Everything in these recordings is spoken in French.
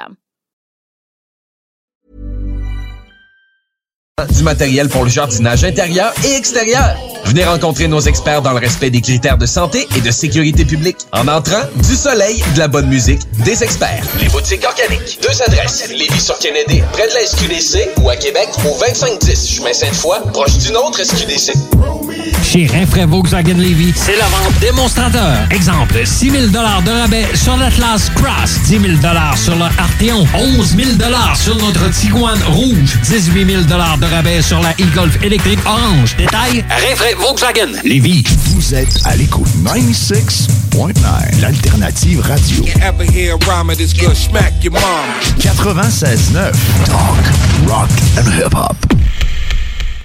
system. Du matériel pour le jardinage intérieur et extérieur. Venez rencontrer nos experts dans le respect des critères de santé et de sécurité publique. En entrant, du soleil, de la bonne musique, des experts. Les boutiques organiques. Deux adresses. Lévis sur Kennedy, près de la SQDC ou à Québec au 2510 chemin Sainte-Foy, proche d'une autre SQDC. Chez Rinfraie Volkswagen Levy, c'est la vente démonstrateur. Exemple, 6 000 de rabais sur l'Atlas Cross, 10 000 sur le Arteon, 11 000 sur notre Tiguan Rouge, 18 000 de rabais sur la e-Golf électrique orange. Détail, Rinfraie Volkswagen Levy. Vous êtes à l'écoute 96.9, l'alternative radio. 96.9, talk, rock and hip-hop.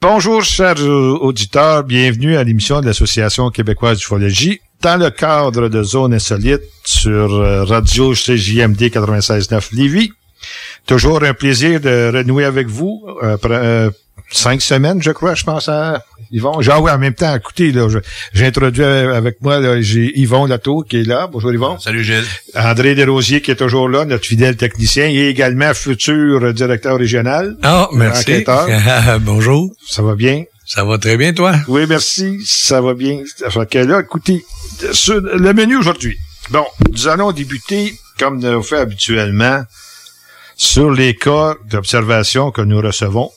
Bonjour, chers auditeurs. Bienvenue à l'émission de l'Association québécoise d'ufologie dans le cadre de Zone Insolite sur euh, Radio CJMD 96.9 Lévis. Toujours un plaisir de renouer avec vous euh, euh, cinq semaines, je crois, je pense à Yvon. Genre, oui, en même temps, écoutez, là, introduit avec moi, là, j'ai Yvon Latour qui est là. Bonjour Yvon. Salut Gilles. André Desrosiers qui est toujours là, notre fidèle technicien et également futur directeur régional. Ah, merci. Enquêteur. Bonjour. Ça va bien? Ça va très bien, toi? Oui, merci. Ça va bien. Fait que là, écoutez, sur le menu aujourd'hui. Bon, nous allons débuter, comme nous fait habituellement, sur les cas d'observation que nous recevons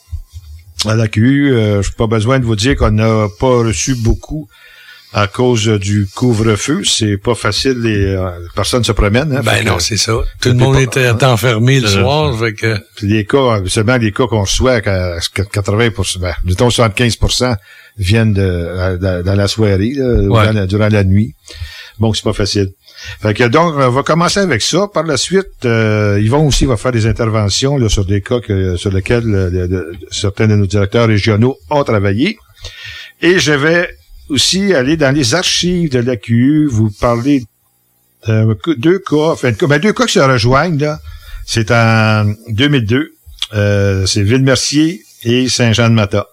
à la QU. Euh, Je n'ai pas besoin de vous dire qu'on n'a pas reçu beaucoup à cause du couvre-feu. C'est pas facile, les euh, personnes se promènent. Hein, Ben non, c'est ça. Tout le monde pas- était enfermé le Euh, soir, fait que... Puis les cas, seulement les cas qu'on reçoit, à 80 ben, mettons 75% viennent de, dans la soirée, là, Ouais. la- durant la nuit. Bon, c'est pas facile. Fait que donc, on va commencer avec ça. Par la suite, euh, Yvon aussi va faire des interventions là, sur des cas que, sur lesquels euh, certains de nos directeurs régionaux ont travaillé. Et je vais aussi aller dans les archives de l'AQU, vous parler de deux cas, enfin, ben, deux cas qui se rejoignent. C'est en 2002. Euh, c'est Ville-Mercier et Saint-Jean-de-Mata.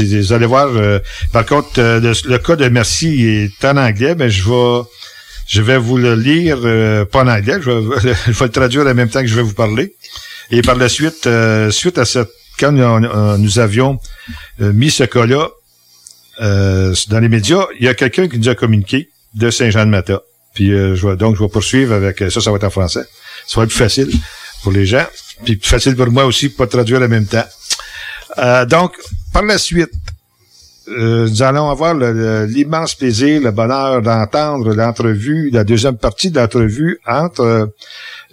Vous allez voir, euh, par contre, euh, le, le cas de Mercier est en anglais, mais je vais, Je vais vous le lire, euh, pas en anglais, je vais, je vais le traduire en même temps que je vais vous parler. Et par la suite, euh, suite à cette, quand nous, nous avions euh, mis ce cas-là euh, dans les médias, il y a quelqu'un qui nous a communiqué de Saint-Jean-de-Mata. Puis euh, je vais, donc, je vais poursuivre avec ça, ça va être en français. Ça va être plus facile pour les gens, puis plus facile pour moi aussi pas traduire en même temps. Euh, donc, par la suite, euh, nous allons avoir le- le- l'immense plaisir, le bonheur d'entendre l'entrevue, la deuxième partie de l'entrevue entre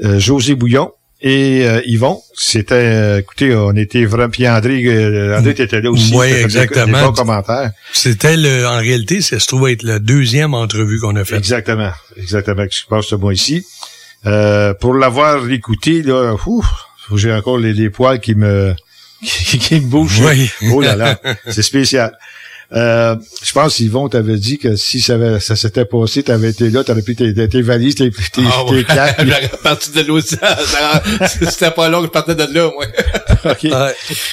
euh, José Bouillon et euh, Yvon. C'était, euh, écoutez, on était vraiment, puis André, euh, André était là aussi. Oui, exactement. Des bons commentaires. C'était le, en réalité, ça se trouve être la deuxième entrevue qu'on a faite. Exactement, exactement, se passe ce mois ici. Euh, pour l'avoir écouté, là, j'ai encore les, les poils qui me qui, qui me bougent. Oui. Oh là là, c'est spécial. Euh, je pense Yvon t'avait dit que si ça, avait- ça s'était passé, t'avais été là, t'aurais pris tes, tes- valises, tes, tes, Ah, tes ouais. claques, J'aurais parti de l'océan. C'était pas long je partais de là, moi. OK.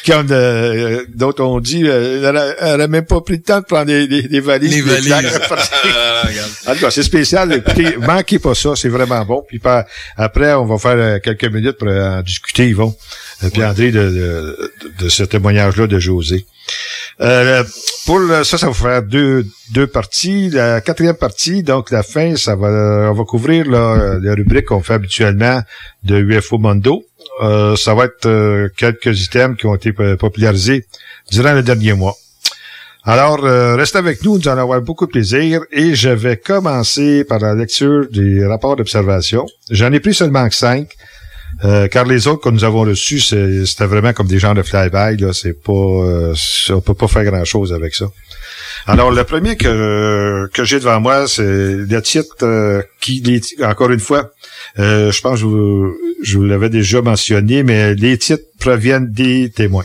Comme euh, d'autres ont dit, euh, elle a- elle a même pas pris le temps de prendre des, des, des valises. Les valises. Ah. En tout cas, c'est spécial. Écoutez, manquez pas ça, c'est vraiment bon. Puis par- après, on va faire euh, quelques minutes pour en discuter, Yvon. Euh, puis André, de, de, de ce témoignage-là de José. Euh, pour le- ça, ça va faire deux, deux parties. La quatrième partie, donc la fin, ça va, on va couvrir là, les rubriques qu'on fait habituellement de UFO Mondo. Euh, ça va être euh, quelques items qui ont été popularisés durant le dernier mois. Alors, euh, restez avec nous, nous allons avoir beaucoup de plaisir et je vais commencer par la lecture des rapports d'observation. J'en ai pris seulement cinq, euh, car les autres que nous avons reçus, c'était vraiment comme des gens de fly-by, là, c'est pas, euh, on peut pas faire grand-chose avec ça. Alors, le premier que, que j'ai devant moi, c'est le titre euh, qui, les- encore une fois, euh, je pense que je vous, je vous l'avais déjà mentionné, mais les titres proviennent des témoins.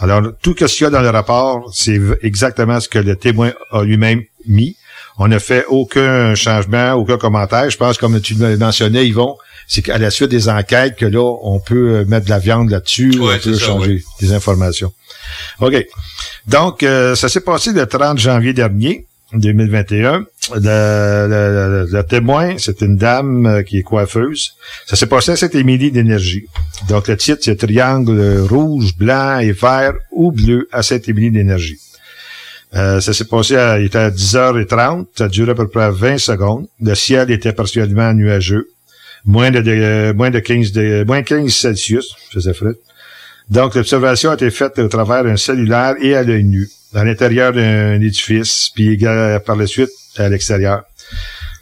Alors, tout ce qu'il y a dans le rapport, c'est exactement ce que le témoin a lui-même mis. On n'a fait aucun changement, aucun commentaire. Je pense, comme tu le mentionnais, Yvon, c'est qu'à la suite des enquêtes, que là, on peut euh, mettre de la viande là-dessus, Ouais, on peut ça, changer ouais. des informations. OK. Donc, euh, ça s'est passé le 30 janvier dernier, 2021. Le, le- le- le témoin, c'est une dame euh, qui est coiffeuse. Ça s'est passé à Saint-Émilie d'énergie. Donc, le titre, c'est Triangle rouge, blanc et vert ou bleu à Saint-Émilie d'énergie. Euh, ça s'est passé à, il était à 10h30. Ça a duré à peu près 20 secondes. Le ciel était partiellement nuageux. Moins de, de- moins de 15, de, moins 15 Celsius. faisait frais. Donc, l'observation a été faite au travers d'un cellulaire et à l'œil nu, à l'intérieur d'un édifice, puis par la suite à l'extérieur.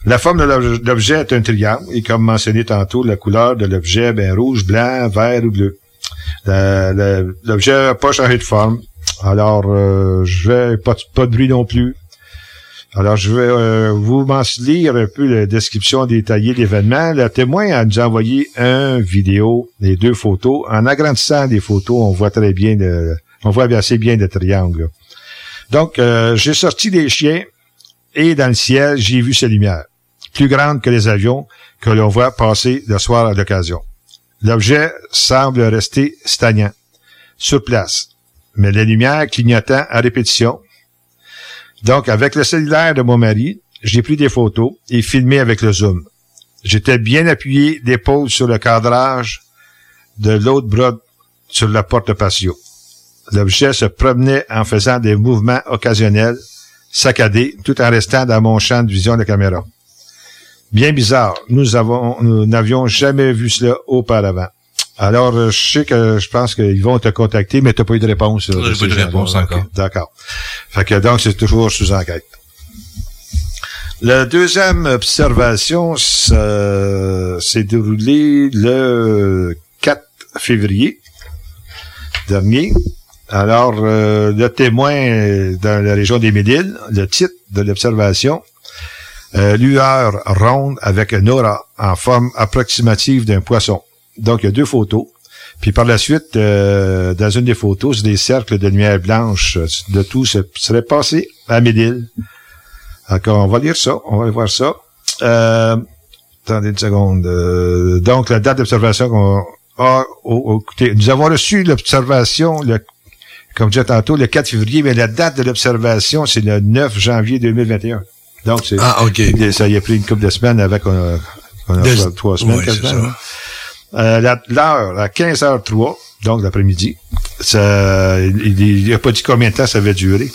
La forme de l'obje- l'objet est un triangle, et comme mentionné tantôt, la couleur de l'objet, ben, rouge, blanc, vert ou bleu. La- L'objet n'a pas changé de forme. Alors, euh, je vais pas, de- pas de bruit non plus. Alors, je vais euh, vous m'en lire un peu la description détaillée de l'événement. Le témoin a nous envoyé un vidéo, les deux photos. En agrandissant les photos, on voit très bien le, on voit assez bien le triangle. Donc, euh, j'ai sorti les chiens et dans le ciel, j'ai vu ces lumières, plus grandes que les avions que l'on voit passer le soir à l'occasion. L'objet semble rester stagnant, sur place, mais les lumières clignotant à répétition. Donc, avec le cellulaire de mon mari, j'ai pris des photos et filmé avec le zoom. J'étais bien appuyé d'épaule sur le cadrage de l'autre bras sur la porte patio. L'objet se promenait en faisant des mouvements occasionnels, saccadés, tout en restant dans mon champ de vision de caméra. Bien bizarre. Nous avons, nous n'avions jamais vu cela auparavant. Alors, euh, je sais que je pense qu'ils vont te contacter, mais tu n'as pas eu de réponse. là, de pas eu de réponse encore. D'accord. Fait que donc, c'est toujours sous enquête. La deuxième observation s'est déroulée le 4 février dernier. Alors, euh, le témoin dans la région des Médiles, le titre de l'observation, euh, lueur ronde avec une aura en forme approximative d'un poisson. Donc, il y a deux photos. Puis par la suite, euh, dans une des photos, c'est des cercles de lumière blanche. De tout ce serait passé à Médile. Encore, on va lire ça, on va aller voir ça. Euh, attendez une seconde. Euh, donc, la date d'observation qu'on a... oh, oh, écoutez, nous avons reçu l'observation, le, comme je disais tantôt, le 4 février, mais la date de l'observation, c'est le 9 janvier 2021. Donc, c'est, Ah, ça y a pris une couple de semaines avec qu'on a, qu'on a trois semaines Euh, la- l'heure, à 15h03, donc l'après-midi, il, il, il a pas dit combien de temps ça avait duré.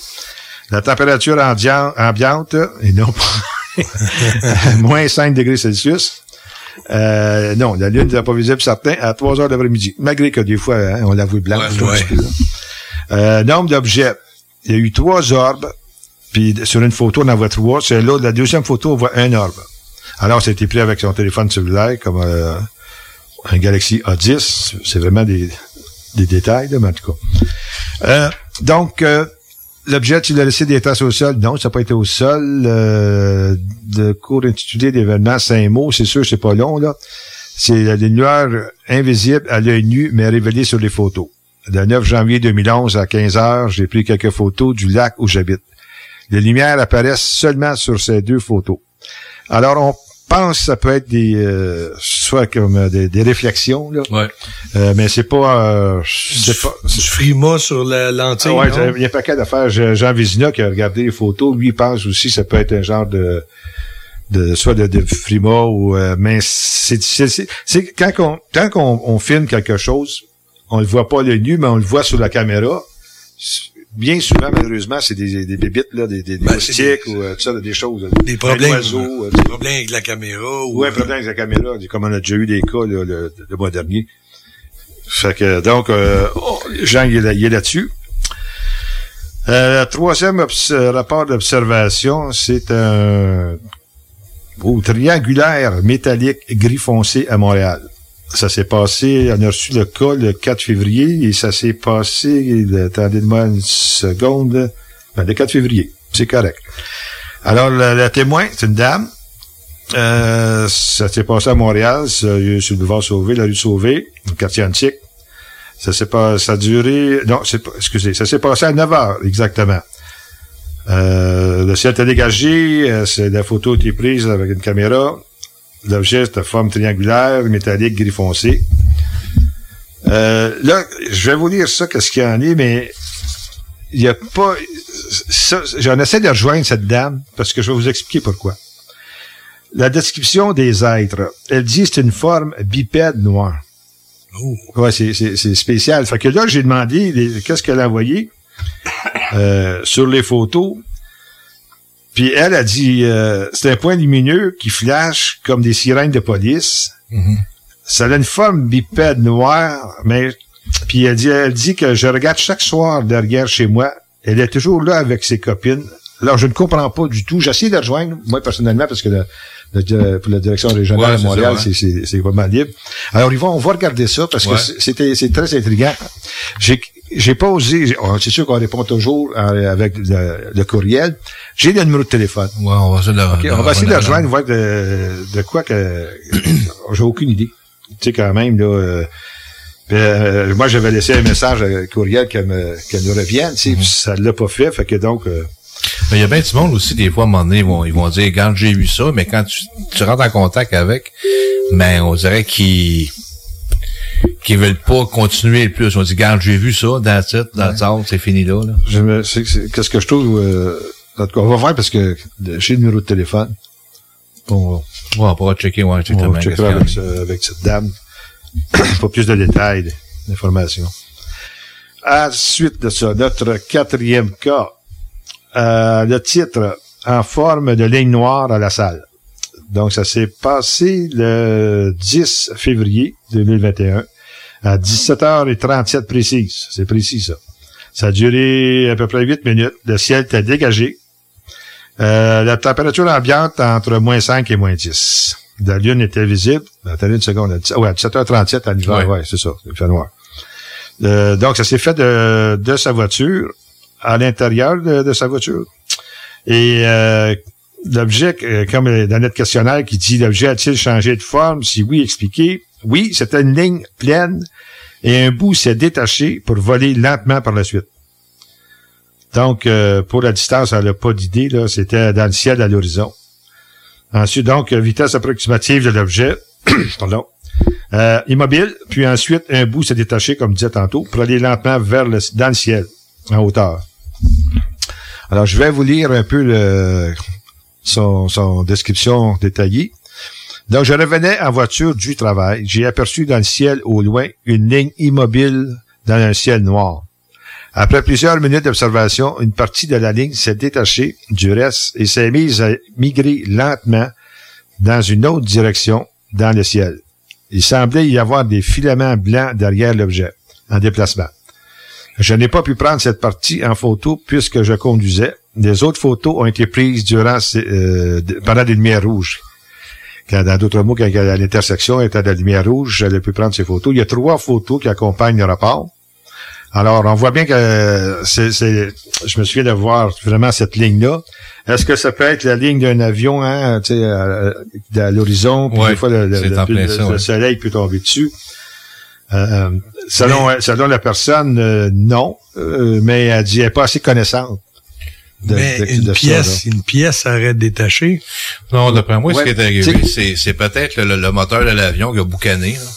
La température ambiante, et non pas moins 5 degrés Celsius. Euh, non, la Lune n'est pas visible certain à 3 heures d'après-midi. Malgré que des fois, hein, on la voit blanche. Ouais. Euh, nombre d'objets. Il y a eu trois orbes. Puis sur une photo, on en voit trois. C'est là, la deuxième photo, on voit un orbe. Alors, ça a été pris avec son téléphone cellulaire, comme euh, un Galaxy A10. C'est vraiment des, des détails, là, mais en tout cas. Euh, donc, euh, l'objet, tu l'as laissé des traces au sol? Non, ça n'a pas été au sol. Euh, de cours intitulé d'événements, cinq mots, c'est sûr, c'est pas long, là. C'est la lumière invisible à l'œil nu, mais révélée sur les photos. Le 9 janvier 2011, à 15 heures, j'ai pris quelques photos du lac où j'habite. Les lumières apparaissent seulement sur ces deux photos. Alors, on pense que ça peut être des euh, soit comme euh, des, des réflexions, là. Ouais. Euh, mais c'est pas... Euh, c'est pas Du frima sur la lentille. ah ouais, non? il y a pas qu'à d'affaires. Je- Jean Vézina qui a regardé les photos, lui il pense aussi que ça peut être un genre de de soit de, de frima ou euh, mais c'est c'est c'est- c'est quand on quand on, on filme quelque chose, on le voit pas le nu, mais on le voit sur la caméra. Bien souvent, malheureusement, c'est des, des bébites, là, des, des, Ben, ou euh, tout ça, des choses. Des problèmes. oiseau, euh, des problèmes avec la caméra. Ou, ou un problème avec la caméra, comme on a déjà eu des cas là, le, le mois dernier. Fait que donc euh, oh, Jean il est, là-dessus. Euh, troisième rapport d'observation, c'est un triangulaire métallique gris foncé à Montréal. Ça s'est passé, on a reçu le cas le 4 février et ça s'est passé, le- attendez-moi une seconde, ben, le 4 février, c'est correct. Alors, le, le témoin, c'est une dame, euh, ça s'est passé à Montréal, sur, sur le boulevard Sauvé, la rue Sauvé, au quartier antique. Ça s'est pas, ça a duré, non, c'est excusez, ça s'est passé à 9 heures, exactement. Euh, le ciel était dégagé, euh, c'est, la photo été prise avec une caméra. L'objet, c'est de forme triangulaire, métallique, gris foncé. Euh, là, je vais vous lire ça, qu'est-ce qu'il y en est, mais il y a pas, ça, j'en essaie de rejoindre cette dame, parce que je vais vous expliquer pourquoi. La description des êtres, elle dit c'est une forme bipède noire. Ouais, c'est, c'est, c'est spécial. Fait que là, j'ai demandé les- qu'est-ce qu'elle a envoyé euh, sur les photos. Puis elle a dit euh, c'est un point lumineux qui flash comme des sirènes de police. Ça a une forme bipède noire, mais puis elle dit, elle dit que je regarde chaque soir derrière chez moi. Elle est toujours là avec ses copines. Alors, je ne comprends pas du tout. J'essaie de la rejoindre, moi, personnellement, parce que le, le- pour la direction régionale Ouais, de c'est Montréal, c'est, vraiment libre. Alors, Yvon, on va regarder ça, parce que Ouais. c'était, c'est très intriguant. J'ai, j'ai pas osé, oh, c'est sûr qu'on répond toujours euh, avec le, le courriel. J'ai le numéro de téléphone. Ouais, on va essayer de de- on va essayer de rejoindre, voir de, de quoi que j'ai aucune idée. Tu sais quand même là. euh, euh, moi j'avais laissé un message à courriel qu'elle me qu'elle nous revienne. Tu sais, ça l'a pas fait, fait que donc. euh, Mais il y a bien du monde aussi, des fois, à un moment donné, ils vont, ils vont dire, regarde, j'ai vu ça, mais quand tu, tu rentres en contact avec, ben, on dirait qu'ils, qu'ils veulent pas continuer le plus. On dit, regarde, j'ai vu ça, dans le titre, dans le titre, c'est fini là, là. je me, c'est- c'est- qu'est-ce que je trouve. Euh, en tout cas, on va voir parce que j'ai le numéro de téléphone. On, Ouais, on checker, ouais, on y en avec, ce- avec cette dame. pas plus de détails, d'informations. Ensuite de ça, notre quatrième cas. Euh, le titre en forme de ligne noire à la salle. Donc, ça s'est passé le 10 février 2021 à 17h37 précise. C'est précis, ça. Ça a duré à peu près 8 minutes. Le ciel était dégagé. Euh, la température ambiante entre moins 5 et moins 10. La lune était visible. Attendez une seconde. à Ouais, à 17h37 à l'hiver. Ouais. Ouais, c'est ça. Il fait noir. Euh, donc, ça s'est fait de, de sa voiture, à l'intérieur de, de sa voiture. Et euh, l'objet, euh, comme dans notre questionnaire qui dit l'objet a-t-il changé de forme? Si oui, expliquez. Oui, c'était une ligne pleine et un bout s'est détaché pour voler lentement par la suite. Donc, euh, pour la distance, elle n'a pas d'idée, là. C'était dans le ciel à l'horizon. Ensuite, donc, euh, vitesse approximative de l'objet. Pardon. Euh, immobile, puis ensuite, un bout s'est détaché, comme je disais tantôt, pour aller lentement vers le, dans le ciel, en hauteur. Alors, je vais vous lire un peu le, son description détaillée. Donc, je revenais en voiture du travail. J'ai aperçu dans le ciel au loin une ligne immobile dans un ciel noir. Après plusieurs minutes d'observation, une partie de la ligne s'est détachée du reste et s'est mise à migrer lentement dans une autre direction dans le ciel. Il semblait y avoir des filaments blancs derrière l'objet, en déplacement. Je n'ai pas pu prendre cette partie en photo puisque je conduisais. Les autres photos ont été prises durant euh, pendant des lumières rouges. Dans d'autres mots, quand l'intersection était à la lumière rouge, j'allais pu prendre ces photos. Il y a trois photos qui accompagnent le rapport. Alors, on voit bien que c'est, je me souviens de voir vraiment cette ligne-là. Est-ce que ça peut être la ligne d'un avion, hein, tu sais, à, à l'horizon, puis des fois le, le, soleil peut tomber dessus? Euh, selon, selon la personne, euh, non, euh, mais elle dit elle n'est pas assez connaissante. De, mais une pièce, une pièce aurait détaché. Non, d'après moi, ce qui est arrivé, c'est, c'est peut-être le, moteur de l'avion qui a boucané. Là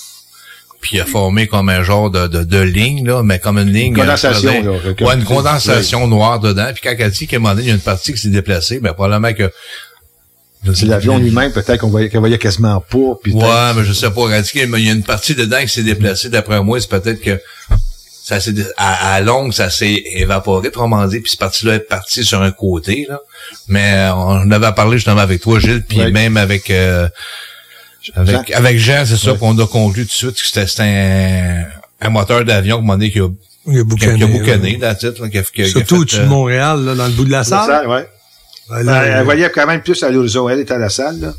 puis il a formé comme un genre de, de, de ligne, là, mais comme une ligne... Une condensation, là. Ouais, une condensation noire dedans. Puis quand elle dit qu'à un moment donné, il y a une partie qui s'est déplacée, ben probablement que... C'est l'avion lui-même, peut-être qu'on voyait, qu'on voyait quasiment pas. Puis ouais, mais je sais pas. Qu'il y a une partie dedans qui s'est déplacée. D'après moi, c'est peut-être que ça s'est à, à longue, ça s'est évaporé, autrement dit, puis cette partie-là est partie sur un côté, là. Mais euh, on avait parlé justement avec toi, Gilles, puis même avec... Euh, avec, Jean, avec Jean, c'est ça qu'on a conclu tout de suite que c'était un, un moteur d'avion, comme on dit, qui a, il a boucané, qui a, boucané dans titre, qui a, qui a, Surtout au-dessus de euh, Montréal, là, dans le bout de la salle. La salle ouais. Ben, là, elle, elle voyait quand même plus à l'horizon. Elle était à la salle, là.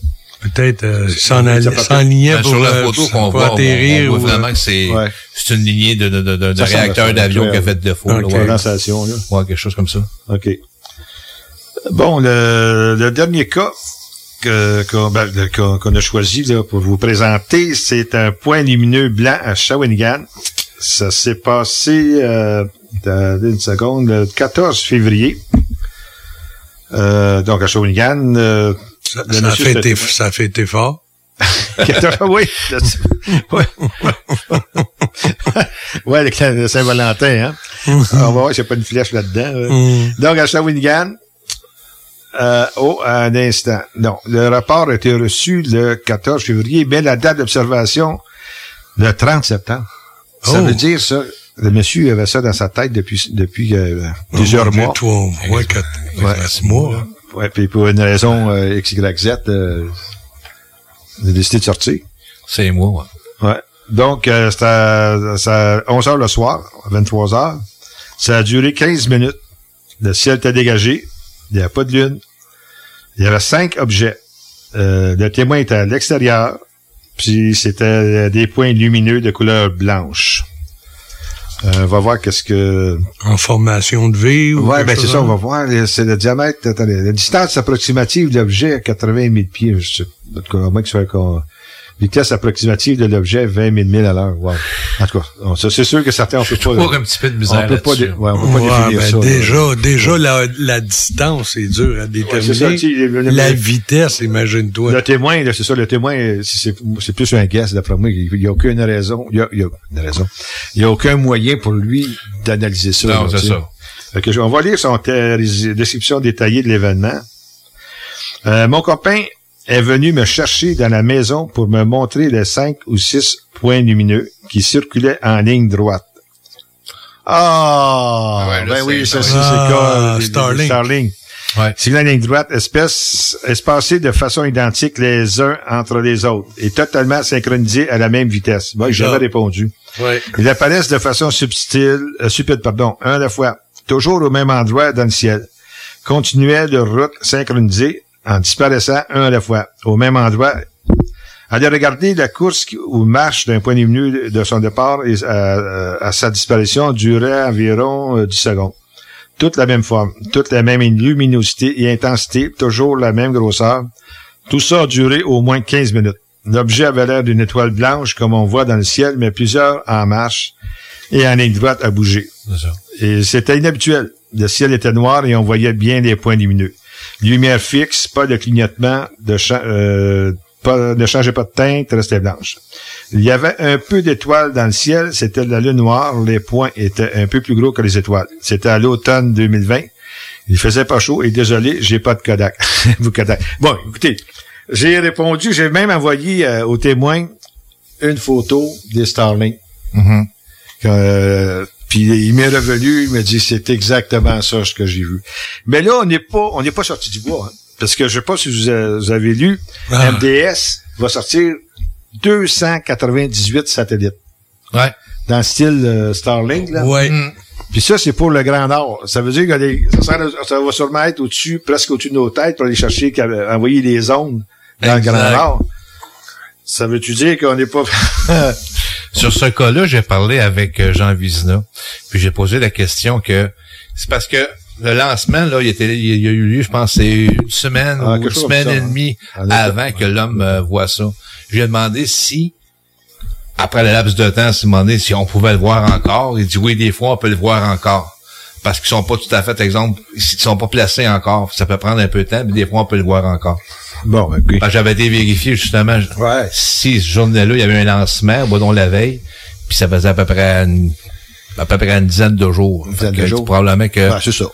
Peut-être euh, s'enligner pour, sur la photo euh, qu'on voit, atterrir. On, on voit vraiment que c'est ouais. c'est une lignée de, de, de, de réacteurs d'avion qui a fait défaut. Okay. Là, ouais. Là. Ouais, quelque chose comme ça. OK. Bon, le, le dernier cas, ben, qu'on a choisi là, pour vous présenter. C'est un point lumineux blanc à Shawinigan. Ça s'est passé euh, une seconde, le 14 février. Euh, donc à Shawinigan. Ça, ça, a fait été, ça a fait été fort. oui. ouais, ouais le Saint-Valentin, hein. On va voir s'il n'y a pas une flèche là-dedans. Mm. Donc, à Shawinigan, euh, oh, un instant. Non, le rapport a été reçu le 14 février, mais la date d'observation, le 30 septembre. Ça veut oh. dire ça. Le monsieur avait ça dans sa tête depuis depuis euh, plusieurs mois. Toi, ouais, quatre, ouais. mois. Ouais, puis pour une raison euh, XYZ, euh, a décidé de sortir. C'est moi, ouais. Ouais. Donc, euh, c'était à 11 heures le soir, 23 heures. Ça a duré 15 minutes. Le ciel était dégagé. Il n'y a pas de lune. Il y avait cinq objets. Euh, le témoin était à l'extérieur, puis c'était des points lumineux de couleur blanche. Euh, on va voir qu'est-ce que... En formation de V ou Ouais, ben c'est ça, on va voir. C'est le diamètre, attendez, la distance approximative de l'objet à 80 000 pieds. Je sais, en moins que soit vitesse approximative de l'objet 20 000 milles à l'heure. Wow. En tout cas, c'est sûr que certains, on peut pas... un petit peu de misère On peut pas, ouais, on peut pas définir ben ça. Déjà, déjà la, la distance est dure à déterminer. Ouais, ça, le, le, la vitesse, imagine-toi. Le témoin, c'est ça, le témoin, c'est plus un guess, d'après moi. Il n'y a aucune raison, il y a, il y a une raison. Il n'y a aucun moyen pour lui d'analyser ça. Non, c'est ça. Fait que, on va lire son description détaillée de l'événement. Euh, mon copain est venu me chercher dans la maison pour me montrer les cinq ou six points lumineux qui circulaient en ligne droite. Ah, ouais, ben oui, ça, c'est ah, Starling. Starling. Ouais. C'est la ligne droite, espèce, espacée de façon identique les uns entre les autres et totalement synchronisés à la même vitesse. Moi, j'avais répondu. Ouais. Ils apparaissent de façon subtile, euh, subtile, pardon, un à la fois, toujours au même endroit dans le ciel. Continuait de route synchronisée en disparaissant un à la fois, au même endroit. Allez regarder la course ou marche d'un point de vue de son départ et à, sa disparition durait environ euh, 10 secondes. Toute la même forme, toute la même luminosité et intensité, toujours la même grosseur. Tout ça a duré au moins 15 minutes. L'objet avait l'air d'une étoile blanche comme on voit dans le ciel, mais plusieurs en marche et en ligne droite à bouger. Et c'était inhabituel. Le ciel était noir et on voyait bien les points lumineux. Lumière fixe, pas de clignotement, de euh, pas, ne changeait pas de teinte, restait blanche. Il y avait un peu d'étoiles dans le ciel, c'était la lune noire, les points étaient un peu plus gros que les étoiles. C'était à l'automne 2020 Il faisait pas chaud et désolé, j'ai pas de Kodak. Vous Kodak. Bon, écoutez, j'ai répondu, j'ai même envoyé euh, aux témoins une photo des Starlink. Mm-hmm. Euh, puis il m'est revenu, il m'a dit c'est exactement ça ce que j'ai vu. Mais là, on n'est pas on n'est pas sorti du bois. hein. parce que je sais pas si vous, a- vous avez lu, Ah. MDS va sortir 298 satellites. Ouais. Dans le style euh, Starlink, là. Ouais. Mm. Puis ça, c'est pour le Grand Nord. Ça veut dire que les- ça, va sûrement être au-dessus, presque au-dessus de nos têtes pour aller chercher, envoyer les ondes dans Exact. le Grand Nord. Ça veut-tu dire qu'on n'est pas... Sur ce cas-là, j'ai parlé avec euh, Jean Vizina, puis j'ai posé la question que c'est parce que le lancement, là, il, était, il y a eu lieu, je pense, c'est une semaine Ah, ou une semaine et hein. demie avant que l'homme euh, voit ça. Je lui ai demandé si, après le laps de temps, m'a demandé si on pouvait le voir encore. Il dit oui, des fois, on peut le voir encore. Parce qu'ils sont pas tout à fait, exemple, ils sont pas placés encore. Ça peut prendre un peu de temps, mais des fois, on peut le voir encore. Bon, ben, ok. Que J'avais été vérifié, justement, Ouais. si ce journée-là, il y avait un lancement, bon, dont la veille, puis ça faisait à peu près une, à peu près une dizaine de jours. dizaine Fait de que jours. Probablement que... Ouais, c'est ça.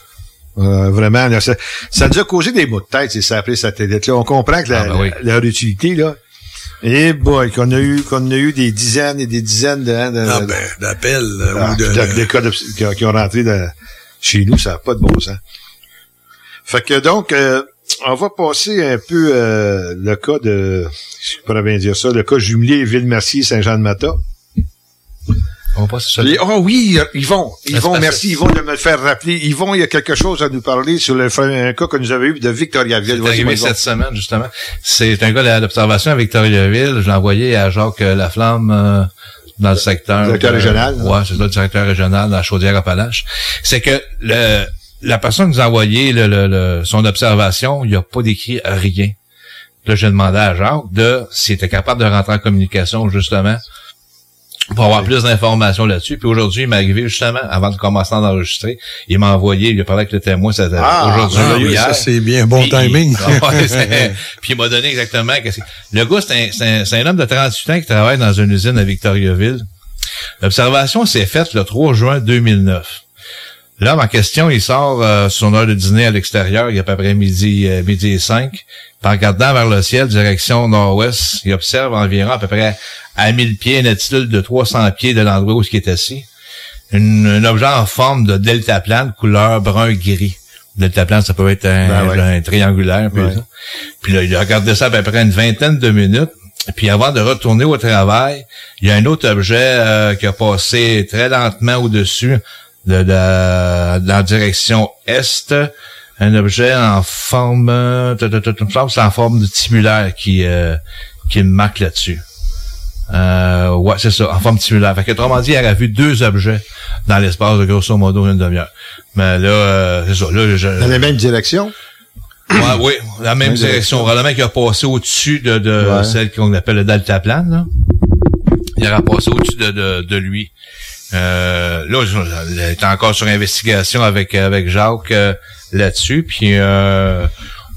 Euh, vraiment, là, ça, ça nous a causé des maux de tête, ces appelés satellites-là. On comprend que la, Ah, ben oui. la- leur utilité, là, et boy, qu'on a eu, qu'on a eu des dizaines et des dizaines de, de, Ah de- ben, d'appels euh, ah, ou de... de- des cas de- qui, ont- qui ont rentré chez nous, ça n'a pas de bon sens. Fait que donc, euh, on va passer un peu euh, le cas de, je pourrais bien dire ça, le cas jumelé Ville-Mercier-Saint-Jean-de-Mata. On va se Les- Oh oui, ils vont. Ils vont, c'est merci. Ils vont de me le faire rappeler. Ils vont, il y a quelque chose à nous parler sur le, un cas que nous avons eu de Victoriaville. C'est arrivé cette semaine, justement. C'est un gars d'observation à Victoriaville. Je l'ai envoyé à Jacques euh, Laflamme euh, dans le secteur... Directeur euh, régional, là. Ouais, c'est le directeur régional dans la Chaudière-Appalaches. C'est que le, la personne qui nous a envoyé le, le- le- son observation, il n'a pas décrit rien. Là, j'ai demandé à Jacques de s'il était capable de rentrer en communication, justement, pour avoir plus d'informations là-dessus. Puis aujourd'hui, il m'est arrivé justement, avant de commencer à enregistrer, il m'a envoyé, il a parlé avec le témoin, c'était Ah, aujourd'hui Ah, ou oui, hier. ça, c'est bien. Bon Puis- timing. C'est- puis il m'a donné exactement Le gars, c'est un, c'est un, c'est un homme de 38 ans qui travaille dans une usine à Victoriaville. L'observation s'est faite le 3 juin 2009. L'homme en question, il sort euh, son heure de dîner à l'extérieur, il est à peu près midi, euh, midi et 5. Puis en regardant vers le ciel, direction nord-ouest, il observe environ à peu près à 1000 pieds, une altitude de 300 pieds de l'endroit où il est assis. Une- un objet en forme de deltaplane, couleur brun-gris. Deltaplane, ça peut être un, Ben ouais. un triangulaire. Puis, Ouais. Puis là, il a regardé ça à peu près une vingtaine de minutes. Puis avant de retourner au travail, il y a un autre objet euh, qui a passé très lentement au-dessus de, de, dans la direction est. Un objet en forme, euh, c'est en forme de tubulaire qui euh, qui marque là-dessus. Euh, ouais, c'est ça, en forme tubulaire. Fait que, autrement dit, il aurait vu deux objets dans l'espace de grosso modo une demi-heure. Mais là, euh, c'est ça. Là, je, Dans la même direction? Ouais, oui, la même Même direction. Probablement qu'il a passé au-dessus de, de Ouais. celle qu'on appelle le deltaplane. Là. Il aurait passé au-dessus de, de, de lui. Euh, là, il est encore sur investigation avec avec Jacques euh, là-dessus. Puis euh,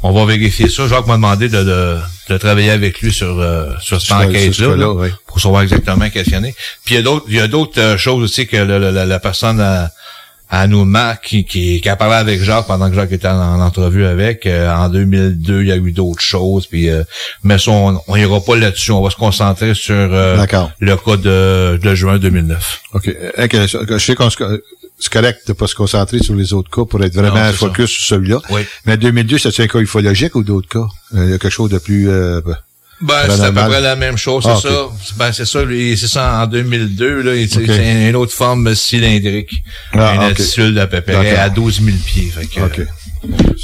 on va vérifier ça. Jacques m'a demandé de, de, de travailler avec lui sur euh, sur cette enquête-là. là, oui. pour savoir exactement qu'est-ce qu'il y en a. Puis il y a d'autres, il y a d'autres euh, choses aussi que le- la, la personne a, marque qui, qui, qui a parlé avec Jacques pendant que Jacques était en, en entrevue avec. euh, en 2002, il y a eu d'autres choses. Puis, euh, mais ça, on, on ira pas là-dessus. On va se concentrer sur euh, le cas de, de juin 2009. OK. Euh, que- Je sais qu'on se- c'est correct de pas se concentrer sur les autres cas pour être vraiment Non, focus sur celui-là. Oui. Mais 2002, c'est un cas ufologique ou d'autres cas? Euh, Il y a quelque chose de plus... euh, Ben, c'est à peu près la même chose, c'est Ah, ça. Ben, c'est ça, c'est ça en 2002, là, c'est une autre forme cylindrique. Ah, une altitude d'à peu près à 12 000 pieds. Fait que,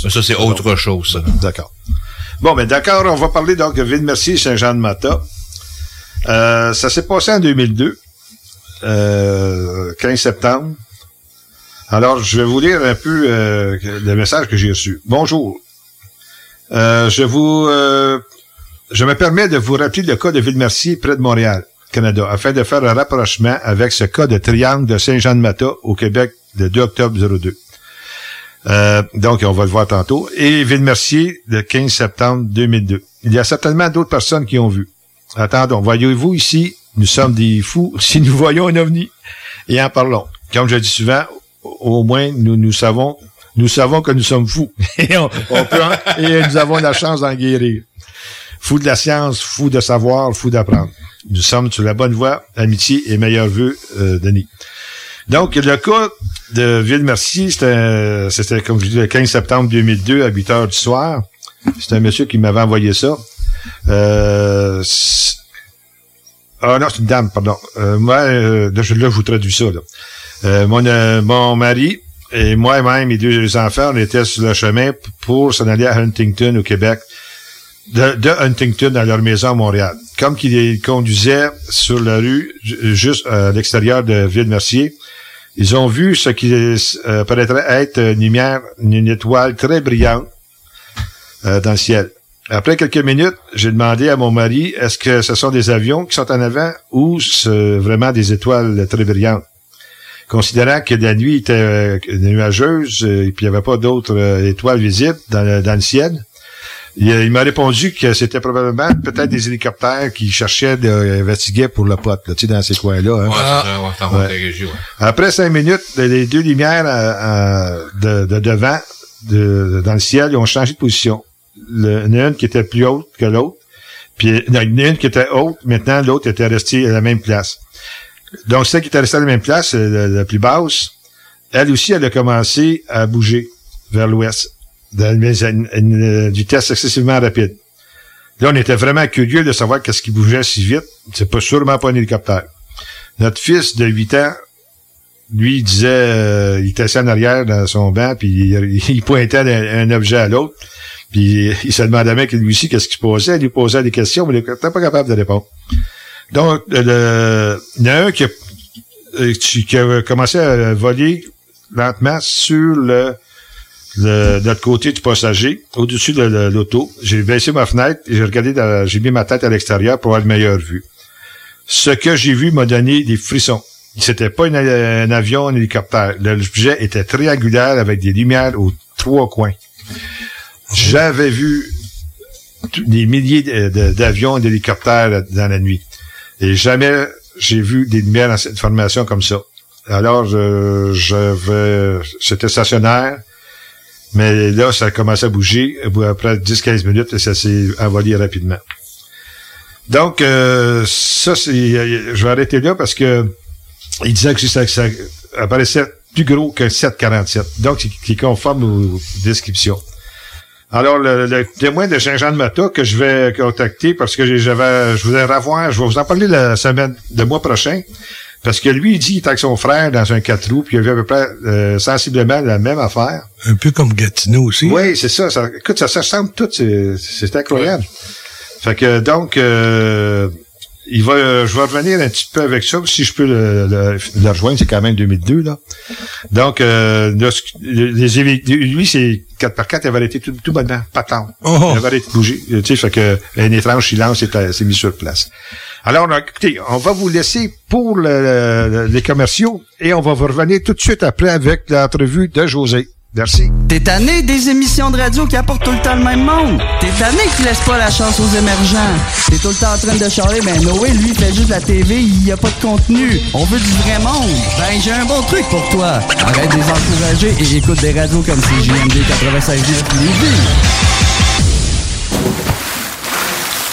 ça, c'est autre chose, ça. D'accord. Bon, ben d'accord, on va parler donc de Ville-Mercier et Saint-Jean-de-Mata. Euh, ça s'est passé en 2002, euh, 15 septembre. Alors, je vais vous lire un peu euh, le message que j'ai reçu. Bonjour. Euh, je vous, euh, je me permets de vous rappeler le cas de Ville-Mercier près de Montréal, Canada, afin de faire un rapprochement avec ce cas de triangle de Saint-Jean-de-Mata au Québec le 2 octobre 02. Euh, donc, on va le voir tantôt. Et Ville-Mercier, le 15 septembre 2002. Il y a certainement d'autres personnes qui ont vu. Attendons, voyez-vous ici, nous sommes des fous si nous voyons un ovni. Et en parlons. Comme je dis souvent, au moins, nous, nous savons Nous savons que nous sommes fous. et, on, peut et nous avons la chance d'en guérir. Fou de la science, fou de savoir, fou d'apprendre. Nous sommes sur la bonne voie. Amitié et meilleurs vœux, euh, Denis. Donc, le cas de Ville-Mercier, c'était, comme je dis, le 15 septembre 2002 à 8 heures du soir. C'est un monsieur qui m'avait envoyé ça. Euh, ah non, c'est une dame, pardon. Euh, moi, euh, là, je, vous traduis ça. Euh, mon, euh, mon mari et moi-même, mes deux enfants, on était sur le chemin pour s'en aller à Huntington, au Québec, de, de Huntington à leur maison à Montréal. Comme qu'ils conduisaient sur la rue, juste à l'extérieur de Ville-Mercier, ils ont vu ce qui euh, paraîtrait être une lumière, une étoile très brillante euh, dans le ciel. Après quelques minutes, j'ai demandé à mon mari, est-ce que ce sont des avions qui sont en avant ou c'est vraiment des étoiles très brillantes? Considérant que la nuit était euh, nuageuse et puis il n'y avait pas d'autres étoiles visibles dans le, ciel, il, m'a répondu que c'était probablement peut-être des hélicoptères qui cherchaient d'investiguer pour le pote, là, tu sais, dans ces coins-là. Hein. Après cinq minutes, les deux lumières de, devant, dans le ciel, ils ont changé de position. Le, une qui était plus haute que l'autre. Puis il y en a une qui était haute, maintenant l'autre était restée à la même place. Donc celle qui était restée à la même place, la plus basse, elle aussi, elle a commencé à bouger vers l'ouest dans une, vitesse excessivement rapide. Là, on était vraiment curieux de savoir qu'est-ce qui bougeait si vite. C'est pas sûrement pas un hélicoptère. Notre fils de 8 ans, lui, il disait, euh, il était assis en arrière dans son banc, puis il, pointait un, objet à l'autre. Puis il se demandait même lui aussi qu'est-ce qui se passait. Il lui posait des questions, mais il n'était pas capable de répondre. Donc, le, il y en a un qui a, euh, qui a commencé à voler lentement sur le de, l'autre côté du passager, au-dessus de l'auto. J'ai baissé ma fenêtre et j'ai regardé, j'ai mis ma tête à l'extérieur pour avoir une meilleure vue. Ce que j'ai vu m'a donné des frissons. C'était pas un avion, un hélicoptère. L'objet était triangulaire avec des lumières aux trois coins. J'avais vu des milliers d'avions et d'hélicoptères dans la nuit. Et jamais j'ai vu des lumières dans cette formation comme ça. Alors, je, je vais, c'était stationnaire. Mais là, ça a commencé à bouger. Après 10-15 minutes, ça s'est envolé rapidement. Donc, euh, ça, c'est, je vais arrêter là parce que il disait que ça, apparaissait plus gros qu'un 747. Donc, qui conforme aux descriptions. Alors, le, témoin de Saint-Jean-de-Mata que je vais contacter parce que j'avais, je voudrais revoir, je vais vous en parler la semaine, de mois prochain. Parce que lui, il dit qu'il était avec son frère dans un quatre roues, puis il a vu à peu près euh, sensiblement la même affaire. Un peu comme Gatineau aussi. Oui, c'est ça, ça. Écoute, ça, ça ressemble tout. C'est incroyable. Fait que donc, euh, il va, je vais revenir un petit peu avec ça, si je peux le, le, rejoindre, c'est quand même 2002, là. Donc, euh, les, lui, c'est 4 par 4 il avait arrêté tout, tout bonnement, pas tant. Oh. Il avait arrêté de bouger. Tu sais, fait que un étrange silence s'est mis sur place. Alors, écoutez, on va vous laisser pour les commerciaux et on va vous revenir tout de suite après avec l'entrevue de José. Merci. T'es tanné des émissions de radio qui apportent tout le temps le même monde? T'es tanné qui laisse pas la chance aux émergents? T'es tout le temps en train de charler, mais Noé, lui, fait juste la TV, il y a pas de contenu. On veut du vrai monde. Ben, j'ai un bon truc pour toi. Arrête de les encourager et écoute des radios comme CJMD 96.9 Lévis.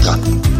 Peca.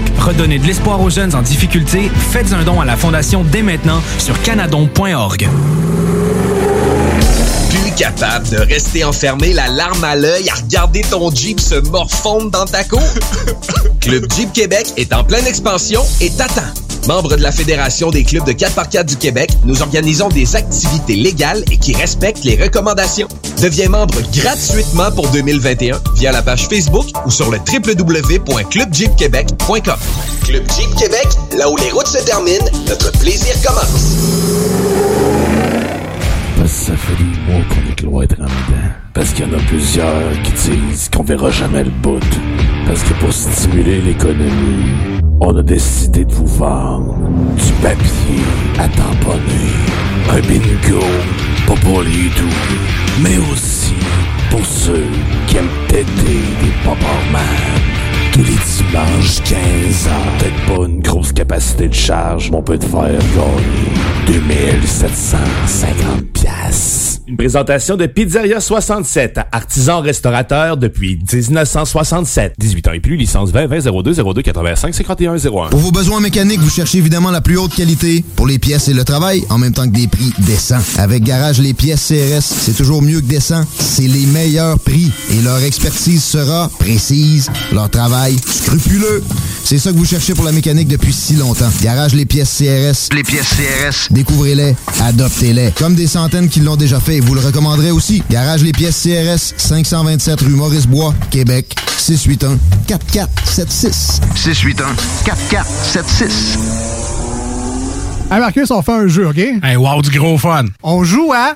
Redonnez de l'espoir aux jeunes en difficulté. Faites un don à la Fondation dès maintenant sur canadon.org. plus capable de rester enfermé la larme à l'œil à regarder ton Jeep se morfondre dans ta cour? Club Jeep Québec est en pleine expansion et t'attend. Membre de la Fédération des clubs de 4x4 du Québec, nous organisons des activités légales et qui respectent les recommandations. Deviens membre gratuitement pour 2021 via la page Facebook ou sur le www.clubjeepquebec.com. Club Jeep Québec, là où les routes se terminent, notre plaisir commence. Parce que ça fait des mois qu'on est cloître en dedans. Parce qu'il y en a plusieurs qui disent qu'on verra jamais le bout. Parce que pour stimuler l'économie, on a décidé de vous vendre du papier à tamponner. Un bingo, pas pour les doux, mais aussi pour ceux qui aiment péter des pop tous les dimanches 15 ans. Peut-être pas une grosse capacité de charge, mais on peut te faire gagner 2750 pièces. Une présentation de Pizzeria 67, artisan restaurateur depuis 1967. 18 ans et plus, licence 20 20 02 02 85 51 01. Pour vos besoins mécaniques, vous cherchez évidemment la plus haute qualité pour les pièces et le travail, en même temps que des prix décents. Avec Garage les pièces CRS, c'est toujours mieux que décent. C'est les meilleurs prix et leur expertise sera précise, leur travail scrupuleux. C'est ça que vous cherchez pour la mécanique depuis si longtemps. Garage les pièces CRS. Les pièces CRS. Découvrez-les, adoptez-les. Comme des centaines qui l'ont déjà fait vous le recommanderez aussi. Garage les pièces CRS, 527 rue Maurice-Bois, Québec, 681 4476. 681 4476. Hey Marcus, on fait un jeu, OK? Hey, wow, du gros fun. On joue à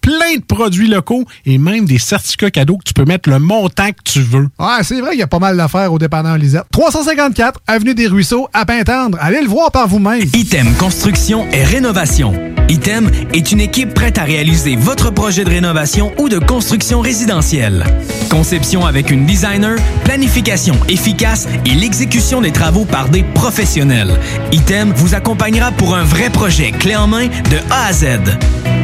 plein de produits locaux et même des certificats cadeaux que tu peux mettre le montant que tu veux. Ouais, c'est vrai, il y a pas mal d'affaires au dépanneur Lisette. 354 Avenue des Ruisseaux, à Pintendre. Allez le voir par vous-même. Item Construction et Rénovation. Item est une équipe prête à réaliser votre projet de rénovation ou de construction résidentielle. Conception avec une designer, planification efficace et l'exécution des travaux par des professionnels. Item vous accompagnera pour un vrai projet clé en main de A à Z.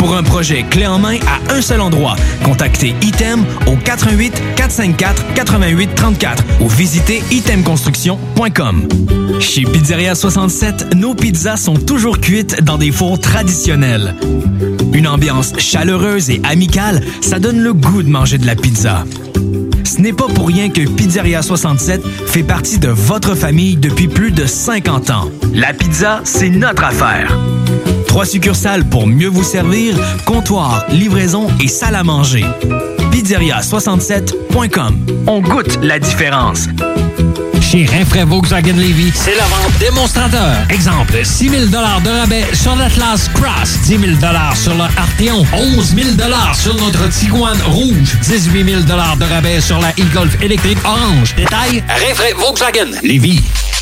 Pour un projet clé en main à un seul endroit, contactez Item au 88 454 88 34 ou visitez itemconstruction.com. Chez Pizzeria 67, nos pizzas sont toujours cuites dans des fours traditionnels. Une ambiance chaleureuse et amicale, ça donne le goût de manger de la pizza. Ce n'est pas pour rien que Pizzeria 67 fait partie de votre famille depuis plus de 50 ans. La pizza, c'est notre affaire. Trois succursales pour mieux vous servir, comptoir, livraison et salle à manger. Pizzeria67.com. On goûte la différence. Chez Rinfraie Volkswagen Levy, c'est la vente démonstrateur. Exemple, 6 000 de rabais sur l'Atlas Cross, 10 000 sur le Arteon, 11 000 sur notre Tiguan Rouge, 18 000 de rabais sur la e-Golf électrique orange. Détail, Rinfraie Volkswagen Levy.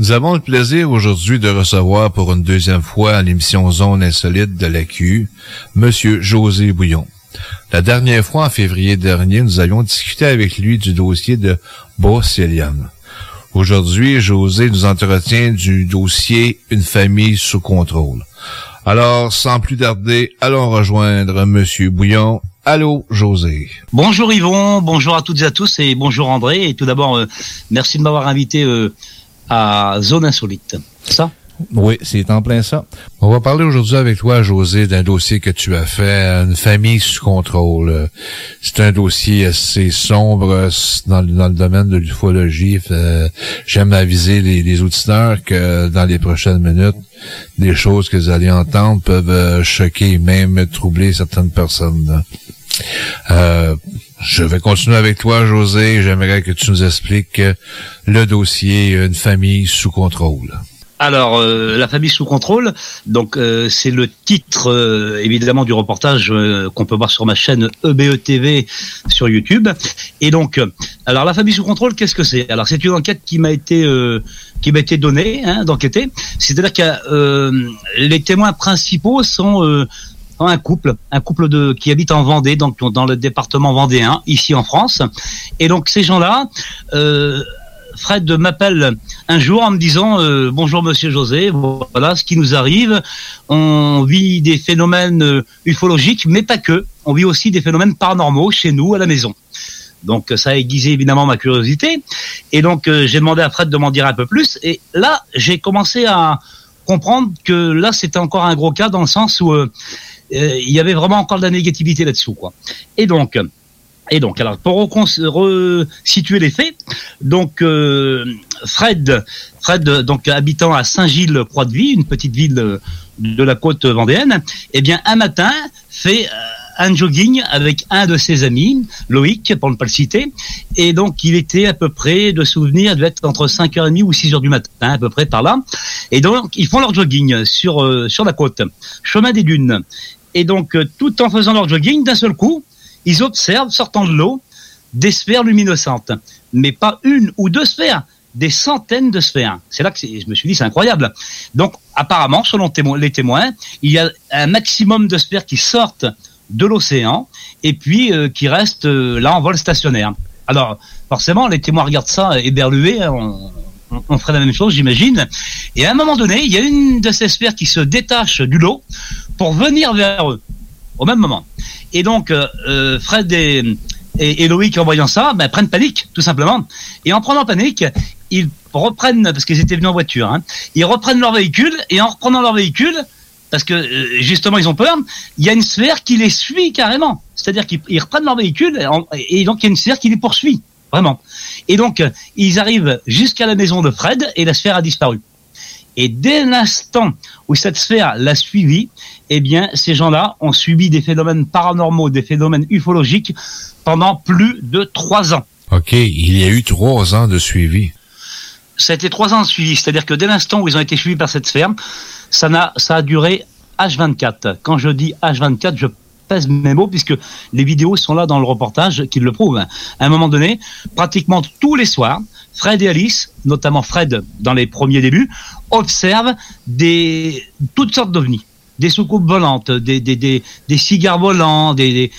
Nous avons le plaisir aujourd'hui de recevoir pour une deuxième fois à l'émission Zone Insolite de l'AQ, Monsieur José Bouillon. La dernière fois, en février dernier, nous avions discuté avec lui du dossier de Bourg-Célian. Aujourd'hui, José nous entretient du dossier Une famille sous contrôle. Alors, sans plus tarder, allons rejoindre Monsieur Bouillon. Allô, José. Bonjour Yvon, bonjour à toutes et à tous et bonjour André. Et tout d'abord, euh, merci de m'avoir invité euh, à Zone Insolite. Ça Oui, c'est en plein ça. On va parler aujourd'hui avec toi, José, d'un dossier que tu as fait, une famille sous contrôle. C'est un dossier assez sombre dans, le domaine de l'ufologie. J'aime aviser les, les, auditeurs que dans les prochaines minutes, des choses que vous allez entendre peuvent euh, choquer, même troubler certaines personnes. Euh, je vais continuer avec toi, José. J'aimerais que tu nous expliques le dossier Une famille sous contrôle. Alors, euh, la famille sous contrôle, donc euh, c'est le titre euh, évidemment du reportage qu'on peut voir sur ma chaîne EBE TV sur YouTube. Et donc, alors la famille sous contrôle, qu'est-ce que c'est? Alors, c'est une enquête qui m'a été qui m'a été donnée hein, d'enquêter. C'est-à-dire que les témoins principaux sont un couple, un couple de qui habite en Vendée, donc dans le département vendéen, ici en France. Et donc ces gens-là euh, Fred m'appelle un jour en me disant euh, bonjour Monsieur José, voilà ce qui nous arrive. On vit des phénomènes euh, ufologiques, mais pas que. On vit aussi des phénomènes paranormaux chez nous à la maison. Donc ça a aiguisé évidemment ma curiosité. Et donc euh, j'ai demandé à Fred de m'en dire un peu plus. Et là j'ai commencé à comprendre que là c'était encore un gros cas dans le sens où il y avait vraiment encore de la négativité là-dessous quoi. Et donc et donc, alors pour resituer les faits, donc euh, Fred, Fred, donc habitant à Saint-Gilles-Croix-de-Vie, une petite ville de la côte vendéenne, eh bien un matin fait euh, un jogging avec un de ses amis, Loïc, pour ne pas le citer, et donc il était à peu près de souvenir, devait être entre 5h30 ou 6h du matin, à peu près par là, et donc ils font leur jogging sur euh, sur la côte, chemin des dunes, et donc tout en faisant leur jogging, d'un seul coup, ils observent, sortant de l'eau, des sphères luminescentes. Mais pas une ou deux sphères, des centaines de sphères. C'est là que je me suis dit, c'est incroyable. Donc, apparemment, selon les témoins, il y a un maximum de sphères qui sortent de l'océan et puis euh, qui restent euh, là en vol stationnaire. Alors, forcément, les témoins regardent ça éberlués. Hein, on, on, ferait la même chose, j'imagine. Et à un moment donné, il y a une de ces sphères qui se détache du lot pour venir vers eux au même moment. Et donc, euh, euh, Fred et, et, Loïc, en voyant ça, ben, prennent panique, tout simplement. Et en prenant panique, ils reprennent, parce qu'ils étaient venus en voiture, hein, ils reprennent leur véhicule, et en reprenant leur véhicule, parce que euh, justement ils ont peur, il y a une sphère qui les suit carrément. C'est-à-dire qu'ils reprennent leur véhicule, et donc il y a une sphère qui les poursuit, vraiment. Et donc, ils arrivent jusqu'à la maison de Fred, et la sphère a disparu. Et dès l'instant où cette sphère l'a suivi, eh bien, ces gens-là ont subi des phénomènes paranormaux, des phénomènes ufologiques pendant plus de trois ans. OK, il y a eu trois ans de suivi. Ça a été trois ans de suivi, c'est-à-dire que dès l'instant où ils ont été suivis par cette sphère, ça, a, ça a duré H24. Quand je dis H24, je pèse mes mots puisque les vidéos sont là dans le reportage qui le prouvent. À un moment donné, pratiquement tous les soirs, Fred et Alice, notamment Fred dans les premiers débuts, observent des toutes sortes d'ovnis des soucoupes volantes, des, des, des, des cigares volants, des,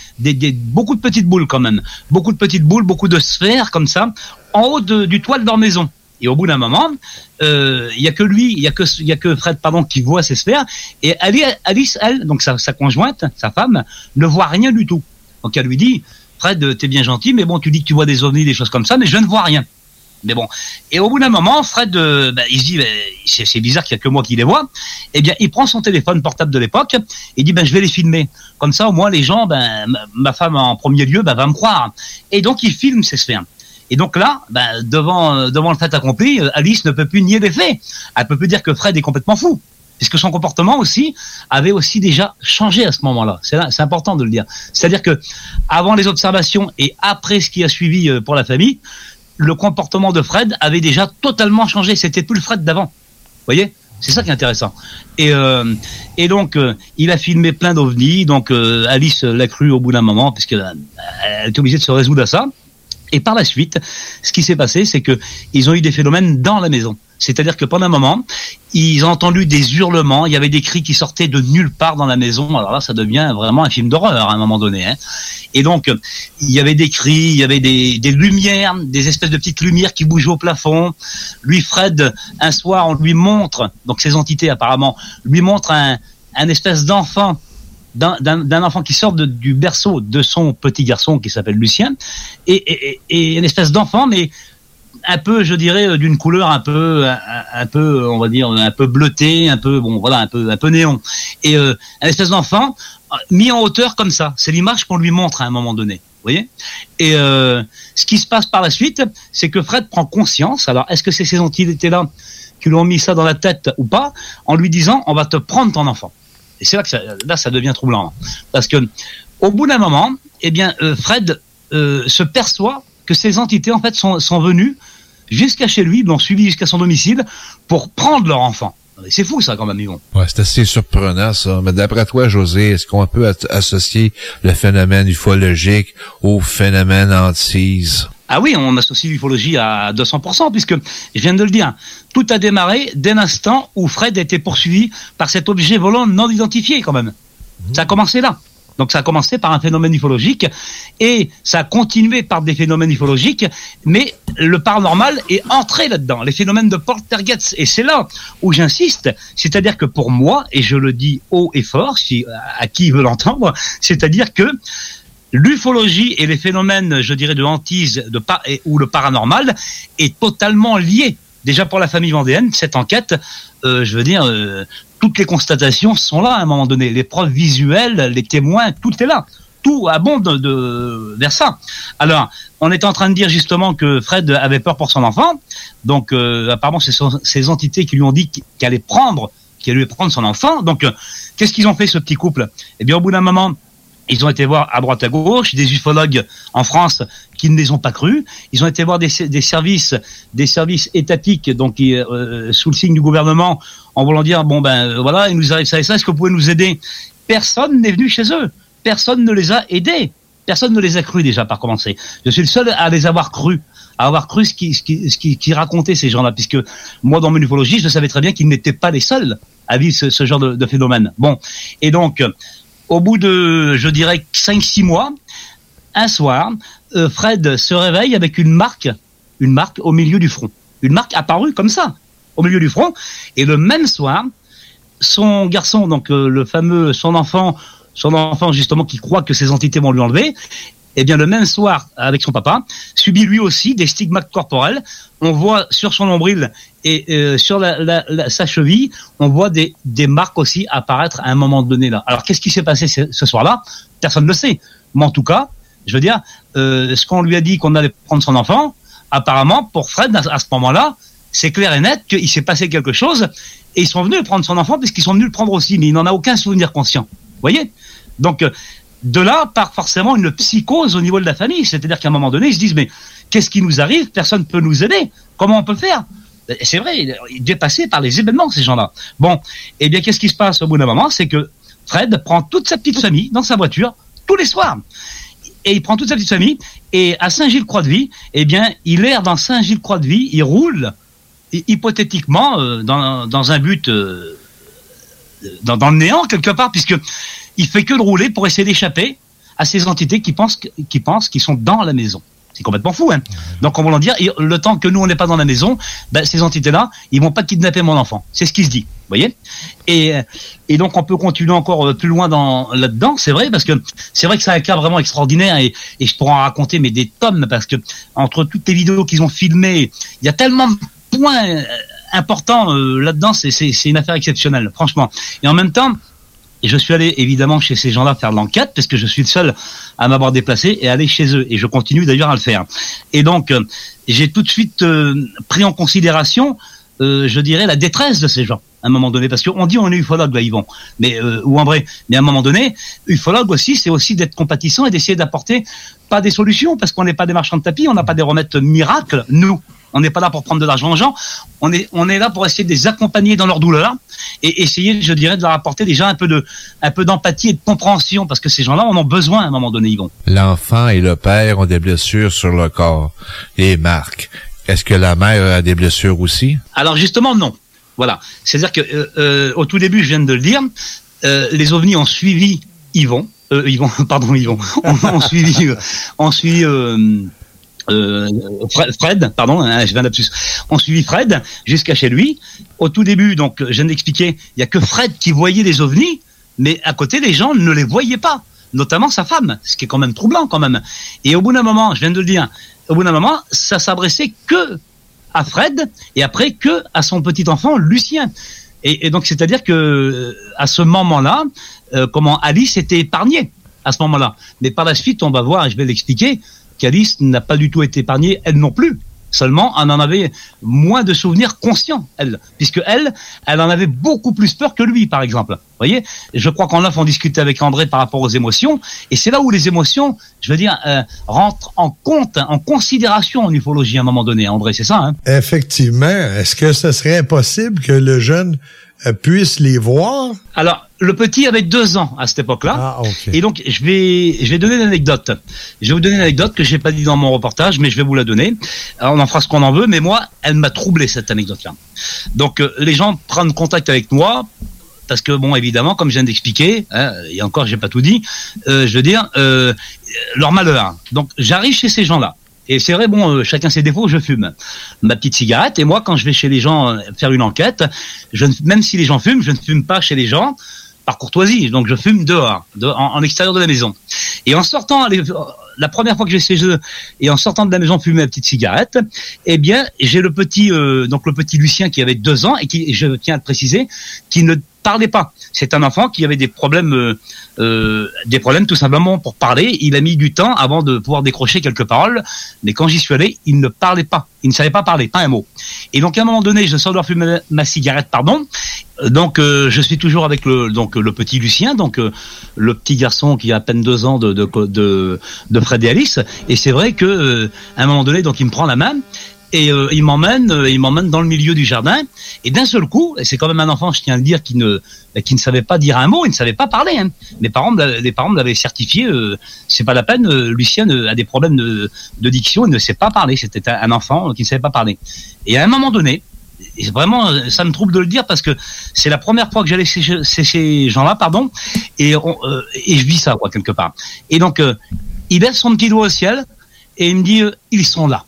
beaucoup de petites boules quand même, beaucoup de petites boules, beaucoup de sphères comme ça, en haut du toit de leur maison. Et au bout d'un moment, euh, il euh, y a que lui, il y a que il y a que Fred pardon qui voit ces sphères et Alice, elle, donc sa, conjointe, sa femme, ne voit rien du tout. Donc elle lui dit, Fred, t'es bien gentil, mais bon, tu dis que tu vois des ovnis, des choses comme ça, mais je ne vois rien. Mais bon. Et au bout d'un moment, Fred, euh, ben, il se dit, ben, c'est bizarre qu'il n'y a que moi qui les vois. Eh bien, il prend son téléphone portable de l'époque et dit, ben, je vais les filmer. Comme ça, au moins, les gens, ben, ma femme en premier lieu, ben, va me croire. Et donc, il filme ces sphères. Et donc là, ben, devant, devant le fait accompli, euh, Alice ne peut plus nier les faits. Elle peut plus dire que Fred est complètement fou puisque son comportement aussi avait aussi déjà changé à ce moment-là. C'est important de le dire. C'est-à-dire que avant les observations et après ce qui a suivi euh, pour la famille, le comportement de Fred avait déjà totalement changé. C'était plus le Fred d'avant. Vous voyez? C'est ça qui est intéressant. Et, euh, donc, euh, il a filmé plein d'ovnis. Donc, euh, Alice l'a cru au bout d'un moment, parce qu'elle était obligée de se résoudre à ça. Et par la suite, ce qui s'est passé, c'est que ils ont eu des phénomènes dans la maison. C'est-à-dire que pendant un moment, ils ont entendu des hurlements, il y avait des cris qui sortaient de nulle part dans la maison. Alors là, ça devient vraiment un film d'horreur à un moment donné. Hein. Et donc, il y avait des cris, il y avait des, des, lumières, des espèces de petites lumières qui bougeaient au plafond. Lui, Fred, un soir, on lui montre, donc ces entités apparemment, lui montre un, un espèce d'enfant d'un enfant qui sort de, du berceau de son petit garçon qui s'appelle Lucien et, une espèce d'enfant mais un peu, je dirais, euh, d'une couleur un peu, un, peu, on va dire, un peu bleuté, un peu, bon, voilà, un peu, un peu néon. Et euh, un espèce d'enfant euh, mis en hauteur comme ça. C'est l'image qu'on lui montre à un moment donné. Vous voyez? Et euh, ce qui se passe par la suite, c'est que Fred prend conscience. Alors, est-ce que c'est ces entités-là qui lui ont mis ça dans la tête ou pas En lui disant, on va te prendre ton enfant. Et c'est là que ça, là, ça devient troublant, parce que au bout d'un moment, eh bien, Fred se perçoit que ces entités en fait sont, sont venues jusqu'à chez lui, l'ont suivi jusqu'à son domicile pour prendre leur enfant. C'est fou ça quand même, Yvon. Ouais, c'est assez surprenant ça. Mais d'après toi, José, est-ce qu'on peut associer le phénomène ufologique au phénomène hantise? Ah oui, on associe l'ufologie à 200%, puisque, je viens de le dire, tout a démarré dès l'instant où Fred a été poursuivi par cet objet volant non identifié quand même. Ça a commencé là. Donc ça a commencé par un phénomène ufologique et ça a continué par des phénomènes ufologiques, mais le paranormal est entré là-dedans, les phénomènes de poltergeist. Et c'est là où j'insiste, c'est-à-dire que pour moi, et je le dis haut et fort, si, à qui veut l'entendre, c'est-à-dire que l'ufologie et les phénomènes, je dirais, de hantise de ou le paranormal est totalement lié. Déjà pour la famille vendéenne, cette enquête, euh, je veux dire, euh, toutes les constatations sont là à un moment donné. Les preuves visuelles, les témoins, tout est là. Tout abonde de, vers ça. Alors, on était en train de dire justement que Fred avait peur pour son enfant. Donc, euh, apparemment, c'est ces entités qui lui ont dit qu'il allait prendre, qu'il allait prendre son enfant. Donc, euh, qu'est-ce qu'ils ont fait, ce petit couple? Eh bien, au bout d'un moment, ils ont été voir à droite à gauche des ufologues en France qui ne les ont pas crus. Ils ont été voir des, services, des services étatiques, donc euh, sous le signe du gouvernement, en voulant dire bon ben voilà, il nous arrive ça et ça. Est-ce que vous pouvez nous aider? Personne n'est venu chez eux. Personne ne les a aidés. Personne ne les a crus déjà par commencer. Je suis le seul à les avoir crus à avoir cru ce qui, ce qui, ce qui, racontaient ces gens-là, puisque moi, dans mon ufologie, je savais très bien qu'ils n'étaient pas les seuls à vivre ce, ce genre de, de, phénomène. Bon, et donc, au bout de, je dirais, 5-6 mois, un soir, euh, Fred se réveille avec une marque, une marque au milieu du front. Une marque apparue comme ça, au milieu du front. Et le même soir, son garçon, donc euh, le fameux, son enfant, son enfant justement qui croit que ces entités vont lui enlever, eh bien le même soir avec son papa, subit lui aussi des stigmates corporels. On voit sur son nombril et euh, sur la, sa cheville, on voit des, des marques aussi apparaître à un moment donné là. Alors qu'est-ce qui s'est passé ce, soir-là? Personne ne le sait. Mais en tout cas, je veux dire, euh, ce qu'on lui a dit qu'on allait prendre son enfant, apparemment pour Fred à, ce moment-là, c'est clair et net qu'il s'est passé quelque chose et ils sont venus prendre son enfant puisqu'ils sont venus le prendre aussi, mais il n'en a aucun souvenir conscient. Vous voyez? Donc euh, de là part forcément une psychose au niveau de la famille, c'est-à-dire qu'à un moment donné, ils se disent mais qu'est-ce qui nous arrive? Personne ne peut nous aider. Comment on peut faire? C'est vrai, il est passé par les événements, ces gens-là. Bon, eh bien, qu'est-ce qui se passe au bout d'un moment? C'est que Fred prend toute sa petite famille dans sa voiture tous les soirs. Et il prend toute sa petite famille, et à Saint-Gilles-Croix-de-Vie, eh bien, il erre dans Saint-Gilles-Croix-de-Vie, il roule, hypothétiquement, euh, dans, dans, un but, euh, dans, le néant, quelque part, puisque il fait que de rouler pour essayer d'échapper à ces entités qui pensent, qui pensent qu'ils sont dans la maison. C'est complètement fou, hein. Donc, en voulant dire, le temps que nous, on n'est pas dans la maison, ben, ces entités-là, ils vont pas kidnapper mon enfant. C'est ce qui se dit. Vous voyez? Et, et donc, on peut continuer encore euh, plus loin dans, là-dedans. C'est vrai, parce que c'est vrai que c'est un cas vraiment extraordinaire et, et je pourrais en raconter, mais des tonnes, parce que entre toutes les vidéos qu'ils ont filmées, il y a tellement de points euh, importants euh, là-dedans. C'est, c'est, c'est une affaire exceptionnelle, franchement. Et en même temps, et je suis allé évidemment chez ces gens-là faire l'enquête parce que je suis le seul à m'avoir déplacé et aller chez eux. Et je continue d'ailleurs à le faire. Et donc, euh, j'ai tout de suite euh, pris en considération, euh, je dirais, la détresse de ces gens à un moment donné. Parce qu'on dit on est ufologue, là, Yvon, mais, ou en vrai. Mais à un moment donné, ufologue aussi, c'est aussi d'être compatissant et d'essayer d'apporter pas des solutions parce qu'on n'est pas des marchands de tapis, on n'a pas des remèdes miracles, nous. On n'est pas là pour prendre de l'argent aux gens. On est, on est là pour essayer de les accompagner dans leur douleur et essayer, je dirais, de leur apporter déjà un peu de, un peu d'empathie et de compréhension parce que ces gens-là en ont besoin à un moment donné, Yvon. L'enfant et le père ont des blessures sur le corps. Et Marc, est-ce que la mère a des blessures aussi? Alors justement, non. Voilà. C'est-à-dire que euh, euh, au tout début, je viens de le dire, euh, les ovnis ont suivi Yvon. Yvon, pardon, Yvon. On, suivi, on suivi euh, Fred, pardon, hein, je viens d'absus. On suivit Fred jusqu'à chez lui. Au tout début, donc, je viens d'expliquer, il y a que Fred qui voyait les ovnis, mais à côté, les gens ne les voyaient pas, notamment sa femme, ce qui est quand même troublant quand même. Et au bout d'un moment, je viens de le dire, au bout d'un moment, ça s'adressait que à Fred et après que à son petit enfant Lucien. Et, donc c'est-à-dire que à ce moment-là, euh, comment Alice était épargnée à ce moment-là. Mais par la suite, on va voir, je vais l'expliquer, qu'Alice n'a pas du tout été épargnée, elle non plus. Seulement, elle en avait moins de souvenirs conscients, elle, puisque elle, elle en avait beaucoup plus peur que lui, par exemple. Vous voyez, je crois qu'en off, on discutait avec André par rapport aux émotions, et c'est là où les émotions, je veux dire, euh, rentrent en compte, en considération en ufologie à un moment donné. André, c'est ça hein? Effectivement. Est-ce que ce serait possible que le jeune euh, puisse les voir? Alors, le petit avait deux ans à cette époque-là. Ah, Et donc, je vais, je vais donner une anecdote. Je vais vous donner une anecdote que j'ai pas dit dans mon reportage, mais je vais vous la donner. Alors, on en fera ce qu'on en veut, mais moi, elle m'a troublé, cette anecdote-là. Donc, euh, les gens prennent contact avec moi, parce que, bon, évidemment, comme je viens d'expliquer, hein, et encore, j'ai pas tout dit, euh, je veux dire, euh, leur malheur. Donc, j'arrive chez ces gens-là. Et c'est vrai, bon, euh, chacun ses défauts, je fume ma petite cigarette. Et moi, quand je vais chez les gens euh, faire une enquête, je même si les gens fument, je ne fume pas chez les gens par courtoisie. Donc je fume dehors, en, extérieur de la maison. Et en sortant, la première fois que je vais chez et en sortant de la maison fumer ma petite cigarette, eh bien, j'ai le petit, euh, donc le petit Lucien qui avait deux ans et qui, je tiens à le préciser, qui ne parlait pas. C'est un enfant qui avait des problèmes, euh, euh, des problèmes tout simplement pour parler. Il a mis du temps avant de pouvoir décrocher quelques paroles, mais quand j'y suis allé, il ne parlait pas. Il ne savait pas parler, pas un mot. Et donc à un moment donné, je sors de fumer ma, cigarette, pardon. Donc euh, je suis toujours avec le donc le petit Lucien, donc le petit garçon qui a à peine deux ans de de de, de Fred et Alice. Et c'est vrai que à un moment donné, donc il me prend la main et euh, il m'emmène, euh, il m'emmène dans le milieu du jardin. Et d'un seul coup, et c'est quand même un enfant, je tiens à le dire, qui ne, qui ne savait pas dire un mot, il ne savait pas parler. Hein. Mes parents, les parents l'avaient certifié. Euh, c'est pas la peine. Euh, Lucien a des problèmes de, de diction, il ne sait pas parler. C'était un enfant qui ne savait pas parler. Et à un moment donné, et vraiment, ça me trouble de le dire parce que c'est la première fois que j'allais chez, ces gens-là, pardon, et, et je vis ça, quoi, quelque part. Et donc, il baisse son petit doigt au ciel et il me dit, ils sont là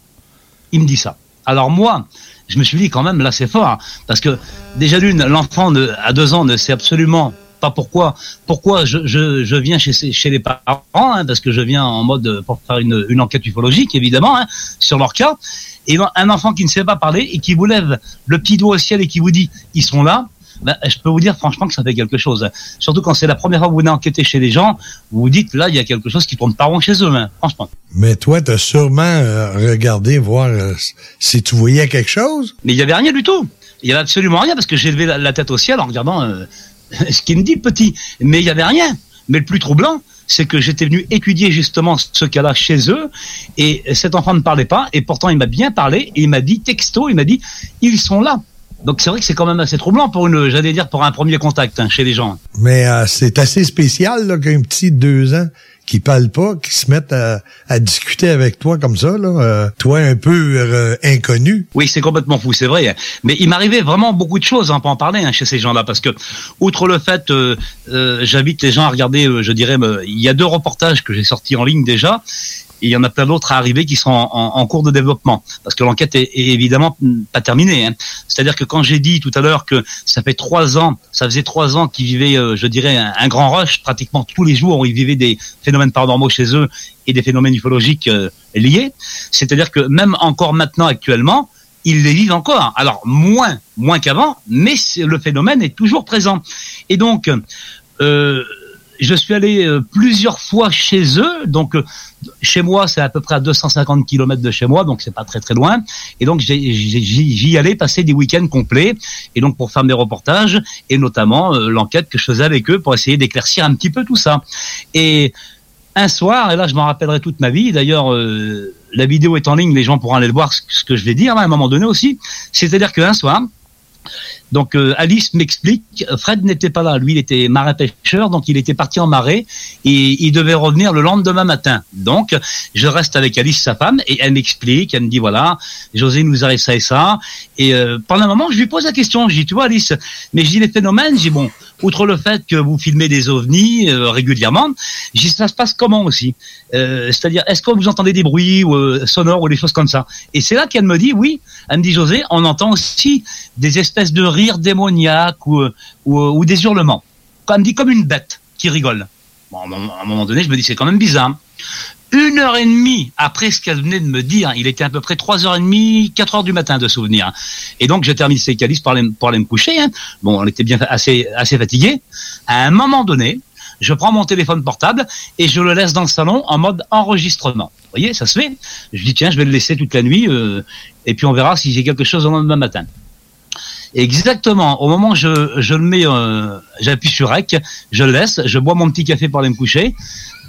il me dit ça. Alors moi, je me suis dit quand même, là c'est fort, hein, parce que déjà d'une, l'enfant à deux ans ne sait absolument pas pourquoi pourquoi je, je, viens chez, chez les parents, hein, parce que je viens en mode pour faire une, une enquête ufologique, évidemment, hein, sur leur cas. Et un enfant qui ne sait pas parler et qui vous lève le petit doigt au ciel et qui vous dit, ils sont là, ben, je peux vous dire franchement que ça fait quelque chose. Surtout quand c'est la première fois que vous venez enquêter chez les gens, vous vous dites là, il y a quelque chose qui tourne pas rond chez eux, hein, franchement. Mais toi, tu as sûrement euh, regardé voir euh, si tu voyais quelque chose. Mais il y avait rien du tout. Il y avait absolument rien parce que j'ai levé la, tête au ciel en regardant euh, ce qu'il me dit petit. Mais il y avait rien. Mais le plus troublant, c'est que j'étais venu étudier justement ce cas-là chez eux et cet enfant ne parlait pas et pourtant il m'a bien parlé et il m'a dit texto, il m'a dit ils sont là. Donc c'est vrai que c'est quand même assez troublant pour une, j'allais dire pour un premier contact hein, chez les gens. Mais euh, c'est assez spécial qu'un petit de deux ans qui parle pas, qui se mette à, discuter avec toi comme ça, là, euh, toi un peu euh, inconnu. Oui, c'est complètement fou, c'est vrai. Mais il m'arrivait vraiment beaucoup de choses, hein, pour en parler hein, chez ces gens-là, parce que outre le fait, j'invite les gens à regarder, je dirais, il y a deux reportages que j'ai sortis en ligne déjà, il y en a plein d'autres à arriver qui sont en, cours de développement, parce que l'enquête est, évidemment pas terminée. Hein. C'est-à-dire que quand j'ai dit tout à l'heure que ça fait trois ans, ça faisait trois ans qu'ils vivaient, euh, je dirais, un, grand rush, pratiquement tous les jours, où ils vivaient des phénomènes paranormaux chez eux et des phénomènes ufologiques euh, liés. C'est-à-dire que même encore maintenant, actuellement, ils les vivent encore. Alors moins, moins qu'avant, mais le phénomène est toujours présent. Et donc, euh, je suis allé euh, plusieurs fois chez eux, donc euh, chez moi c'est à peu près à 250 km de chez moi, donc c'est pas très très loin. Et donc j'y allais passer des week-ends complets, et donc pour faire des reportages et notamment euh, l'enquête que je faisais avec eux pour essayer d'éclaircir un petit peu tout ça. Et un soir, et là je m'en rappellerai toute ma vie. D'ailleurs, la vidéo est en ligne, les gens pourront aller le voir ce que je vais dire à un moment donné aussi. C'est-à-dire qu'un soir, donc euh, Alice m'explique, Fred n'était pas là, lui il était marin pêcheur, donc il était parti en marée et il devait revenir le lendemain matin. Donc je reste avec Alice, sa femme, et elle m'explique, elle me dit voilà, José nous arrive ça et ça. Et euh, pendant un moment, je lui pose la question, je dis tu vois Alice, mais je dis les phénomènes, je bon, outre le fait que vous filmez des ovnis euh, régulièrement, ça se passe comment aussi C'est-à-dire est-ce que vous entendez des bruits ou, sonores ou des choses comme ça? Et c'est là qu'elle me dit oui, elle me dit José, on entend aussi des espèces de rires démoniaques ou, ou, ou des hurlements. Elle me dit comme une bête qui rigole. Bon, à un moment donné, je me dis c'est quand même bizarre. Une heure et demie après ce qu'elle venait de me dire, il était à peu près trois heures et demie, quatre heures du matin de souvenir. Et donc j'ai terminé ces calices pour aller, me coucher. hein. Bon, on était bien assez assez fatigué. À un moment donné, je prends mon téléphone portable et je le laisse dans le salon en mode enregistrement. Vous voyez, ça se fait. Je dis tiens, je vais le laisser toute la nuit euh, et puis on verra si j'ai quelque chose au lendemain matin. Exactement. Au moment où je, je le mets, euh, j'appuie sur REC, je le laisse, je bois mon petit café pour aller me coucher.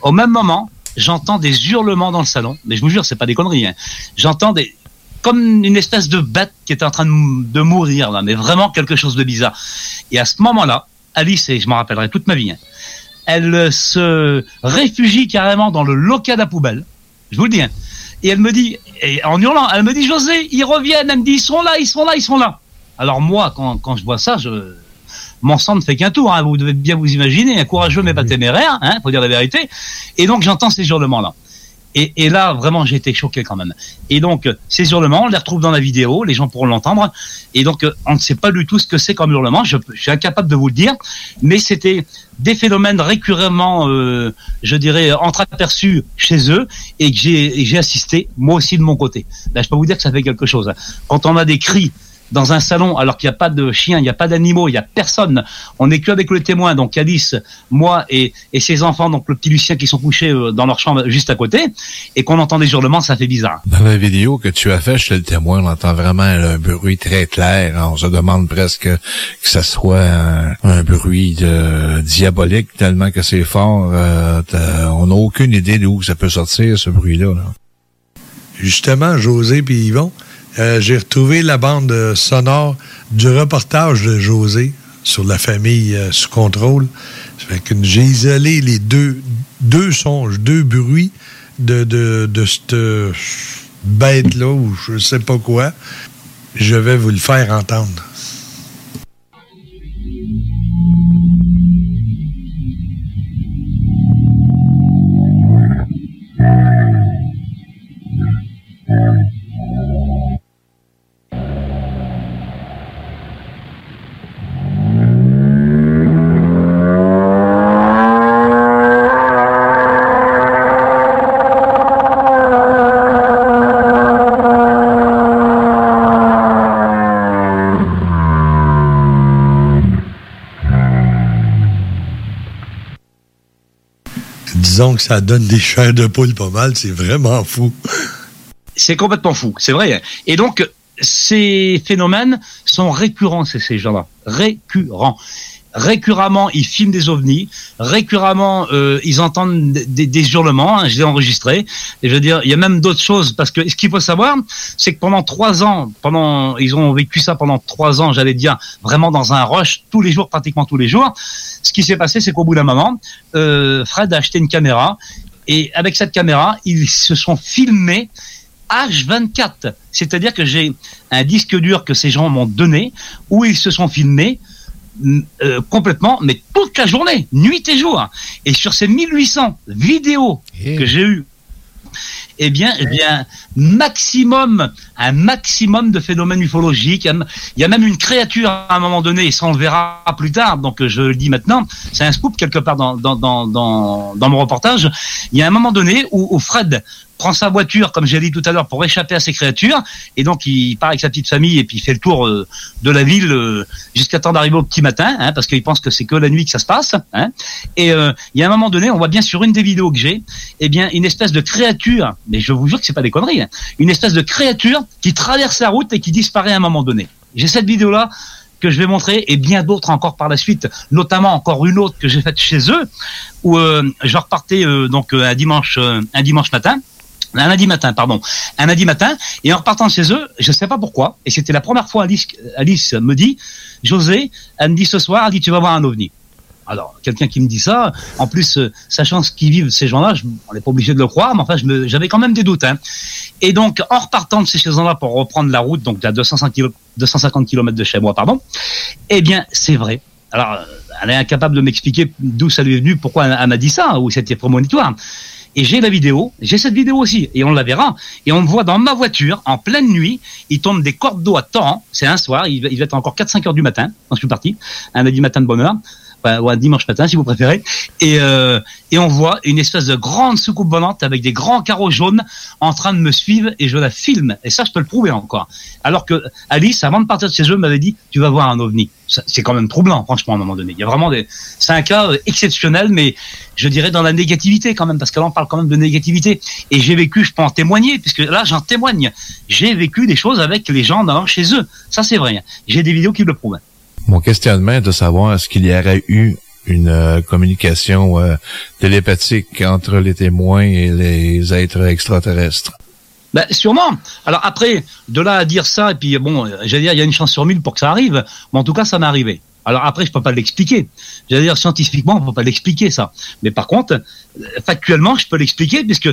Au même moment, j'entends des hurlements dans le salon. Mais je vous jure, c'est pas des conneries. hein. J'entends des comme une espèce de bête qui est en train de, mou- de mourir là, mais vraiment quelque chose de bizarre. Et à ce moment-là, Alice, et je m'en rappellerai toute ma vie, hein, elle euh, se réfugie carrément dans le local à poubelle. Je vous le dis. hein. Et elle me dit, et en hurlant, elle me dit, José, ils reviennent. Elle me dit, ils sont là, ils sont là, ils sont là. Alors moi, quand, quand je vois ça, je, mon sang ne fait qu'un tour. Hein, vous devez bien vous imaginer, un courageux mais pas téméraire, hein, faut dire la vérité. Et donc j'entends ces hurlements-là. Et, et là, vraiment, j'ai été choqué quand même. Et donc, ces hurlements, on les retrouve dans la vidéo, les gens pourront l'entendre. Et donc, on ne sait pas du tout ce que c'est comme hurlement. Je, je suis incapable de vous le dire, mais c'était des phénomènes récurremment, euh, je dirais, entreaperçus chez eux et que j'ai assisté, moi aussi de mon côté. Ben, je peux vous dire que ça fait quelque chose. Quand on a des cris dans un salon alors qu'il n'y a pas de chiens, il n'y a pas d'animaux, il n'y a personne. On n'est que avec le témoin, donc Alice, moi et, et ses enfants, donc le petit Lucien qui sont couchés euh, dans leur chambre juste à côté, et qu'on entend des hurlements, ça fait bizarre. Dans la vidéo que tu as fait chez le témoin, on entend vraiment un bruit très clair. On se demande presque que ça soit un, un bruit de, diabolique tellement que c'est fort. Euh, on n'a aucune idée d'où ça peut sortir, ce bruit-là. là. Justement, José et Yvon, euh, j'ai retrouvé la bande euh, sonore du reportage de José sur la famille euh, sous contrôle. J'ai isolé les deux, deux songes, deux bruits de, de, de cette bête-là, ou je sais pas quoi. Je vais vous le faire entendre. Disons que ça donne des chairs de poule pas mal, c'est vraiment fou. C'est complètement fou, c'est vrai. Et donc, ces phénomènes sont récurrents, ces, ces gens-là. Récurrents. Récurremment, ils filment des ovnis. Récurremment, euh, ils entendent des, hurlements. hein, je l'ai enregistré. Et je veux dire, il y a même d'autres choses parce que ce qu'il faut savoir, c'est que pendant trois ans, pendant, ils ont vécu ça pendant trois ans, j'allais dire vraiment dans un rush, tous les jours, pratiquement tous les jours. Ce qui s'est passé, c'est qu'au bout d'un moment, euh, Fred a acheté une caméra et avec cette caméra, ils se sont filmés H24. C'est-à-dire que j'ai un disque dur que ces gens m'ont donné où ils se sont filmés mm, euh, complètement, mais toute la journée, nuit et jour. Et sur ces 1800 vidéos que j'ai eues, eh bien, eh bien, maximum, un maximum de phénomènes ufologiques. Il y a même une créature à un moment donné, et ça on le verra plus tard. Donc euh, je le dis maintenant, c'est un scoop quelque part dans mon reportage. Il y a un moment donné où, où Fred prend sa voiture, comme j'ai dit tout à l'heure, pour échapper à ces créatures, et donc il part avec sa petite famille et puis il fait le tour euh, de la ville euh, jusqu'à temps d'arriver au petit matin, hein, parce qu'il pense que c'est que la nuit que ça se passe. Hein. Et euh, il y a un moment donné, on voit bien sur une des vidéos que j'ai, eh bien une espèce de créature, mais je vous jure que c'est pas des conneries, hein, une espèce de créature qui traverse la route et qui disparaît à un moment donné. J'ai cette vidéo là que je vais montrer et bien d'autres encore par la suite, notamment encore une autre que j'ai faite chez eux où euh, je repartais euh, donc un dimanche un dimanche matin un lundi matin, pardon, un lundi matin, et en repartant chez eux, je sais pas pourquoi, et c'était la première fois Alice, Alice me dit, José, elle me dit ce soir, elle dit tu vas voir un ovni. Alors, quelqu'un qui me dit ça, en plus, euh, sachant ce qu'ils vivent ces gens-là, on n'est pas obligé de le croire, mais enfin, j'avais quand même des doutes. Hein. Et donc, en repartant de ces gens-là pour reprendre la route, donc à 250 km, 250 km de chez moi, pardon, eh bien, c'est vrai. Alors, elle est incapable de m'expliquer d'où ça lui est venu, pourquoi elle m'a dit ça, ou c'était prémonitoire. Et j'ai la vidéo, j'ai cette vidéo aussi, et on la verra. Et on voit dans ma voiture, en pleine nuit, il tombe des cordes d'eau à temps, c'est un soir, il, va- il être encore 4-5 heures du matin, quand je suis parti, un lundi matin de bonne heure. Ou un dimanche matin si vous préférez, et, euh, et on voit une espèce de grande soucoupe volante avec des grands carreaux jaunes en train de me suivre et je la filme. Et ça, je peux le prouver encore. Alors que Alice, avant de partir de chez eux, m'avait dit, tu vas voir un ovni. C'est quand même troublant, franchement, à un moment donné. Il y a vraiment des, c'est un cas euh, exceptionnel, mais je dirais dans la négativité quand même, parce que là, on parle quand même de négativité. Et j'ai vécu, je peux en témoigner, puisque là, j'en témoigne. J'ai vécu des choses avec les gens dans, chez eux. Ça, c'est vrai. J'ai des vidéos qui le prouvent. Mon questionnement est de savoir est-ce qu'il y aurait eu une euh, communication euh, télépathique entre les témoins et les êtres extraterrestres. Ben, sûrement. Alors après, de là à dire ça, et puis bon, j'allais dire, il y a une chance sur mille pour que ça arrive, mais en tout cas, ça m'est arrivé. Alors après, je peux pas l'expliquer. J'allais dire, scientifiquement, on peut pas l'expliquer, ça. Mais par contre, factuellement, je peux l'expliquer, puisque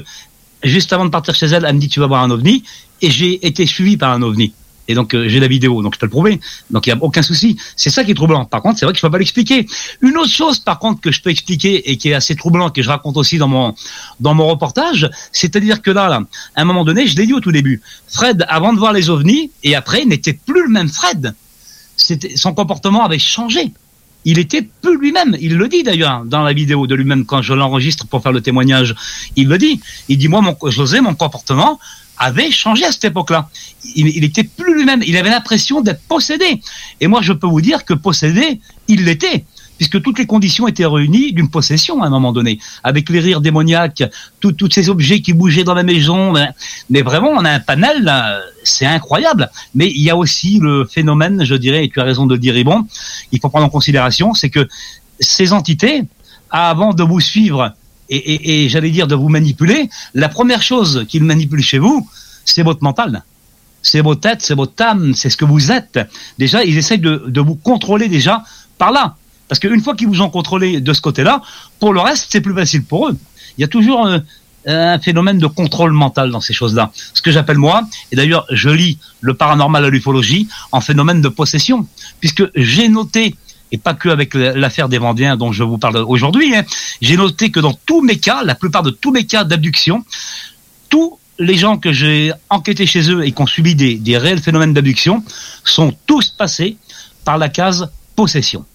juste avant de partir chez elle, elle me dit, tu vas voir un ovni, et j'ai été suivi par un ovni. Et donc euh, j'ai la vidéo, donc je peux le prouver. Donc il y a aucun souci. C'est ça qui est troublant. Par contre, c'est vrai que je peux pas l'expliquer. Une autre chose, par contre, que je peux expliquer et qui est assez troublant, que je raconte aussi dans mon dans mon reportage, c'est-à-dire que là, là, à un moment donné, je l'ai dit au tout début, Fred, avant de voir les ovnis et après, n'était plus le même Fred. Son comportement avait changé. Il était plus lui-même. Il le dit d'ailleurs dans la vidéo de lui-même quand je l'enregistre pour faire le témoignage. Il le dit. Il dit moi, mon, José, mon comportement avait changé à cette époque-là. Il, il était plus lui-même. Il avait l'impression d'être possédé. Et moi, je peux vous dire que possédé, il l'était. Puisque toutes les conditions étaient réunies d'une possession à un moment donné, avec les rires démoniaques, tous ces objets qui bougeaient dans la maison. Mais, mais vraiment, on a un panel, c'est incroyable. Mais il y a aussi le phénomène, je dirais, et tu as raison de le dire, il faut prendre en considération, c'est que ces entités, avant de vous suivre et, j'allais dire de vous manipuler, la première chose qu'ils manipulent chez vous, c'est votre mental. C'est votre tête, c'est votre âme, c'est ce que vous êtes. Déjà, ils essayent de vous contrôler déjà par là. Parce qu'une fois qu'ils vous ont contrôlé de ce côté-là, pour le reste, c'est plus facile pour eux. Il y a toujours euh, un phénomène de contrôle mental dans ces choses-là. Ce que j'appelle moi, et d'ailleurs je lis le paranormal à l'ufologie, en phénomène de possession. Puisque j'ai noté, et pas que avec l'affaire des Vendiens dont je vous parle aujourd'hui, hein, j'ai noté que dans tous mes cas, la plupart de tous mes cas d'abduction, tous les gens que j'ai enquêtés chez eux et qui ont subi des réels phénomènes d'abduction sont tous passés par la case possession.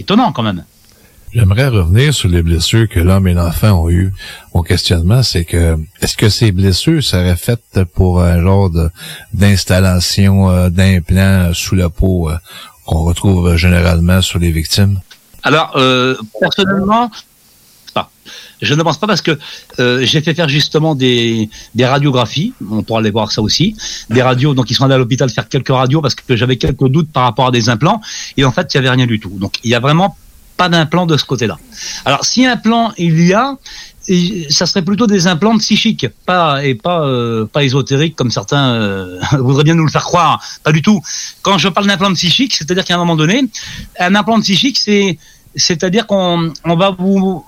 Étonnant quand même. J'aimerais revenir sur les blessures que l'homme et l'enfant ont eues. Mon questionnement, c'est que est-ce que ces blessures seraient faites pour un genre d'installation euh, d'implants sous la peau euh, qu'on retrouve généralement sur les victimes? Alors, euh, personnellement. Je ne pense pas parce que euh, j'ai fait faire justement des, des radiographies, on pourra aller voir ça aussi, des radios, donc ils sont allés à l'hôpital faire quelques radios parce que j'avais quelques doutes par rapport à des implants, et en fait il n'y avait rien du tout. Donc il y a vraiment pas d'implant de ce côté-là. Alors si un plan il y a, ça serait plutôt des implants psychiques, pas et pas euh, pas ésotériques comme certains euh, voudraient bien nous le faire croire. Pas du tout. Quand je parle d'implant psychique, c'est-à-dire qu'à un moment donné, un implant psychique, c'est c'est-à-dire qu'on on va vous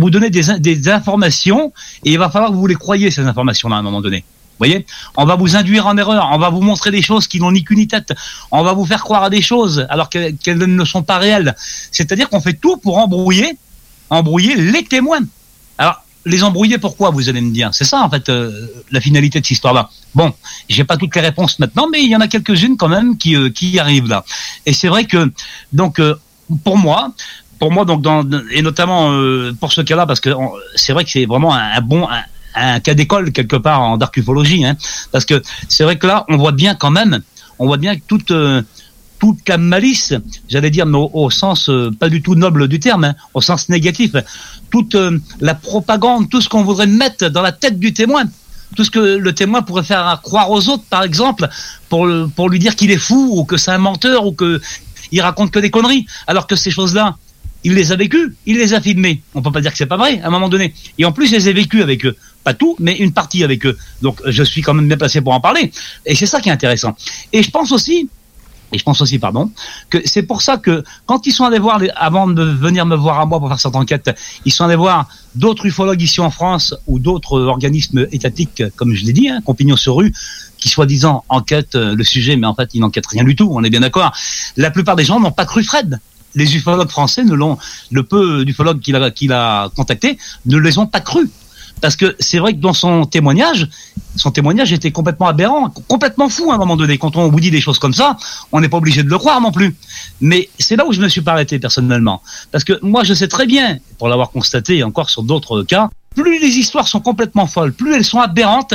vous donner des, in- des informations et il va falloir que vous les croyez ces informations-là à un moment donné. Vous voyez? On va vous induire en erreur, on va vous montrer des choses qui n'ont ni queue ni tête, on va vous faire croire à des choses alors que- qu'elles ne sont pas réelles. C'est-à-dire qu'on fait tout pour embrouiller, embrouiller les témoins. Alors, les embrouiller, pourquoi, vous allez me dire? C'est ça, en fait, euh, la finalité de cette histoire-là. Bon, j'ai pas toutes les réponses maintenant, mais il y en a quelques-unes quand même qui, euh, qui arrivent là. Et c'est vrai que, donc, euh, pour moi, pour moi, donc, et notamment euh, pour ce cas-là, parce que c'est vrai que c'est vraiment un, bon, un, cas d'école quelque part en darkufologie, hein, parce que c'est vrai que là, on voit bien quand même, on voit bien que toute euh, toute la malice, j'allais dire, mais au, sens euh, pas du tout noble du terme, hein, au sens négatif, toute la propagande, tout ce qu'on voudrait mettre dans la tête du témoin, tout ce que le témoin pourrait faire croire aux autres, par exemple, pour, pour lui dire qu'il est fou ou que c'est un menteur ou que il raconte que des conneries, alors que ces choses-là, il les a vécues, il les a filmées. On peut pas dire que c'est pas vrai à un moment donné. Et en plus, je les ai vécues avec eux, pas tout, mais une partie avec eux. Donc, je suis quand même bien placé pour en parler. Et c'est ça qui est intéressant. Et je pense aussi, et je pense aussi, pardon, que c'est pour ça que quand ils sont allés voir, avant de venir me voir à moi pour faire cette enquête, ils sont allés voir d'autres ufologues ici en France ou d'autres organismes étatiques, comme je l'ai dit, hein, Compignon sur rue, qui soi-disant enquêtent euh, le sujet, mais en fait ils n'enquêtent rien du tout. On est bien d'accord. La plupart des gens n'ont pas cru Fred. Les ufologues français ne l'ont, le peu d'ufologues qu'il a, qu'il a contacté ne les ont pas cru. Parce que c'est vrai que dans son témoignage, son témoignage était complètement aberrant, complètement fou à un moment donné. Quand on vous dit des choses comme ça, on n'est pas obligé de le croire non plus. Mais c'est là où je me suis pas arrêté personnellement. Parce que moi, je sais très bien, pour l'avoir constaté encore sur d'autres cas, plus les histoires sont complètement folles, plus elles sont aberrantes,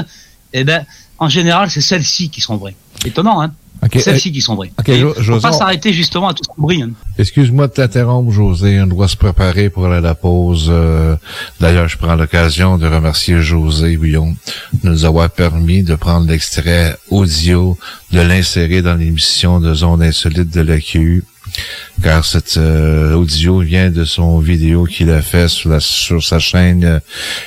eh ben, en général, c'est celles-ci qui sont vraies. Étonnant, hein Ok, Celles-ci euh, qui sont vraies. ok, Et Jo- José, pas on- s'arrêter justement à tout ce qu'on brille. hein. Excuse-moi de t'interrompre, José. On doit se préparer pour aller à la pause. Euh, D'ailleurs, je prends l'occasion de remercier José Bouillon de nous avoir permis de prendre l'extrait audio, de l'insérer dans l'émission de Zone Insolite de l'AQU. Car cet euh, audio vient de son vidéo qu'il a fait sur, sa chaîne euh,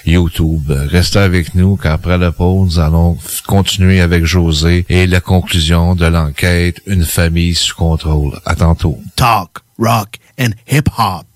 YouTube. Restez avec nous, car après la pause, nous allons continuer avec José et la conclusion de l'enquête Une famille sous contrôle. À tantôt. Talk, rock and hip-hop.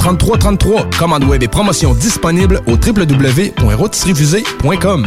3333. Commande web et promotion disponible au www.rôtisseriefusée.com.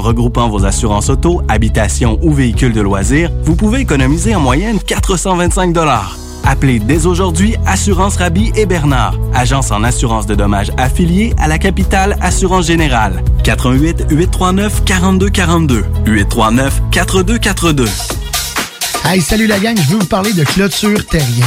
qu'en regroupant vos assurances auto, habitation ou véhicules de loisirs, vous pouvez économiser en moyenne 425 Appelez dès aujourd'hui Assurance Rabi et Bernard, agence en assurance de dommages affiliée à la capitale Assurance Générale. 88 839 4242 839 4242. Hey, salut la gang, je veux vous parler de Clôture Terrien.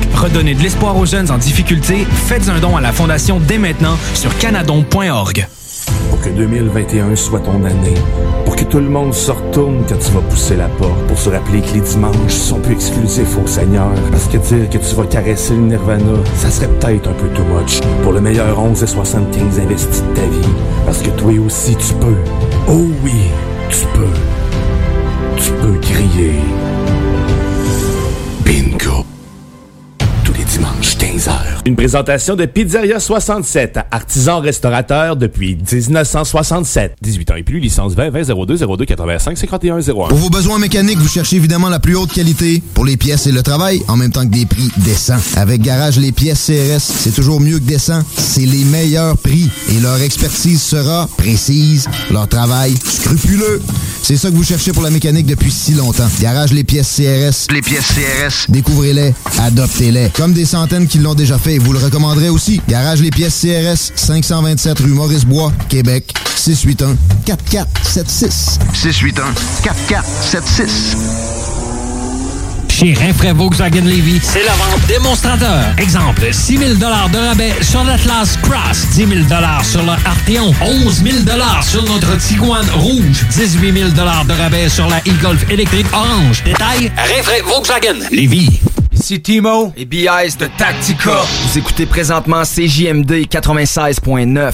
Redonnez de l'espoir aux jeunes en difficulté. Faites un don à la Fondation dès maintenant sur canadon.org. Pour que 2021 soit ton année. Pour que tout le monde se retourne quand tu vas pousser la porte. Pour se rappeler que les dimanches sont plus exclusifs au Seigneur. Parce que dire que tu vas caresser le Nirvana, ça serait peut-être un peu too much. Pour le meilleur 11 et 75 investis de ta vie. Parce que toi aussi tu peux. Oh oui, tu peux. Tu peux crier. Bingo. Une présentation de Pizzeria 67, artisan restaurateur depuis 1967. 18 ans et plus, licence 20 20 02 02 85 51 01. Pour vos besoins mécaniques, vous cherchez évidemment la plus haute qualité pour les pièces et le travail, en même temps que des prix décents. Avec Garage Les Pièces CRS, c'est toujours mieux que décent. C'est les meilleurs prix et leur expertise sera précise, leur travail scrupuleux. C'est ça que vous cherchez pour la mécanique depuis si longtemps. Garage Les Pièces CRS. Les pièces CRS. Découvrez-les, adoptez-les. Comme des centaines qui l'ont déjà fait, vous le recommanderez aussi. Garage Les Pièces CRS, 527 rue Maurice-Bois, Québec, 681 4476. 681 4476. Chez Rinfraie Volkswagen Levy, c'est la vente démonstrateur. Exemple, 6 000 de rabais sur l'Atlas Cross, 10 000 sur le Arteon, 11 000 sur notre Tiguan Rouge, 18 000 de rabais sur la e-Golf électrique orange. Détail, Rinfraie Volkswagen Levy. Ici Timo et BIS de Tactica. Vous écoutez présentement CJMD 96.9.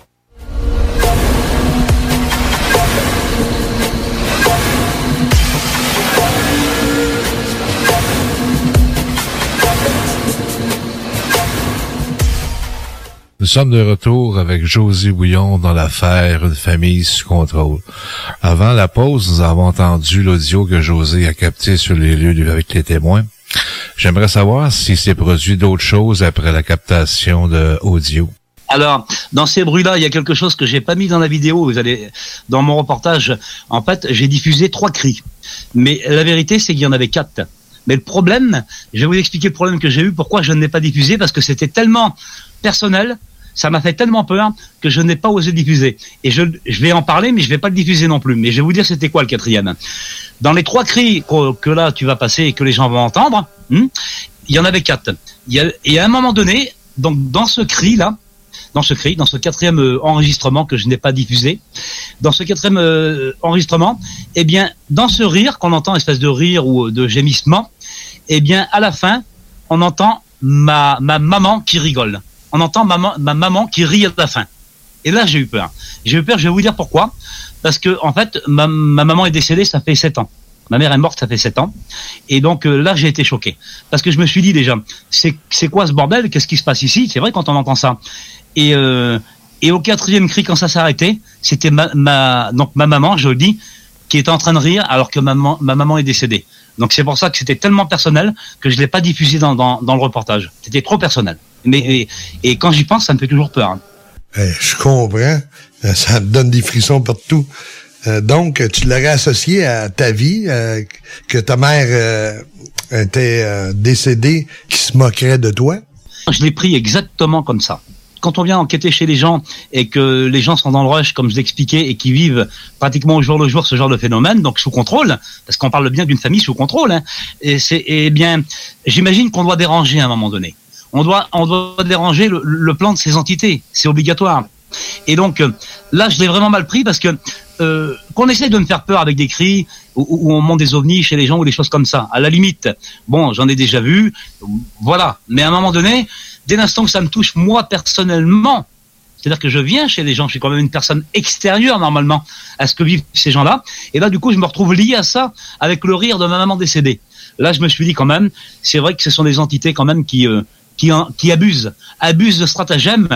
Nous sommes de retour avec Josie Bouillon dans l'affaire Une famille sous contrôle. Avant la pause, nous avons entendu l'audio que José a capté sur les lieux avec les témoins. J'aimerais savoir si s'est produit d'autres choses après la captation de audio. Alors, dans ces bruits-là, il y a quelque chose que j'ai pas mis dans la vidéo. Vous allez, dans mon reportage, en fait, j'ai diffusé trois cris. Mais la vérité, c'est qu'il y en avait quatre. Mais le problème, je vais vous expliquer le problème que j'ai eu, pourquoi je ne l'ai pas diffusé, parce que c'était tellement personnel, ça m'a fait tellement peur que je n'ai pas osé diffuser. Et je, vais en parler, mais je vais pas le diffuser non plus. Mais je vais vous dire c'était quoi le quatrième. Dans les trois cris que, là tu vas passer et que les gens vont entendre, hmm, il y en avait quatre. Y a, et à un moment donné, donc dans ce cri là, dans ce cri, dans ce quatrième euh, enregistrement que je n'ai pas diffusé, dans ce quatrième euh, enregistrement, eh bien, dans ce rire qu'on entend, espèce de rire ou de gémissement, eh bien, à la fin, on entend ma maman qui rigole on entend maman, ma maman qui rit à la fin. Et là, j'ai eu peur. J'ai eu peur, je vais vous dire pourquoi. Parce que, en fait, ma, maman est décédée, ça fait sept ans. Ma mère est morte, ça fait sept ans. Et donc euh, là, j'ai été choqué. Parce que je me suis dit déjà, c'est quoi ce bordel? Qu'est-ce qui se passe ici? C'est vrai quand on entend ça. Et, euh, et au quatrième cri, quand ça s'est arrêté, c'était ma, ma, donc ma maman, je le dis, qui était en train de rire alors que ma, ma maman est décédée. Donc c'est pour ça que c'était tellement personnel que je l'ai pas diffusé dans, dans, dans le reportage. C'était trop personnel. Mais et, quand j'y pense, ça me fait toujours peur. Hein. Eh, je comprends. Euh, ça me donne des frissons partout. Euh, donc, tu l'aurais associé à ta vie, euh, que ta mère était décédée, qui se moquerait de toi? Je l'ai pris exactement comme ça quand on vient enquêter chez les gens et que les gens sont dans le rush, comme je l'expliquais, et qui vivent pratiquement au jour le jour ce genre de phénomène, donc sous contrôle, parce qu'on parle bien d'une famille sous contrôle, hein, et c'est, eh bien, j'imagine qu'on doit déranger à un moment donné on doit, on doit déranger le, plan de ces entités. C'est obligatoire. Et donc euh, là, je l'ai vraiment mal pris parce que euh, qu'on essaie de me faire peur avec des cris où, on monte des ovnis chez les gens ou des choses comme ça. À la limite, bon, j'en ai déjà vu, voilà. Mais à un moment donné, dès l'instant que ça me touche moi personnellement, c'est-à-dire que je viens chez les gens, je suis quand même une personne extérieure normalement à ce que vivent ces gens-là. Et là, du coup, je me retrouve lié à ça avec le rire de ma maman décédée. Là, je me suis dit quand même, c'est vrai que ce sont des entités quand même qui euh, qui, qui abusent, abusent de stratagèmes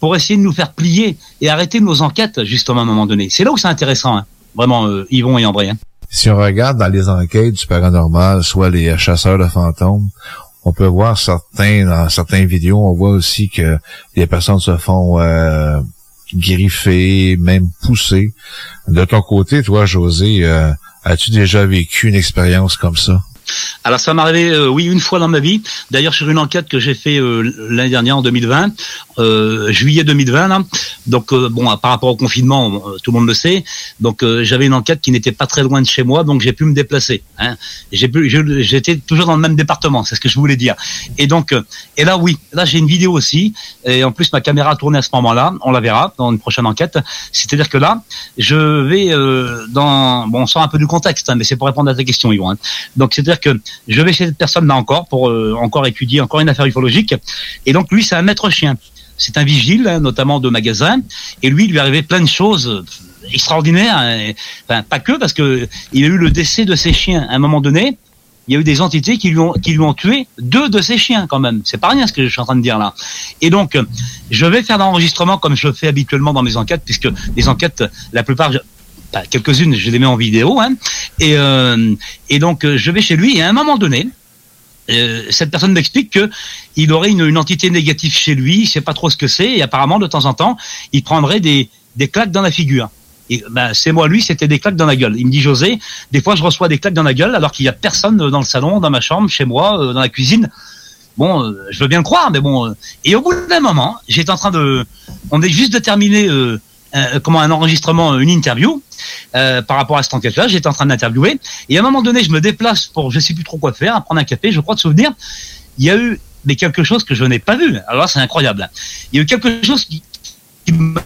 pour essayer de nous faire plier et arrêter nos enquêtes justement à un moment donné. C'est là où c'est intéressant, hein. vraiment, euh, Yvon et André. Hein. Si on regarde dans les enquêtes du paranormal, soit les chasseurs de fantômes, on peut voir certains dans certaines vidéos, on voit aussi que les personnes se font euh, griffer, même pousser. De ton côté, toi, José, euh, as-tu déjà vécu une expérience comme ça? Alors ça m'est arrivé, euh, oui, une fois dans ma vie. D'ailleurs, sur une enquête que j'ai fait euh, l'année dernière, en 2020, euh, juillet 2020. Là. Donc bon, par rapport au confinement, tout le monde le sait. Donc j'avais une enquête qui n'était pas très loin de chez moi, donc j'ai pu me déplacer. Hein. J'ai pu, j'étais toujours dans le même département, c'est ce que je voulais dire. Et donc, et là, oui, là j'ai une vidéo aussi. Et en plus, ma caméra tournait à ce moment-là. On la verra dans une prochaine enquête. C'est-à-dire que là, je vais dans, bon, on sort un peu du contexte, hein, mais c'est pour répondre à ta question, Yvon. Hein. Donc c'est-à-dire que je vais chez cette personne là encore pour euh, encore étudier encore une affaire ufologique. Et donc lui, c'est un maître chien. C'est un vigile, hein, notamment de magasin. Et lui, il lui arrivait plein de choses extraordinaires. Hein, enfin, pas que parce que il a eu le décès de ses chiens à un moment donné. Il y a eu des entités qui lui ont qui lui ont tué deux de ses chiens quand même. C'est pas rien ce que je suis en train de dire là. Et donc, je vais faire l'enregistrement comme je fais habituellement dans mes enquêtes, puisque les enquêtes, la plupart, quelques-unes, je les mets en vidéo, hein, et, euh, et donc euh, je vais chez lui et à un moment donné, euh, cette personne m'explique que il aurait une, une, entité négative chez lui, il sait pas trop ce que c'est, et apparemment de temps en temps, il prendrait des, des claques dans la figure. Et ben, c'est moi, lui, c'était des claques dans la gueule. Il me dit José, des fois je reçois des claques dans la gueule alors qu'il y a personne dans le salon, dans ma chambre, chez moi, dans la cuisine. Bon, je veux bien le croire, mais bon. Et au bout d'un moment, j'étais en train de, on est juste de terminer euh, comment un enregistrement, une interview euh, par rapport à cette enquête-là. J'étais en train d'interviewer et à un moment donné, je me déplace pour je sais plus trop quoi faire, prendre un café. Je crois de souvenir, il y a eu mais quelque chose que je n'ai pas vu. Alors c'est incroyable. Il y a eu quelque chose qui, qui m'a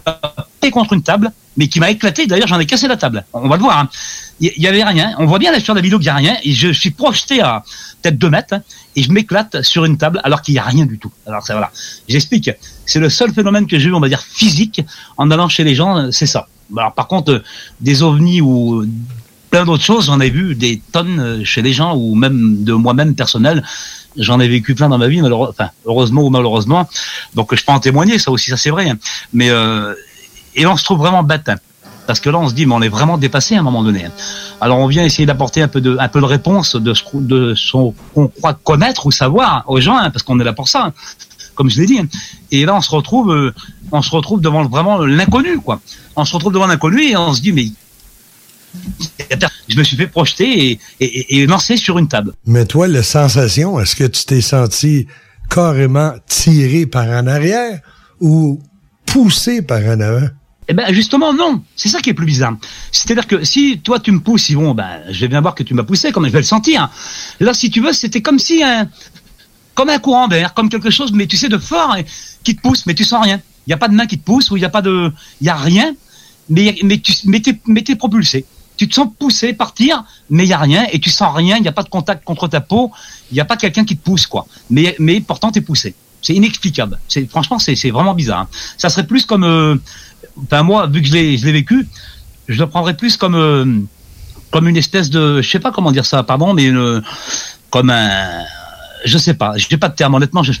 contre une table, mais qui m'a éclaté. D'ailleurs, j'en ai cassé la table. On va le voir. hein. Il y, avait rien. On voit bien là sur la vidéo qu'il n'y a rien. Et je suis projeté à peut-être deux mètres hein, et je m'éclate sur une table alors qu'il n'y a rien du tout. Alors ça voilà. J'explique. C'est le seul phénomène que j'ai eu, on va dire physique, en allant chez les gens. euh, C'est ça. Alors par contre, euh, des ovnis ou euh, plein d'autres choses, j'en ai vu des tonnes euh, chez les gens ou même de moi-même personnel. J'en ai vécu plein dans ma vie, malheureusement, enfin, heureusement ou malheureusement. Donc je peux en témoigner, ça aussi, ça c'est vrai. hein. Mais euh, et on se trouve vraiment bête. Parce que là, on se dit, mais on est vraiment dépassé à un moment donné. Alors, on vient essayer d'apporter un peu de, réponse de ce, qu'on- croit connaître ou savoir aux gens, hein, parce qu'on est là pour ça, comme je l'ai dit. hein. Et là, on se retrouve, euh, on se retrouve devant vraiment l'inconnu, quoi. On se retrouve devant l'inconnu et on se dit, mais je me suis fait projeter et, et, et lancer sur une table. Mais toi, la sensation, est-ce que tu t'es senti carrément tiré par en arrière ou poussé par en avant? Eh ben justement non, c'est ça qui est plus bizarre. C'est-à-dire que si toi tu me pousses, Yvon, ben je vais bien voir que tu m'as poussé, comme je vais le sentir. Là, si tu veux, c'était comme si un, comme un courant d'air, comme quelque chose, mais tu sais de fort hein, qui te pousse, mais tu sens rien. Il y a pas de main qui te pousse ou il y a pas de, il y a rien, mais mais tu mais t'es mais t'es propulsé. Tu te sens pousser, partir, mais il y a rien et tu sens rien. Il n'y a pas de contact contre ta peau. Il n'y a pas quelqu'un qui te pousse quoi. Mais mais pourtant t'es poussé. C'est inexplicable. C'est franchement c'est c'est vraiment bizarre. hein. Ça serait plus comme euh, enfin moi, vu que je l'ai, je l'ai vécu, je le prendrais plus comme euh, comme une espèce de, je sais pas comment dire ça, pardon, mais une, comme un, je sais pas, j'ai pas de terme honnêtement, je, je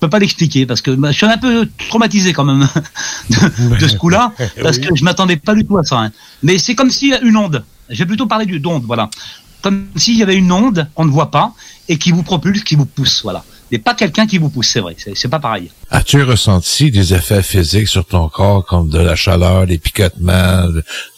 peux pas l'expliquer parce que bah, je suis un peu traumatisé quand même de, de ce coup-là parce que je m'attendais pas du tout à ça. hein. Mais c'est comme si une onde. Je vais plutôt parler du d'onde, voilà. Comme s'il y avait une onde qu'on ne voit pas et qui vous propulse, qui vous pousse, voilà. Mais pas quelqu'un qui vous pousse, c'est vrai, c'est, pas pareil. As-tu ressenti des effets physiques sur ton corps comme de la chaleur, des picotements,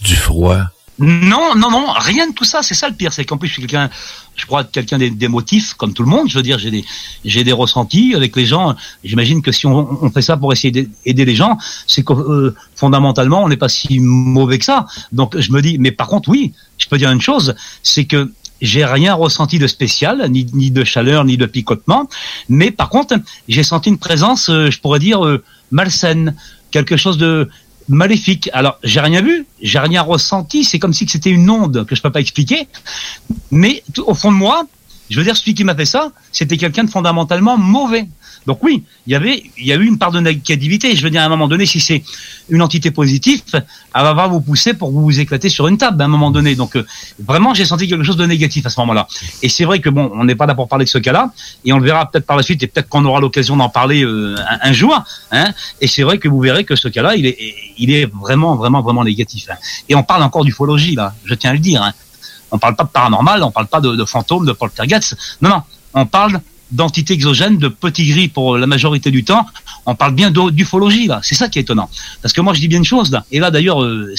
du froid? Non, non, non, rien de tout ça. C'est ça le pire, c'est qu'en plus je suis quelqu'un, je crois quelqu'un des- d'émotif comme tout le monde. Je veux dire, j'ai des, j'ai des ressentis avec les gens. J'imagine que si on, on fait ça pour essayer d'aider les gens, c'est que euh, fondamentalement on n'est pas si mauvais que ça. Donc je me dis, mais par contre oui, je peux dire une chose, c'est que j'ai rien ressenti de spécial, ni, de chaleur, ni de picotement. Mais par contre, j'ai senti une présence, euh, je pourrais dire, euh, malsaine, quelque chose de maléfique. Alors, j'ai rien vu, j'ai rien ressenti. C'est comme si c'était une onde que je peux pas expliquer. Mais au fond de moi, je veux dire, celui qui m'a fait ça, c'était quelqu'un de fondamentalement mauvais. Donc oui, il y avait, il y a eu une part de négativité. Je veux dire, à un moment donné, si c'est une entité positive, elle va vous pousser pour vous éclater sur une table à un moment donné. Donc euh, vraiment, j'ai senti quelque chose de négatif à ce moment-là. Et c'est vrai que bon, on n'est pas là pour parler de ce cas-là, et on le verra peut-être par la suite, et peut-être qu'on aura l'occasion d'en parler euh, un, un jour. Hein, et c'est vrai que vous verrez que ce cas-là, il est, il est vraiment, vraiment, vraiment négatif. hein. Et on parle encore d'ufologie là, je tiens à le dire. Hein. On parle pas de paranormal, on parle pas de, de fantômes, de poltergeists. Non, non, on parle d'entités exogènes, de petits gris pour la majorité du temps. On parle bien d'u- d'ufologie là. C'est ça qui est étonnant. Parce que moi je dis bien une chose là. Et là d'ailleurs, euh,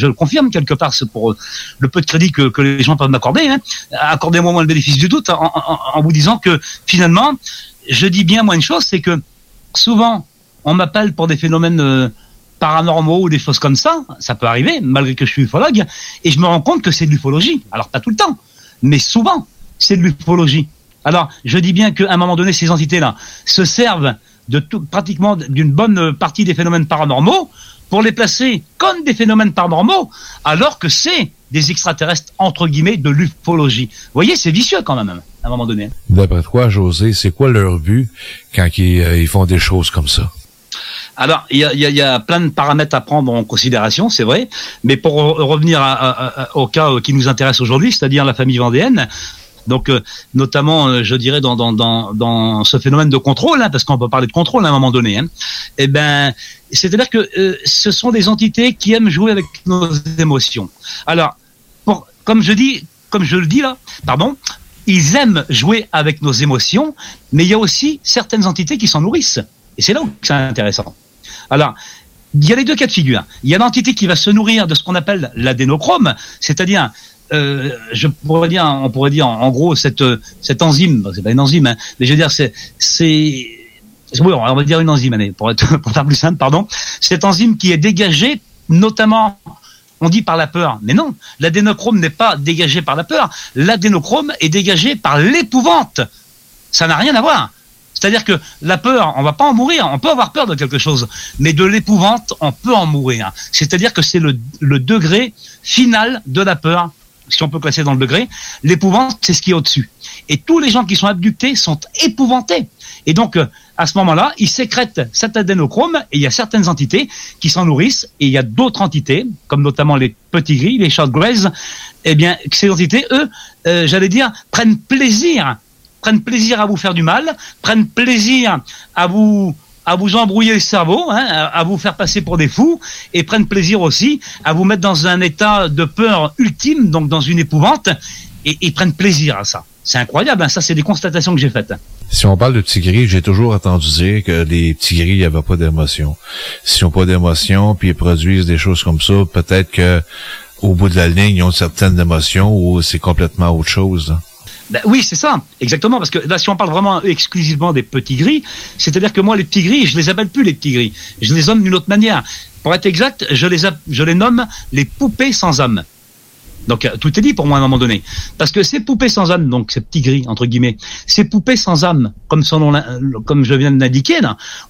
je le confirme quelque part, c'est pour euh, le peu de crédit que, que les gens peuvent m'accorder. Hein. Accordez-moi moi le bénéfice du doute en vous disant que finalement, je dis bien moi une chose, c'est que souvent on m'appelle pour des phénomènes euh, paranormaux ou des choses comme ça, ça peut arriver, malgré que je suis ufologue, et je me rends compte que c'est de l'ufologie. Alors pas tout le temps, mais souvent, c'est de l'ufologie. Alors, je dis bien qu'à un moment donné, ces entités-là se servent de tout, pratiquement d'une bonne partie des phénomènes paranormaux pour les placer comme des phénomènes paranormaux, alors que c'est des extraterrestres, entre guillemets, de l'ufologie. Vous voyez, c'est vicieux quand même, à un moment donné. D'après toi, José, c'est quoi leur but quand ils, euh, ils font des choses comme ça? Alors, il y a, il y a- il y a plein de paramètres à prendre en considération, c'est vrai. Mais pour re- revenir à- à- à- au cas qui nous intéresse aujourd'hui, c'est-à-dire la famille vendéenne, donc euh, notamment, euh, je dirais, dans, dans, dans, dans ce phénomène de contrôle, hein, parce qu'on peut parler de contrôle à un moment donné, hein, eh ben, c'est-à-dire que euh, ce sont des entités qui aiment jouer avec nos émotions. Alors, pour, comme je dis, comme je le dis là, pardon, ils aiment jouer avec nos émotions, mais il y a aussi certaines entités qui s'en nourrissent. Et c'est là où c'est intéressant. Alors, il y a les deux cas de figure. Il y a l'entité qui va se nourrir de ce qu'on appelle l'adénochrome, c'est-à-dire, euh, je pourrais dire, on pourrait dire en, gros cette enzyme, c'est pas une enzyme, hein, mais je veux dire c'est c'est oui, on va dire une enzyme, pour être pour faire plus simple, pardon. Cette enzyme qui est dégagée notamment on dit par la peur, mais non, l'adénochrome n'est pas dégagé par la peur, l'adénochrome est dégagé par l'épouvante. Ça n'a rien à voir. C'est-à-dire que la peur, on va pas en mourir, on peut avoir peur de quelque chose, mais de l'épouvante, on peut en mourir. C'est-à-dire que c'est le, le degré final de la peur, si on peut classer dans le degré. L'épouvante, c'est ce qui est au-dessus. Et tous les gens qui sont abductés sont épouvantés. Et donc, euh, à ce moment-là, ils sécrètent cet adénochrome et il y a certaines entités qui s'en nourrissent et il y a d'autres entités, comme notamment les petits gris, les short greys, eh bien, ces entités, eux, euh, j'allais dire, prennent plaisir, prennent plaisir à vous faire du mal, prennent plaisir à vous à vous embrouiller le cerveau, hein, à vous faire passer pour des fous, et prennent plaisir aussi à vous mettre dans un état de peur ultime, donc dans une épouvante, et ils prennent plaisir à ça. C'est incroyable, hein, ça c'est des constatations que j'ai faites. Si on parle de petits gris, j'ai toujours entendu dire que les petits gris, il n'y avait pas d'émotion. S'ils n'ont pas d'émotion, puis ils produisent des choses comme ça, peut-être que au bout de la ligne, ils ont certaines émotions ou c'est complètement autre chose. là. Ben oui, c'est ça, exactement, parce que là, si on parle vraiment exclusivement des petits gris, c'est-à-dire que moi, les petits gris, je les appelle plus les petits gris, je les nomme d'une autre manière. Pour être exact, je les, je les nomme les poupées sans âme. Donc euh, tout est dit pour moi à un moment donné, parce que ces poupées sans âme, donc ces petits gris entre guillemets, ces poupées sans âme, comme son nom, comme je viens de l'indiquer,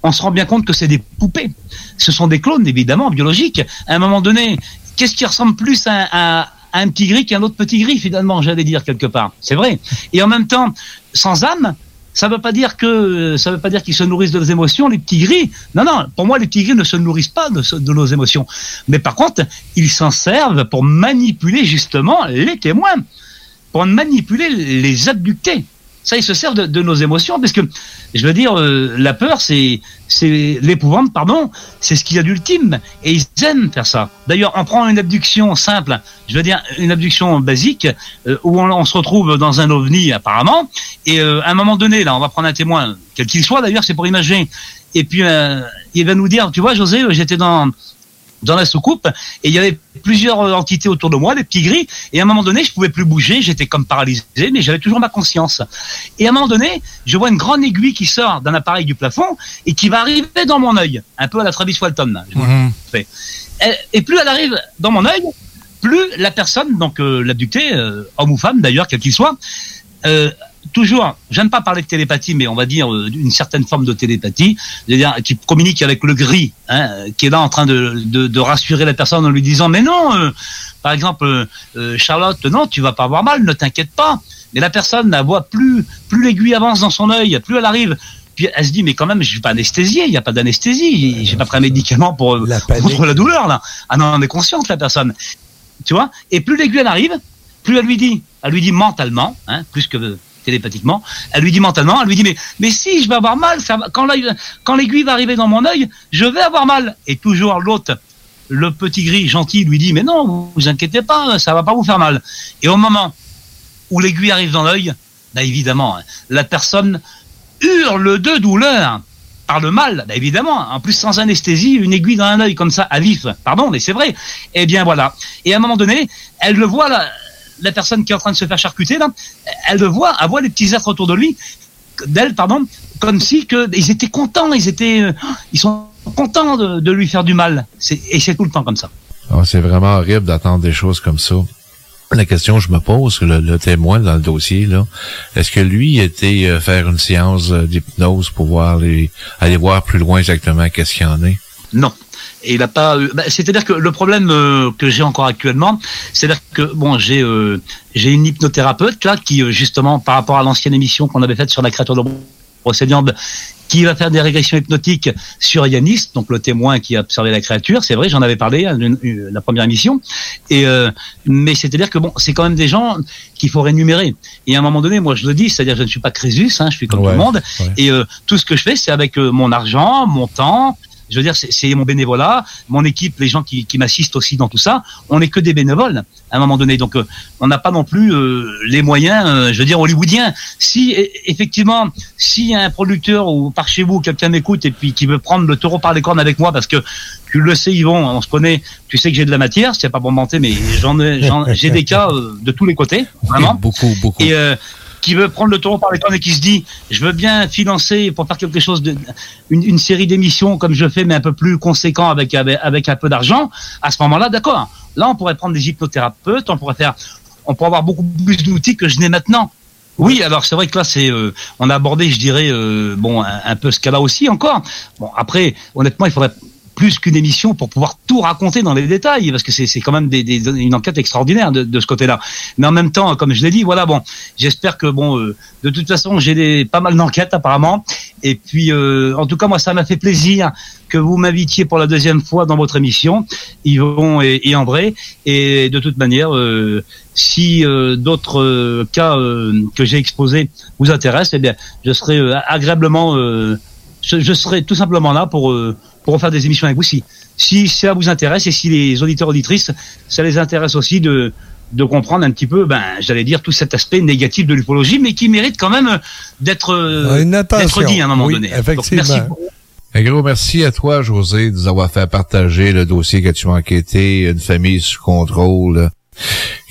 on se rend bien compte que c'est des poupées. Ce sont des clones évidemment biologiques. À un moment donné, qu'est-ce qui ressemble plus à- à un petit gris qu'un autre petit gris finalement, j'allais dire quelque part. C'est vrai. Et en même temps, sans âme, ça veut pas dire que ça veut pas dire qu'ils se nourrissent de nos émotions, les petits gris. Non, non. Pour moi, les petits gris ne se nourrissent pas de nos émotions. Mais par contre, ils s'en servent pour manipuler justement les témoins, pour manipuler les abductés. Ça, ils se servent de, de nos émotions, parce que je veux dire, euh, la peur, c'est c'est l'épouvante, pardon, c'est ce qu'il y a d'ultime, et ils aiment faire ça. D'ailleurs, on prend une abduction simple, je veux dire une abduction basique, euh, où on, on se retrouve dans un ovni apparemment, et euh, à un moment donné, là, on va prendre un témoin, quel qu'il soit d'ailleurs, c'est pour imaginer, et puis euh, il va nous dire, tu vois, José, j'étais dans dans la soucoupe et il y avait plusieurs euh, entités autour de moi, des petits gris. Et à un moment donné, je pouvais plus bouger, j'étais comme paralysé, mais j'avais toujours ma conscience. Et à un moment donné, je vois une grande aiguille qui sort d'un appareil du plafond et qui va arriver dans mon œil, un peu à la Travis Walton. là. Fais. Et, et plus elle arrive dans mon œil, plus la personne, donc euh, l'abducté, euh, homme ou femme d'ailleurs, quel qu'il soit, euh, toujours, j'aime pas parler de télépathie, mais on va dire euh, une certaine forme de télépathie, c'est-à-dire qui communique avec le gris, hein, euh, qui est là en train de, de, de rassurer la personne en lui disant mais non, euh, par exemple euh, euh, Charlotte, non, tu vas pas avoir mal, ne t'inquiète pas. Mais la personne la voit plus, plus l'aiguille avance dans son œil, plus elle arrive. Puis elle se dit mais quand même je suis pas anesthésié, il n'y a pas d'anesthésie, j'ai pas pris un médicament pour euh, contre la douleur là. Ah non, on est consciente la personne, tu vois? Et plus l'aiguille elle arrive, plus elle lui dit, elle lui dit mentalement, hein, plus que télépathiquement, elle lui dit mentalement, elle lui dit mais si je vais avoir mal, quand l'aiguille va arriver dans mon œil, je vais avoir mal. Et toujours l'autre, le petit gris gentil lui dit mais non, vous inquiétez pas, ça va pas vous faire mal. Et au moment où l'aiguille arrive dans l'œil, bah évidemment, hein, la personne hurle de douleur par le mal, bah évidemment. En plus, sans anesthésie, une aiguille dans un œil comme ça, à vif. Pardon, mais c'est vrai. Eh bien, voilà. Et à un moment donné, elle le voit, la, la personne qui est en train de se faire charcuter, là, elle le voit, elle voit les petits êtres autour de lui, d'elle, pardon, comme si que ils étaient contents, ils étaient, euh, ils sont contents de, de lui faire du mal. Et c'est tout le temps comme ça. Ah, c'est vraiment horrible d'attendre des choses comme ça. La question que je me pose, le, le témoin dans le dossier, là, est-ce que lui était euh, faire une séance euh, d'hypnose pour voir les, aller voir plus loin exactement qu'est-ce qu'il y en est? Non. Et il a pas. eu- bah, C'est-à-dire que le problème euh, que j'ai encore actuellement, c'est-à-dire que bon, j'ai euh, j'ai une hypnothérapeute là qui euh, justement par rapport à l'ancienne émission qu'on avait faite sur la créature de Brocéliande, qui va faire des régressions hypnotiques sur Yanis, donc le témoin qui a observé la créature. C'est vrai, j'en avais parlé à une- la première émission. Et euh, mais c'est-à-dire que bon, c'est quand même des gens qu'il faut rémunérer. Et à un moment donné, moi je le dis, c'est-à-dire je ne suis pas Crésus, hein, je suis comme tout le monde. ouais. Et euh, tout ce que je fais, c'est avec euh, mon argent, mon temps. Je veux dire, c'est- mon bénévolat, mon équipe, les gens qui, qui m'assistent aussi dans tout ça. On n'est que des bénévoles à un moment donné. Donc, euh, on n'a pas non plus euh, les moyens, euh, je veux dire, hollywoodiens. Si e- effectivement, si un producteur ou par chez vous quelqu'un m'écoute et puis qui veut prendre le taureau par les cornes avec moi, parce que tu le sais, Yvon, on se connaît, tu sais que j'ai de la matière. C'est pas pour mentir, mais j'en ai, j'en- j'ai des cas euh, de tous les côtés, vraiment. Beaucoup, beaucoup. Et, euh, qui veut prendre le taureau par les cornes et qui se dit je veux bien financer pour faire quelque chose de une, une série d'émissions comme je fais mais un peu plus conséquent avec avec, avec un peu d'argent à ce moment-là d'accord là on pourrait prendre des hypnothérapeutes on pourrait faire on pourrait avoir beaucoup plus d'outils que je n'ai maintenant oui, alors c'est vrai que là, c'est, euh, on a abordé, je dirais, euh, bon, un, un peu ce cas-là aussi encore. Bon, après, honnêtement, il faudrait plus qu'une émission pour pouvoir tout raconter dans les détails, parce que c'est quand même des, des- une enquête extraordinaire de, de ce côté-là. Mais en même temps, comme je l'ai dit, voilà, bon, j'espère que bon, euh, de toute façon, j'ai pas mal d'enquêtes apparemment, et puis euh, en tout cas, moi, ça m'a fait plaisir que vous m'invitiez pour la deuxième fois dans votre émission, Yvon et, et André, et de toute manière, euh, si euh, d'autres euh, cas euh, que j'ai exposés vous intéressent, eh bien, je serai euh, agréablement, euh, je, je serai tout simplement là pour pour refaire des émissions avec vous. Si si ça vous intéresse et si les auditeurs auditrices, ça les intéresse aussi de de comprendre un petit peu, ben, j'allais dire tout cet aspect négatif de l'ufologie, mais qui mérite quand même d'être euh, d'être dit à un moment Oui, donné. Donc, merci beaucoup. Un gros merci à toi, José, de nous avoir fait partager le dossier que tu as enquêté, une famille sous contrôle.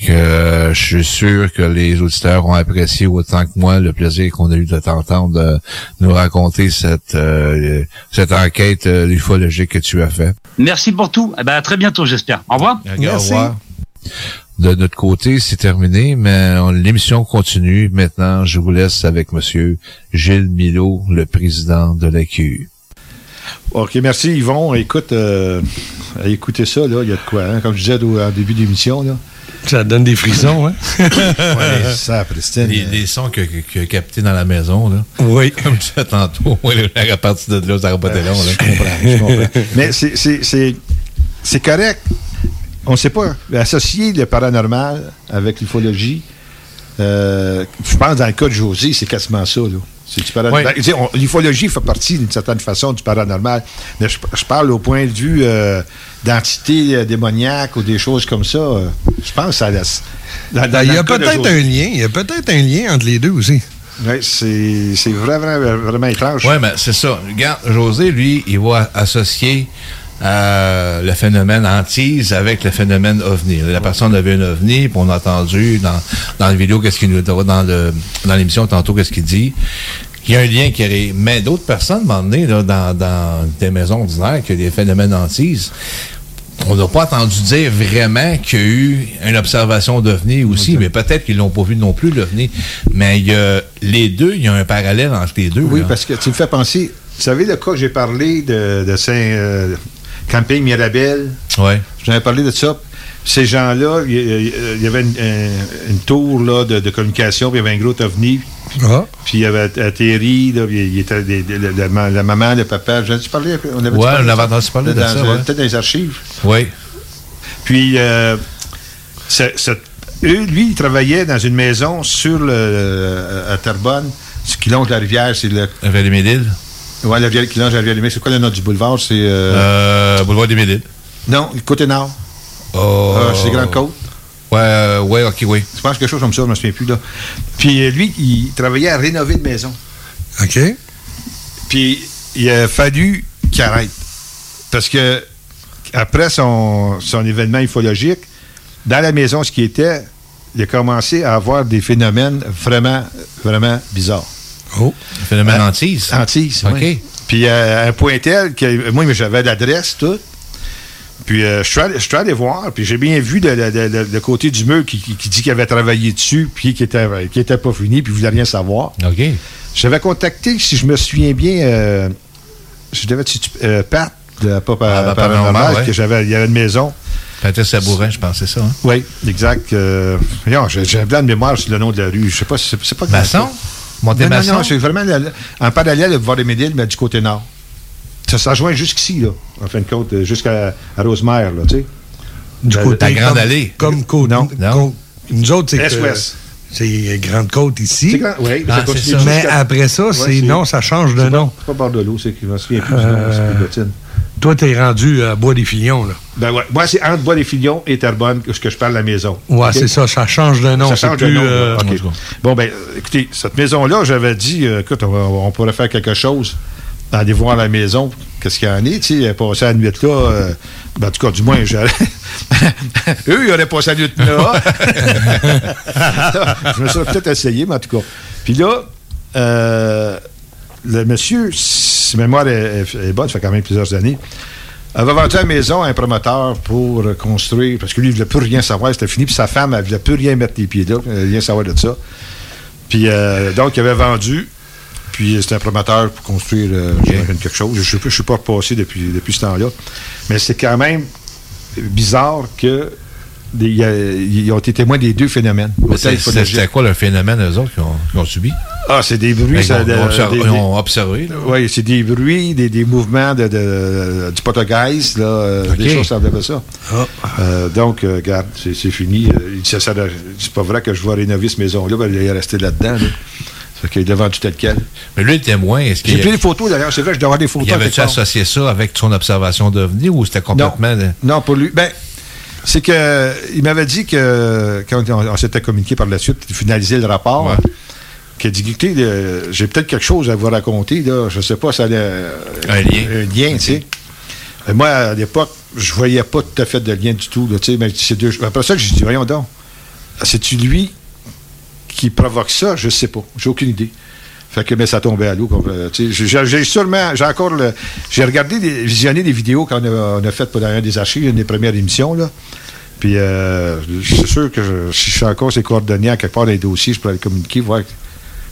Que euh, je suis sûr que les auditeurs ont apprécié autant que moi le plaisir qu'on a eu de t'entendre de nous raconter cette euh, cette enquête euh, ufologique que tu as fait. Merci pour tout. Eh ben, à très bientôt, j'espère. Au revoir. Au revoir. De notre côté, c'est terminé, mais on- l'émission continue. Maintenant, je vous laisse avec Monsieur Gilles Milot, le président de la Q. OK, merci Yvon. Écoute, euh, écoutez ça, là, il y a de quoi, hein, comme je disais au, en début d'émission, là. Ça donne des frissons, hein? ouais, ça, Pristine. Les, les sons que, que, que capté dans la maison, là. Oui. Comme je disais tantôt, à partir de là, ça n'a pas été long, là. Je comprends, je comprends. Mais c'est- c'est- c'est c'est correct. On ne sait pas. Associer le paranormal avec l'ufologie, euh, je pense dans le cas de José, c'est quasiment ça. là. C'est du paranormal. Ouais. Ben, tu L'ufologie fait partie d'une certaine façon du paranormal. Mais je, je parle au point de vue euh, d'entités euh, démoniaques ou des choses comme ça. euh, je pense que ça laisse. Dans- dans- il y a peut-être un lien. Il y a peut-être un lien entre les deux aussi. Oui, c'est c'est vraiment, vraiment étrange. Oui, mais c'est ça. Regarde, José, lui, il va associer euh, le phénomène hantise avec le phénomène ovni. La personne avait un ovni, puis on a entendu dans, dans la vidéo, qu'est-ce qu'il nous dans le dans l'émission tantôt, qu'est-ce qu'il dit. Il y a un lien qui est. Mais d'autres personnes, à un moment donné, là, dans, dans des maisons ordinaires, qu'il y a des phénomènes hantise. On n'a pas entendu dire vraiment qu'il y a eu une observation d'OVNI aussi, mais peut-être qu'ils l'ont pas vu non plus, l'OVNI. Mais il y a les deux, il y a un parallèle entre les deux. Oui, là. parce que tu me fais penser. Vous savez, le cas que j'ai parlé de, de Saint. euh, Camping Mirabel? Ouais. J'en avais parlé de ça. Ces gens-là, il y, avait une, un- une tour là, de, de communication, puis il y avait un gros ovni. Ah. Puis il y avait atterri, là, il était des- des- la, maman, le papa. J'en ai parlé. On avait Ouais, on avait entendu parler de dans- ça, ouais. Peut-être dans les archives. Oui. Puis, euh, ce- eux, lui, il travaillait dans une maison sur le, à Terrebonne, ce qui longe la rivière, c'est le. La rivière des Médiles? Oui, la rivière qui longe la rivière des Médiles. C'est quoi le nom du boulevard? C'est. Euh, Euh, boulevard des Médiles. Non, le côté nord. Oh. Ah, c'est Grande Côte. Ouais, euh, ouais, ok, oui. Je pense quelque chose comme ça, je ne me souviens plus. Là. Puis euh, lui, il travaillait à rénover une maison. OK. Puis il a fallu qu'il arrête. Parce que après son, son événement ufologique, dans la maison, ce qui était, il a commencé à avoir des phénomènes vraiment, vraiment bizarres. Oh. Phénomène hantise? Hantise, OK. oui. Puis euh, à un point tel que moi, j'avais l'adresse, tout. Puis euh, je suis allé- je suis allé voir, puis j'ai bien vu le, côté du mur qui, qui- qui dit qu'il avait travaillé dessus, puis qui était, qui était pas fini, puis il voulait rien savoir. OK. J'avais contacté, si je me souviens bien, euh, je devais euh, Pat, de Pop Ah, ben, Paranormal, ouais. que j'avais, il y avait une maison. Patrice Sabourin, je pense, c'est ça. Hein? Oui, exact. Euh, j'ai un blanc de mémoire sur le nom de la rue. Je sais pas si c'est pas Masson? Monté non, non, non, c'est vraiment la- en parallèle de Médiles, mais du côté nord. Ça, ça joint jusqu'ici, là, en fin de compte, euh, jusqu'à à Rosemère, là, tu sais. Du La- côté la Grande comme- Allée. Comme côte. Non. côte- Nous autres, c'est Est-ouest. C'est Grande Côte ici. Grand- oui, Ah, ça Mais après ça, Ouais, c'est non, ça change de c'est nom. pas- C'est pas Bordelot, c'est qu'il me souviens plus Euh, c'est. Toi, t'es rendu à Bois des Filions, là. Ben ouais. Moi, c'est entre Bois-les-Filions et Terrebonne que, que je parle de la maison. Ouais, c'est ça, ça change de nom. Ça c'est change de plus, nom. euh. Bon, ben, écoutez, cette maison-là, j'avais dit, euh, écoute, on, va- on pourrait faire quelque chose, aller voir la maison. qu'est-ce qu'il y en est, tu sais, il a passé la nuit là, euh, ben, en tout cas, du moins, j'aurais- eux, ils auraient passé la nuit là. je me serais peut-être essayé, mais en tout cas. Puis là, euh, le monsieur, si ma mémoire est, est- est bonne, ça fait quand même plusieurs années, avait vendu la maison à un promoteur pour construire, parce que lui, il ne voulait plus rien savoir, c'était fini, puis sa femme, elle ne voulait plus rien mettre les pieds là, rien savoir de ça. Puis euh, donc, il avait vendu, puis c'était un promoteur pour construire euh, quelque chose. Je ne suis pas repassé depuis, depuis ce temps-là. Mais c'est quand même bizarre que ils ont été témoins des deux phénomènes. C'était quoi le phénomène, eux autres, qu'ils ont, subi? Ah, c'est des bruits. Ils ont- observé- des- observé. Oui, c'est des bruits, des, des mouvements de, de- du poltergeist, là, euh, des choses semblables à ça. Euh, donc, euh, regarde, c'est fini. Euh, c'est pas vrai que je vais rénover cette maison-là, ben, il est resté là-dedans. Là. Fait qu'il est vendu tel quel. Mais lui, le témoin, est-ce qu'il J'ai pris des photos d'ailleurs, c'est vrai, je dois avoir des photos. il avait-tu associé ça avec son observation d'OVNI ou c'était complètement... Non, pour lui. Ben, c'est que il m'avait dit que quand on, on s'était communiqué par la suite, il finalisait le rapport. Qu'il a dit, écoutez, euh, j'ai peut-être quelque chose à vous raconter, là. Je sais pas, ça allait. euh, Un lien. Un lien, tu sais. Mais moi, à l'époque, je voyais pas tout à fait de lien du tout, là, tu sais. Mais c'est deux. Après ça, j'ai dit, voyons donc. C'est-tu lui qui provoque ça? Je sais pas. J'ai aucune idée. Fait que, mais ça tombait à l'eau. euh. J'ai sûrement, j'ai encore le. J'ai regardé, des, visionné des vidéos qu'on a, on a faites pendant un des archives, une des premières émissions, là. Puis, euh, c'est sûr que je- si je suis encore ses coordonnées à quelque part dans les dossiers, je pourrais le communiquer, voir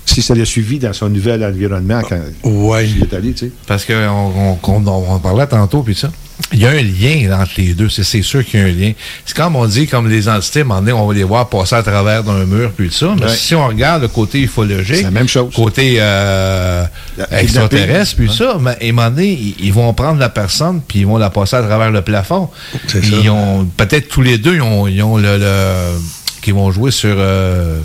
si ça l'a suivi dans son nouvel environnement quand il est allé, tu sais. Parce qu'on on, on, on en parlait tantôt, puis ça. Il y a un lien entre les deux, c'est c'est sûr qu'il y a un lien. C'est comme on dit, comme les entités, donné, on va les voir passer à travers d'un mur, puis tout ça. Mais Ouais. si on regarde le côté ufologique, C'est la même chose. côté euh, La- extraterrestre, puis Ouais. ça, mais à un moment donné, ils, ils vont prendre la personne, puis ils vont la passer à travers le plafond. Ils ont, peut-être tous les deux, ils ont, ils ont le, le- qui vont jouer sur euh,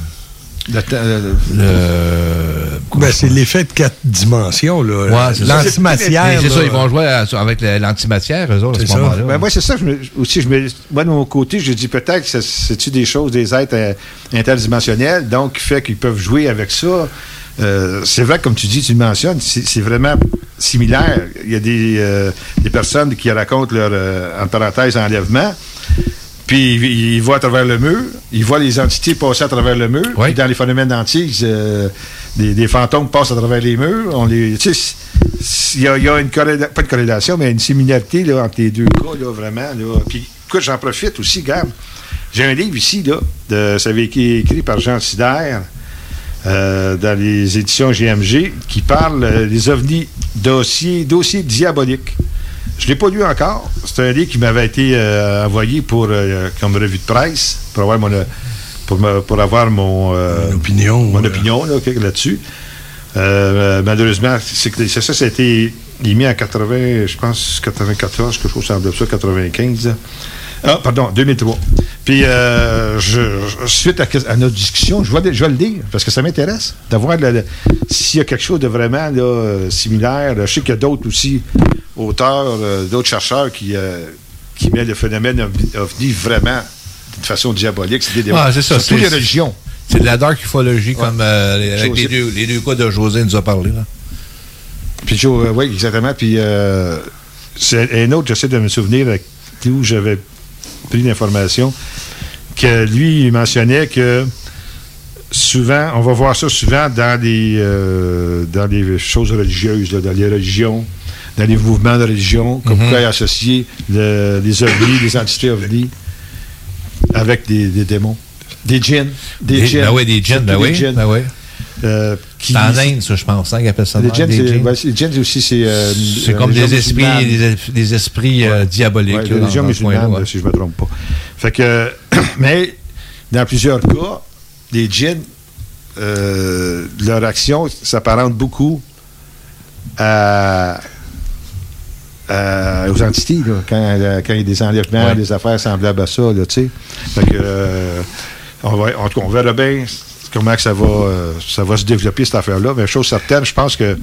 Le euh, le... Ben, c'est l'effet de quatre dimensions, là. Ouais. L'antimatière. C'est ça, ils vont jouer à- avec l'antimatière, eux autres, à ce moment-là. Ben, moi, c'est ça. je me- aussi, je me, moi, de mon côté, je dis peut-être que c'est-tu des choses, des êtres euh, interdimensionnels, donc qui fait qu'ils peuvent jouer avec ça. Euh, c'est vrai, comme tu dis, tu le mentionnes, c'est c'est vraiment similaire. Il y a des, euh, des personnes qui racontent leur, euh, en parenthèse, enlèvement. Puis ils, voient à travers le mur, ils voient les entités passer à travers le mur. Puis dans les phénomènes d'antiques, euh, des, des fantômes passent à travers les murs. On les, tu sais, c'est- il y a, il y a une corrélation, pas une corrélation, mais une similarité là, entre les deux cas, là, vraiment. Là. Puis écoute, j'en profite aussi, Gab. J'ai un livre ici, là, de, ça avait été écrit par Jean Sider euh, dans les éditions GMG qui parle euh, des ovnis dossiers, dossiers diaboliques. Je ne l'ai pas lu encore. C'est un livre qui m'avait été euh, envoyé pour, euh, comme revue de presse, pour avoir mon, euh, pour, me- pour avoir mon, euh, opinion, mon opinion là. Euh, malheureusement, c'est ça, ça a été mis en 80, je pense, 94, quelque chose semble ça, 95. Ah, pardon, 2003. Puis, euh, je, je- suite à, à notre discussion, je vais, le- je vais le lire, parce que ça m'intéresse, d'avoir s'il y a quelque chose de vraiment là, euh, similaire. Je sais qu'il y a d'autres aussi, auteurs, euh, d'autres chercheurs qui, euh, qui mettent le phénomène ovni vraiment d'une façon diabolique. C'est des Ah, c'est ça. Surtout c'est- les religions. C'est de la dark ufologie, comme euh, les- avec les deux, les deux cas de José nous a parlé. Là. Puis Joe, oui, exactement. Puis c'est un autre, j'essaie de me souvenir où j'avais pris l'information, que lui, il mentionnait que souvent, on va voir ça souvent dans les, euh, dans les choses religieuses, là, dans les religions, dans les mouvements de religion, comme Mhm. quoi associer le- les ovnis, les entités ovnis avec des, des démons. Des djinns. Des, Des- djinns. ben oui, des djinns, ben oui, djinns. ben oui. Euh, qui- C'est en Inde, ça, je pense, hein, qu'ils appellent ça. les djinns, ouais, les aussi, c'est. euh, C'est euh, comme des esprits, des, es- des esprits euh, diaboliques. Ouais, là, coin-là, musulmane, ouais. si je ne me trompe pas. Fait que, mais dans plusieurs cas, les djinns, euh, leur action s'apparente beaucoup à, aux entités, là, quand, quand il y a des enlèvements, Ouais. des affaires semblables à ça, tu sais. Fait que, euh, on, va, en tout cas, on verra bien comment que ça va, euh, ça va se développer, cette affaire-là. Mais chose certaine, je pense que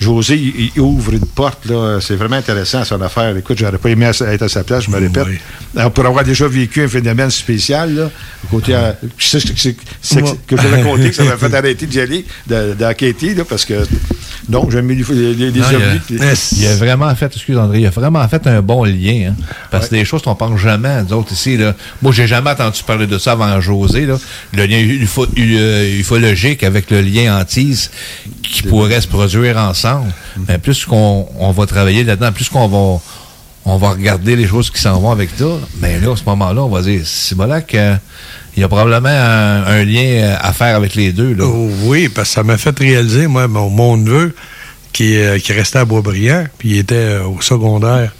José, il, il ouvre une porte, là. C'est vraiment intéressant, son affaire. Écoute, j'aurais pas aimé à- être à sa place, je me répète. Alors, pour avoir déjà vécu un phénomène spécial, là, côté, euh, je sais que c'est- que je vais raconter que ça m'a fait arrêter d'y aller, de- d'enquêter, là, parce que Donc, j'aime les, les, les Non, il, a, il a vraiment fait, excuse André, il a vraiment fait un bon lien. hein. parce que c'est des choses qu'on pense jamais, nous autres ici. Là. Moi, j'ai jamais entendu parler de ça avant José. Là. Le lien ufo- euh, ufologique avec le lien antise qui pourrait se produire ensemble. Mais plus qu'on on va travailler là-dedans, plus qu'on va on va regarder les choses qui s'en vont avec ça. Mais là, à ce moment-là, on va dire, c'est voilà que il y a probablement un, un lien à faire avec les deux. Là. Oh, oui, parce que ça m'a fait réaliser, moi, mon, mon neveu, qui, euh, qui restait à Boisbriand, puis il était euh, au secondaire,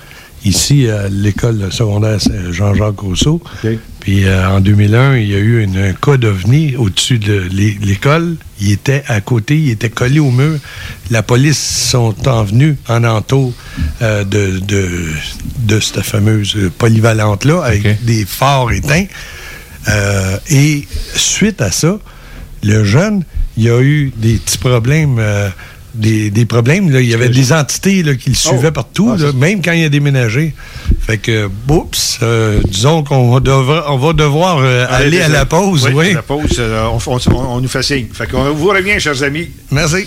ici, à l'école secondaire Jean-Jacques Rousseau. Puis euh, en 2001, il y a eu une- un cas d'ovni au-dessus de l'é- l'école. Il était à côté, il était collé au mur. La police sont en venus en entour euh, de, de, de cette fameuse polyvalente-là, avec des phares éteints. Euh, et suite à ça, le jeune, il y a eu des petits problèmes. Des, des problèmes, là. il y avait des entités là, qui le suivaient Oh. partout, là, même quand il a déménagé. Fait que, oups, euh, disons qu'on va devoir, on va devoir euh, aller à la pause. Oui, Oui, à la pause, euh, on, on- on- on nous fait signe. Fait qu'on vous revient, chers amis. Merci.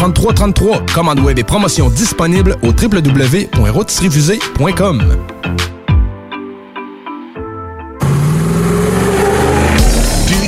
3333. Commande web et promotion disponible au www.rôtisseriefusée.com.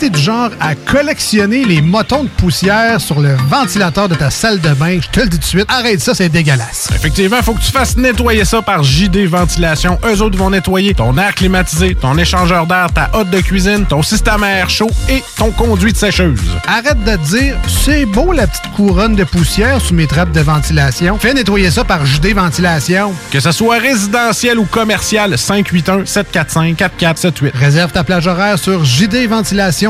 T'es du genre à collectionner les motons de poussière sur le ventilateur de ta salle de bain, je te le dis tout de suite, arrête ça, c'est dégueulasse. Effectivement, il faut que tu fasses nettoyer ça par JD Ventilation. Eux autres vont nettoyer ton air climatisé, ton échangeur d'air, ta hotte de cuisine, ton système à air chaud et ton conduit de sécheuse. Arrête de te dire, c'est beau la petite couronne de poussière sous mes trappes de ventilation. Fais nettoyer ça par JD Ventilation. Que ce soit résidentiel ou commercial, 581-745-4478. Réserve ta plage horaire sur JD Ventilation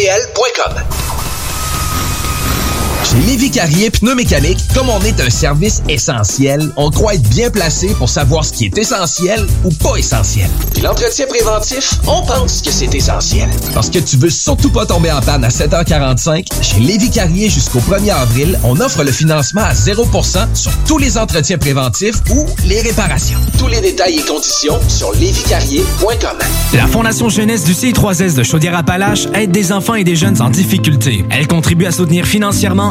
GroupeDBL.com Chez Lévi Carrier Pneumécanique, comme on est un service essentiel, on croit être bien placé pour savoir ce qui est essentiel ou pas essentiel. Puis l'entretien préventif, on pense que c'est essentiel. Parce que tu veux surtout pas tomber en panne à 7h45, chez Lévi Carrier jusqu'au 1er avril, on offre le financement à 0% sur tous les entretiens préventifs ou les réparations. Tous les détails et conditions sur lévicarrier.com. La Fondation Jeunesse du CI3S de Chaudière-Appalaches aide des enfants et des jeunes en difficulté. Elle contribue à soutenir financièrement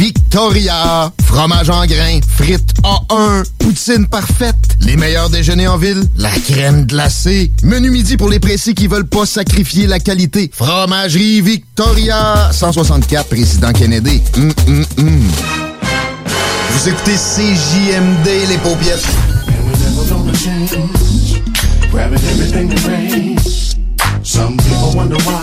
Victoria. Fromage en grains. Frites A1. Poutine parfaite. Les meilleurs déjeuners en ville. La crème glacée. Menu midi pour les pressés qui veulent pas sacrifier la qualité. Fromagerie Victoria. 164 Président Kennedy. Hum, hum, hum. Vous écoutez CJMD, les paupiètes. Some people wonder why.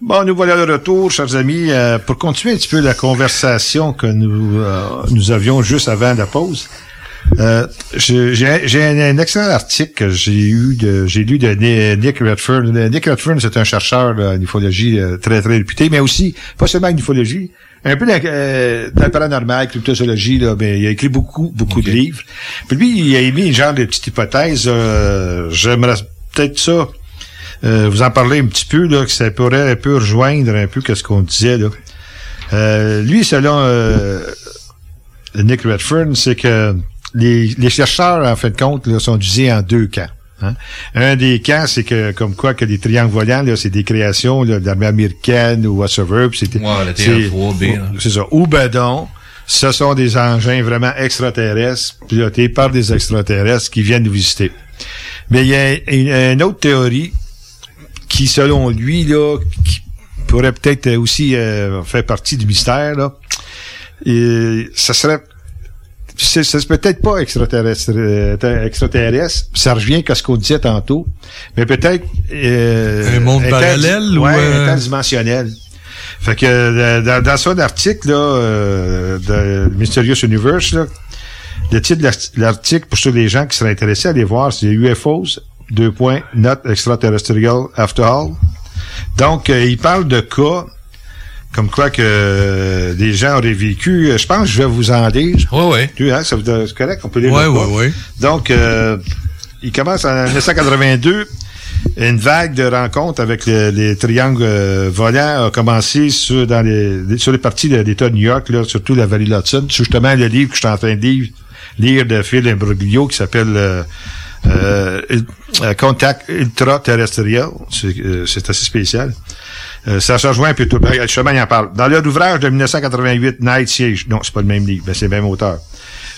Bon, nous voilà de retour, chers amis, euh, pour continuer un petit peu la conversation que nous euh, nous avions juste avant la pause. Euh, j'ai un, un excellent article que j'ai eu de j'ai lu de Ni- Nick Redfern. Nick Redfern, c'est un chercheur là, en ufologie euh, très très réputé, mais aussi pas seulement en ufologie, un peu dans, euh, dans le paranormal, cryptozoologie, là, ben, il a écrit beaucoup beaucoup de livres. Puis lui, il a émis une genre de petite hypothèse. euh, J'aimerais peut-être ça euh, vous en parler un petit peu, là, que ça pourrait un peu rejoindre un peu ce qu'on disait. Là. Euh, lui, selon euh, Nick Redfern, c'est que les, les chercheurs, en fin de compte, là, sont divisés en deux camps. hein. Un des camps, c'est que comme quoi que les triangles volants, là, c'est des créations là, de l'armée américaine ou whatsoever. c'était- Ouais, c'est- TR-3B, là. C'est ça. Ou ben donc, ce sont des engins vraiment extraterrestres, pilotés par des extraterrestres qui viennent nous visiter. Mais il y a une, une autre théorie qui, selon lui, là, qui pourrait peut-être aussi euh, faire partie du mystère, là. Et ça serait c'est c'est peut-être pas extraterrestre, euh, extraterrestre, ça revient à ce qu'on disait tantôt, mais peut-être euh, Un monde parallèle ou, ouais, euh, interdimensionnel. Fait que euh, dans, dans son article là, euh, de Mysterious Universe, là, le titre de l'art- l'article pour ceux les gens qui seraient intéressés à aller voir, c'est UFOs, deux points, not extraterrestrial after all. Donc, euh, il parle de cas comme quoi que euh, des gens auraient vécu. euh, Je pense que je vais vous en dire. Oui, oui. Tu, hein, ça vous c'est correct? On peut lire Ouais, le ouais, cas. ouais. Donc, euh, il commence en 1982. Une vague de rencontres avec le- les triangles euh, volants a commencé sur, dans les, les- sur les parties de l'État de New York, là, surtout la vallée de l'Hudson. C'est justement le livre que je suis en train de lire, lire de Phil Imbroglio qui s'appelle Contact Ultra-Terrestrial. C'est euh, c'est assez spécial. Euh, ça se rejoint peu tout. Ben, Justement, il en parle. Dans leur ouvrage de 1988, Night Siege, non, c'est pas le même livre, mais c'est le même auteur.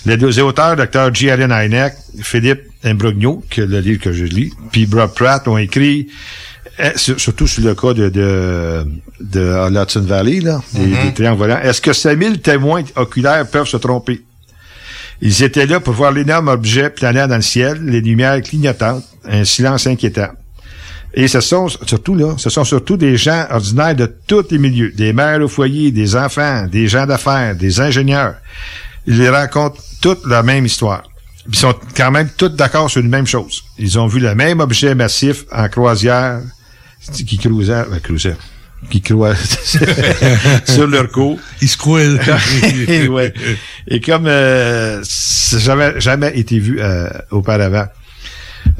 Les deux auteurs, Dr. G. Allen Hynek, Philippe Imbrogno, que le livre que je lis, puis Bob Pratt ont écrit, euh, sur- surtout sur le cas de, de, de Hudson Valley, là, des, Mhm. des triangles volants. Est-ce que ces mille témoins oculaires peuvent se tromper? Ils étaient là pour voir l'énorme objet planant dans le ciel, les lumières clignotantes, un silence inquiétant. Et ce sont surtout là, ce sont surtout des gens ordinaires de tous les milieux, des mères au foyer, des enfants, des gens d'affaires, des ingénieurs. Ils racontent toutes la même histoire. Ils sont quand même tous d'accord sur une même chose. Ils ont vu le même objet massif en croisière qui cruisait, ben, cruisait, qui croise sur leur cours. Ils se croient. Et, ouais. Et comme euh, ça n'a jamais, jamais été vu euh, auparavant.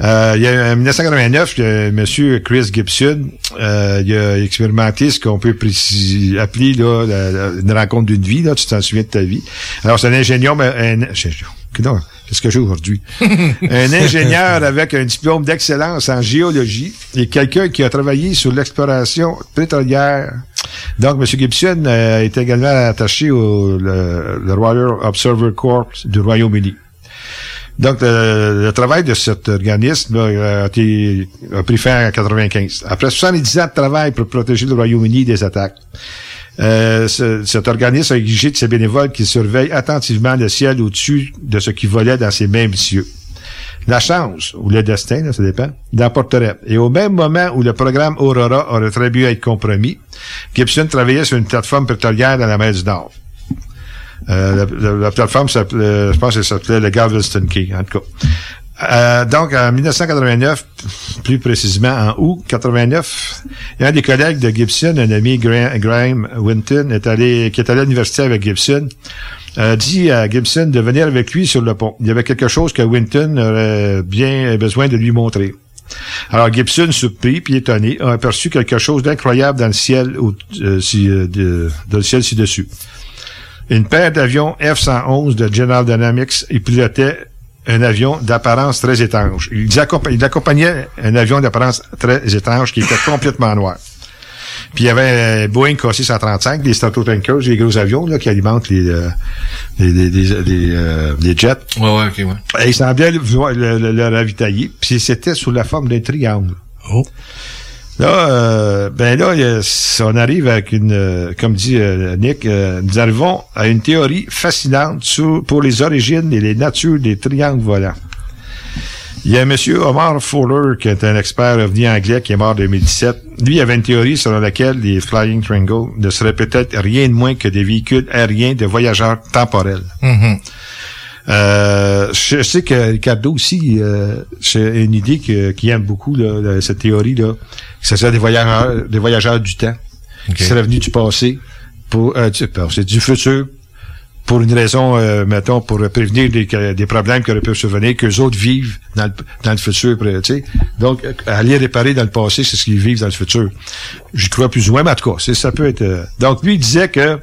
Euh, il y a en 1989, il y a Monsieur Chris Gibson, euh, il a expérimenté ce qu'on peut préciser, appeler là, la- la- une rencontre d'une vie. Là, tu t'en souviens de ta vie. Alors, c'est un ingénieur, mais un. Non, Qu'est-ce que j'ai aujourd'hui? un ingénieur avec un diplôme d'excellence en géologie et quelqu'un qui a travaillé sur l'exploration pétrolière Donc, M. Gibson euh, est également attaché au le, le Royal Observer Corps du Royaume-Uni. Donc, le, le travail de cet organisme là, a, été, a pris fin en 95. Après 70 ans de travail pour protéger le Royaume-Uni des attaques, euh, ce- cet organisme a exigé de ses bénévoles qu'ils surveillent attentivement le ciel au-dessus de ce qui volait dans ces mêmes cieux. La chance, ou le destin, là, ça dépend, l'emporterait. Et au même moment où le programme Aurora aurait très bien être compromis, Gibson travaillait sur une plateforme pétrolière dans la mer du Nord. Euh, la, la- la plateforme je pense que ça s'appelait le Galveston Key, en tout cas. Euh, donc, en 1989, plus précisément en août 89, un des collègues de Gibson, un ami Gra- Graham Winton, est allé, qui est allé à l'université avec Gibson, a dit à Gibson de venir avec lui sur le pont. Il y avait quelque chose que Winton aurait bien besoin de lui montrer. Alors Gibson, surpris puis étonné, a aperçu quelque chose d'incroyable dans le ciel, euh, si, euh, dans le ciel ci-dessus. Une paire d'avions F-111 de General Dynamics, il pilotait un avion d'apparence très étrange. Il, accompa- il accompagnait un avion d'apparence très étrange qui était complètement noir. Puis il y avait un Boeing KC-135, des Stratotankers, des gros avions là, qui alimentent les, euh, les, les, les, les, euh, les jets. Ouais, ouais, ok, ouais. Et il semblait le, le, le- le ravitailler. Puis c'était sous la forme d'un triangle. Là, euh, ben là, a- on arrive avec une, euh, comme dit euh, Nick, euh, nous arrivons à une théorie fascinante pour les origines et les natures des triangles volants. Il y a M. Omar Fowler, qui est un expert revenu anglais, qui est mort en 2017. Lui, avait une théorie selon laquelle les Flying Triangles ne seraient peut-être rien de moins que des véhicules aériens de voyageurs temporels. Mhm. Euh, je sais que Ricardo aussi, euh, c'est une idée qu'il aime beaucoup, là, là, cette théorie-là. Que ce serait des voyageurs, des voyageurs du temps, qui seraient venus du passé, pour, euh, du, passé, du futur, pour une raison, euh, mettons, pour prévenir des, problèmes qui auraient pu survenir, qu'eux autres vivent dans le, dans le futur, sais. Donc, euh, aller réparer dans le passé, c'est ce qu'ils vivent dans le futur. J'y crois plus ou moins, mais en tout cas, c'est- ça peut être... euh, donc, lui, il disait que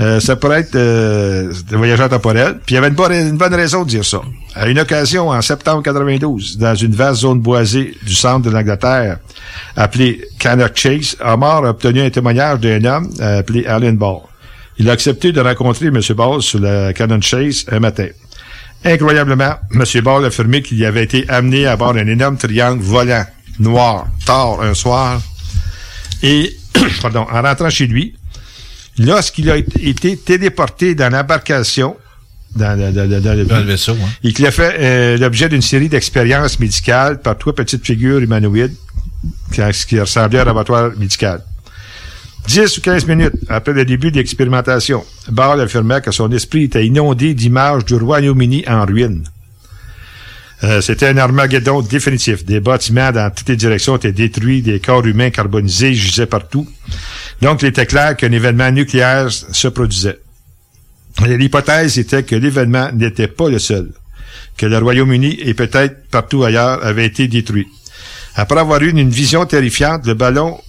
euh, ça pourrait être euh, des voyageurs temporels. Puis il y avait une bonne, raison de dire ça. À une occasion, en septembre 92, dans une vaste zone boisée du centre de l'Angleterre, appelée Cannock Chase, Omar a obtenu un témoignage d'un homme euh, appelé Alan Ball. Il a accepté de rencontrer M. Ball sur la Cannon Chase un matin. Incroyablement, M. Ball a affirmé qu'il avait été amené à bord d'un énorme triangle volant, noir, tard un soir. Et, pardon, en rentrant chez lui, lorsqu'il a été téléporté dans l'embarcation, dans, le- dans le- dans le, Dans le vaisseau, hein. et qu'il a fait euh, l'objet d'une série d'expériences médicales par trois petites figures humanoïdes, qui, qui ressemblaient à un laboratoire médical. 10 ou 15 minutes après le début de l'expérimentation, Ball affirmait que son esprit était inondé d'images du Royaume-Uni en ruine. Euh, C'était un Armageddon définitif. Des bâtiments dans toutes les directions étaient détruits, des corps humains carbonisés gisaient partout. Donc, il était clair qu'un événement nucléaire se produisait. L'hypothèse était que l'événement n'était pas le seul, que le Royaume-Uni et peut-être partout ailleurs avaient été détruits. Après avoir eu une vision terrifiante, le ballon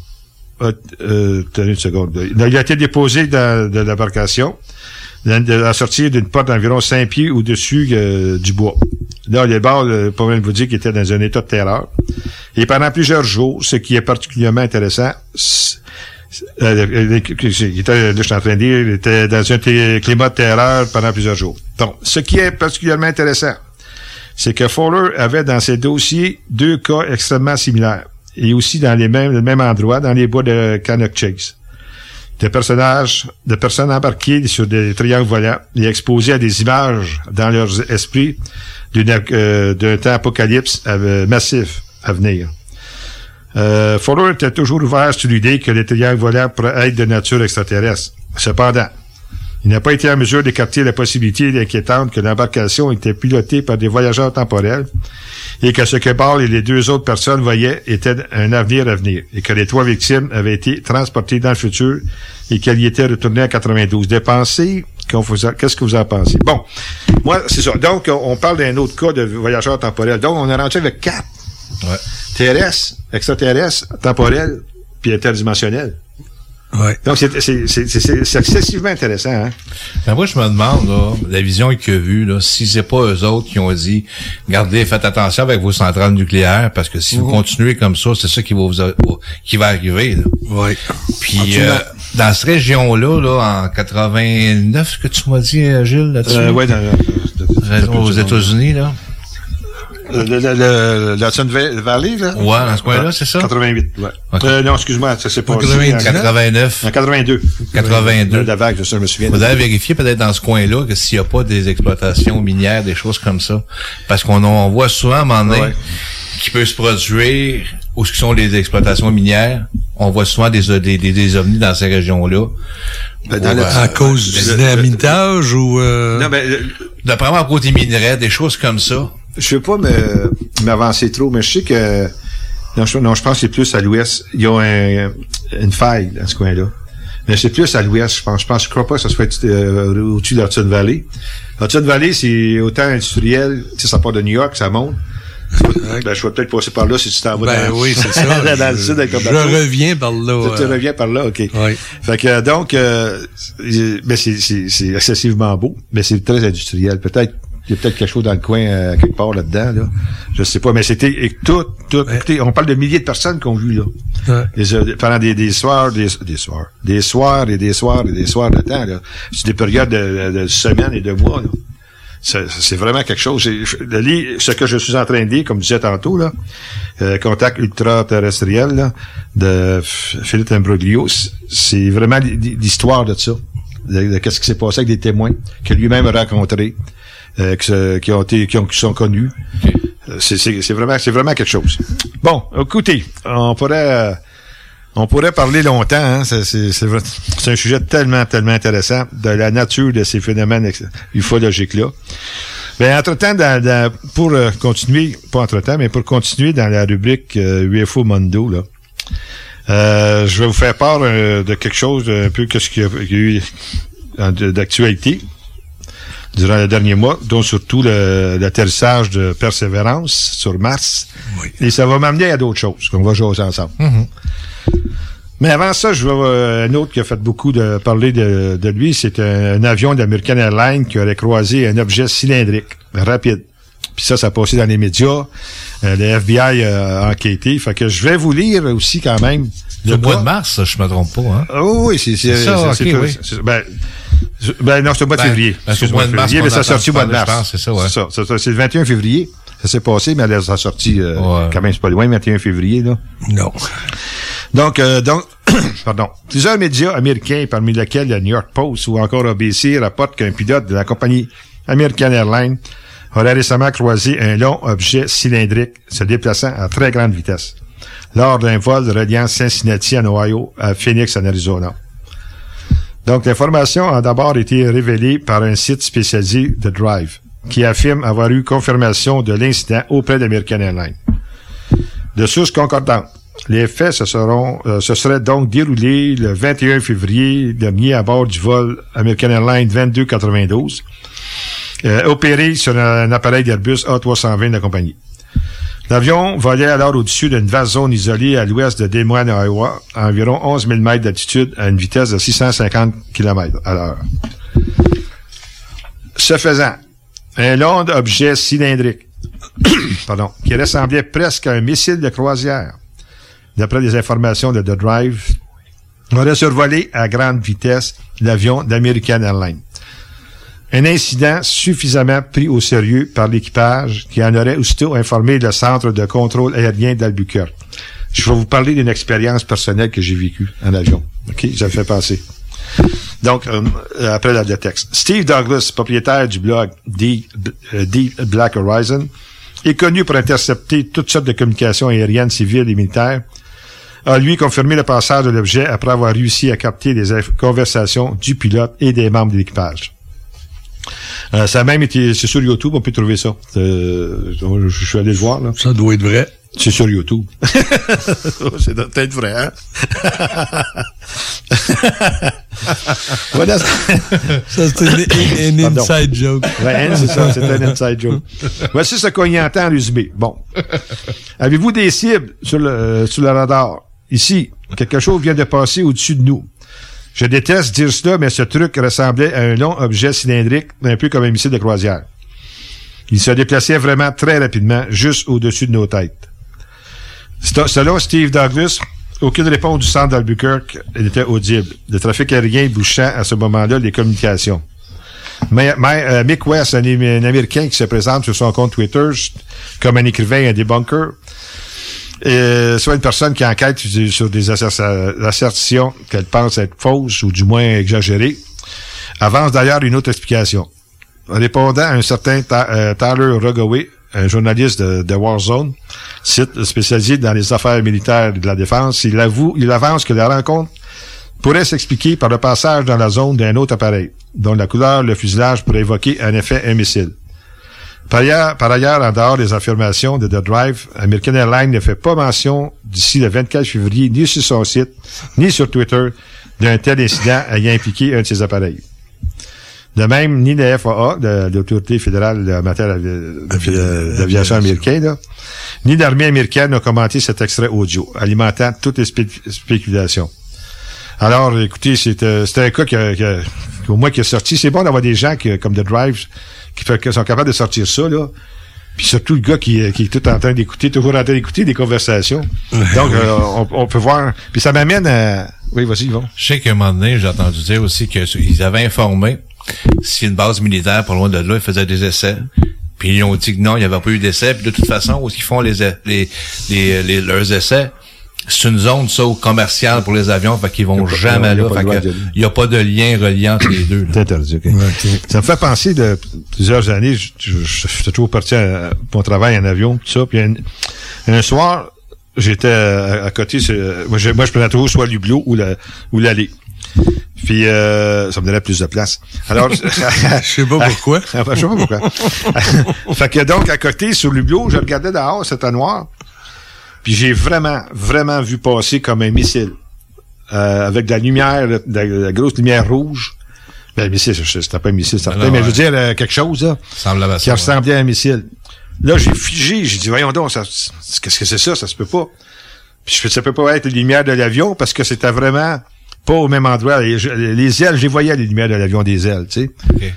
a, euh, tenez une seconde. Il a été déposé dans l'embarcation, dans- de la sortie d'une porte d'environ 5 pieds au-dessus euh, du bois. Là, les euh, pas même vous dire qu'il était dans un état de terreur. Et pendant plusieurs jours, ce qui est particulièrement intéressant, c'est- euh, euh, il était, je suis en train de dire, il était dans un climat de terreur pendant plusieurs jours. Donc, ce qui est particulièrement intéressant, c'est que Fowler avait dans ses dossiers deux cas extrêmement similaires, et aussi dans les mêmes, le même endroit, dans les bois de Cannock Chase. Des personnages, de personnes embarquées sur des triangles volants et exposées à des images dans leurs esprits euh, d'un temps apocalypse euh, massif à venir. Euh, était toujours ouvert sur l'idée que les triangles volants pourraient être de nature extraterrestre. Cependant, il n'a pas été en mesure d'écarter la possibilité inquiétante que l'embarcation était pilotée par des voyageurs temporels et que ce que Ball et les deux autres personnes voyaient était un avenir à venir et que les trois victimes avaient été transportées dans le futur et qu'elles y étaient retournées en 92. Des pensées, qu'on vous a- qu'est-ce que vous en pensez? Bon, moi, c'est ça. Donc, on parle d'un autre cas de voyageurs temporels. Donc, on est rendu avec quatre. Terrestres, extraterrestres, temporels, puis interdimensionnels. Donc, c'est- excessivement intéressant. Hein? Ben moi, je me demande, là, la vision qu'il a vue, là, si c'est pas eux autres qui ont dit, gardez, faites attention avec vos centrales nucléaires, parce que si vous continuez comme ça, c'est ça qui va vous, a- qui va arriver, là. Oui. Puis, euh, dans cette région-là, là, en 89, que tu m'as dit, euh, Gilles, là-dessus? Euh, ouais, dans, Raison aux États-Unis, là. Le, le, le, le Hudson Va- Valley, là? Ouais, dans ce coin-là, c'est ça? 88, ouais. Ok. Euh, non, excuse-moi, ça s'est passé. 99? en- 89. En 82. 82. La vague, je me souviens. Faudrait vérifier peut-être dans ce coin-là que s'il n'y a pas des exploitations minières, des choses comme ça. Parce qu'on on voit souvent à un moment donné Ouais. qui peut se produire où ce sont les exploitations minières. On voit souvent des, des, des, des ovnis dans ces régions-là. Ben, dans Ou, le- euh, À cause du le- dynamitage ou... euh, Non, ben, le- D'après moi, à cause des minerais, des choses comme ça. Je veux pas me- m'avancer trop, mais je sais que, non, je, non, je pense que c'est plus à l'ouest. Il y a un- une faille dans ce coin-là. Mais c'est plus à l'ouest, je pense. Je pense, je crois pas que ça soit euh, au-dessus de l'Hudson Valley. L'Hudson Valley, c'est autant industriel, tu sais, ça part de New York, ça monte. Ben, je vais peut-être passer par là si tu t'en vas Ben dans, oui, c'est ça. dans le Je- sud avec le je reviens par là, Tu, tu euh. reviens par là, OK. Oui. Fait que, donc, euh, ben, c'est excessivement beau, mais c'est très industriel. Peut-être, il y a peut-être quelque chose dans le coin, euh, quelque part là-dedans, là. Je sais pas, mais c'était et tout, tout, écoutez, on parle de milliers de personnes qui ont vu, là. Ouais. Les, euh, pendant des, des soirs, des, des soirs, des soirs et des soirs et des soirs de temps, là. C'est des périodes de, de semaines et de mois, là. C'est vraiment quelque chose. Le lit, ce que je suis en train de lire, comme je disais tantôt, là, euh, Contact ultra-terrestriel là, de Philippe Imbroglio, c'est vraiment l'histoire de ça. De, de qu'est-ce qui s'est passé avec des témoins que lui-même a rencontrés, euh, qui ont été, qui, ont, qui sont connus. Euh, C'est vraiment, c'est vraiment quelque chose. Bon, écoutez, on pourrait, euh, on pourrait parler longtemps. Hein, c'est, un sujet tellement, tellement intéressant de la nature de ces phénomènes ufologiques-là. Ben, entre-temps, dans- dans- pour euh, continuer, pas entre-temps, mais pour continuer dans la rubrique euh, UFO Mondo, là, euh, je vais vous faire part de quelque chose un peu que ce qu'il y a, eu d'actualité durant le dernier mois, dont surtout l'atterrissage de Persévérance sur Mars. Et ça va m'amener à d'autres choses qu'on va jouer ensemble. Mais avant ça, je vois euh, un autre qui a fait beaucoup de parler de, de lui. C'est un, un avion d'American Airlines qui aurait croisé un objet cylindrique rapide. Puis ça, ça a passé dans les médias. Euh, le FBI a enquêté. Fait que je vais vous lire aussi quand même. Le mois de mars, je me trompe pas, hein? Ah oui, c'est c'est C'est ça, c'est- c'est- oui. c'est- Ben, ben non, c'est au mois de Ben, février. qu'au Excuse-moi, mois de mars, février, mais ça a sorti au mois de mars. c'est ça, ouais. C'est ça, ça, c'est le 21 février. Ça s'est passé, mais elle a sorti euh, quand même, c'est pas loin, 21 février, là. Non. Donc, euh, donc, pardon. Plusieurs médias américains, parmi lesquels le New York Post ou encore ABC, rapportent qu'un pilote de la compagnie American Airlines aurait récemment croisé un long objet cylindrique se déplaçant à très grande vitesse lors d'un vol reliant Cincinnati en Ohio à Phoenix en Arizona. Donc, l'information a d'abord été révélée par un site spécialisé de Drive, qui affirme avoir eu confirmation de l'incident auprès d'American Airlines. De sources concordantes, les faits se, seront, euh, se seraient donc déroulés le 21 février dernier à bord du vol American Airlines 2292, euh, opéré sur un appareil d'Airbus A320 de la compagnie. L'avion volait alors au-dessus d'une vaste zone isolée à l'ouest de Des Moines, Iowa, à environ 11 000 mètres d'altitude à une vitesse de 650 km à l'heure. Ce faisant, un long objet cylindrique, pardon, qui ressemblait presque à un missile de croisière, d'après les informations de The Drive, aurait survolé à grande vitesse l'avion d'American Airlines. Un incident suffisamment pris au sérieux par l'équipage qui en aurait aussitôt informé le centre de contrôle aérien d'Albuquerque. Je vais vous parler d'une expérience personnelle que j'ai vécue en avion. OK? Ça fait passer. Donc, euh, après la- texte. Steve Douglas, propriétaire du blog euh, Deep Black Horizon, est connu pour intercepter toutes sortes de communications aériennes civiles et militaires, a lui confirmé le passage de l'objet après avoir réussi à capter les conversations du pilote et des membres de l'équipage. Euh, ça a même été, c'est sur YouTube, on peut trouver ça. Euh, je suis allé le voir, là. Ça doit être vrai. C'est sur YouTube. c'est peut-être vrai, hein? voilà. Ça, c'est Pardon. inside joke. Ouais, hein, c'est ça, c'est un inside joke. Voici ce qu'on y entend en résumé. Bon. Avez-vous des cibles sur le, sur le radar? Ici, quelque chose vient de passer au-dessus de nous. Je déteste dire cela, mais ce truc ressemblait à un long objet cylindrique, un peu comme un missile de croisière. Il se déplaçait vraiment très rapidement, juste au-dessus de nos têtes. Selon Steve Douglas, aucune réponse du centre d'Albuquerque n'était audible. Le trafic aérien bouchant à ce moment-là les communications. Mais, euh, Mick West, un, un Américain qui se présente sur son compte Twitter comme un écrivain et un débunker, soit une personne qui enquête sur- des asser- assertions qu'elle pense être fausses ou du moins exagérées, avance d'ailleurs une autre explication. Répondant à un certain Ta- euh, Tyler Rogoway, un journaliste de, Warzone, site spécialisé dans les affaires militaires et de la défense, il avoue, il avance que la rencontre pourrait s'expliquer par le passage dans la zone d'un autre appareil, dont la couleur, le fuselage pourrait évoquer en effet un missile. Par ailleurs, par ailleurs, en dehors des affirmations de The Drive, American Airlines ne fait pas mention d'ici le 24 février, ni sur son site, ni sur Twitter, d'un tel incident ayant impliqué un de ses appareils. De même, ni la FAA, de l'Autorité fédérale en matière d'aviation américaine, là, ni l'armée américaine n'a commenté cet extrait audio, alimentant toutes les spé- spéculations. Alors, écoutez, c'est euh, un cas qui, qui au moins qui est sorti. C'est bon d'avoir des gens qui, comme The Drive qui, fait- sont capables de sortir ça, là. Puis surtout le gars qui, est- qui est tout en train d'écouter, toujours en train d'écouter des conversations. Donc, euh, on, on peut voir. Puis ça m'amène à... Oui, vas-y, Yvon. Je sais qu'à un moment donné, j'ai entendu dire aussi qu'ils avaient informé si une base militaire pas loin de là, ils faisaient des essais. Puis ils ont dit que non, il n'y avait pas eu d'essais. Puis de toute façon, où ils font les, les, les, les- leurs essais, c'est une zone ça commerciale pour les avions, fait qu'ils vont pas- jamais là. il n'y a pas de lien reliant entre les deux. là. C'est interdit, OK. Ça me fait penser de plusieurs années, je, je, je- j'étais toujours parti à, pour mon travail en avion, tout ça. Puis un, un soir, j'étais à, à côté, moi je, moi je prenais toujours soit l'Hublot ou la ou l'allée. Puis euh, ça me donnait plus de place. Alors, je sais pas pourquoi. je sais pas pourquoi. fait que donc à côté sur l'Hublot, je regardais dehors, c'était noir. Puis j'ai vraiment, vraiment vu passer comme un missile. Euh, avec de la lumière, de la, de la grosse lumière rouge. Ben, un missile, c'était pas un missile, certain, Ah non, mais je veux dire, euh, quelque chose, là, Semblable qui ça, ressemblait à un missile. Là, j'ai figé, j'ai dit, voyons donc, qu'est-ce que c'est ça? Ça se peut pas. Puis je fais, ça peut pas être les lumières de l'avion parce que c'était vraiment pas au même endroit. Les, ailes, je les voyais, les lumières de l'avion des ailes, tu sais.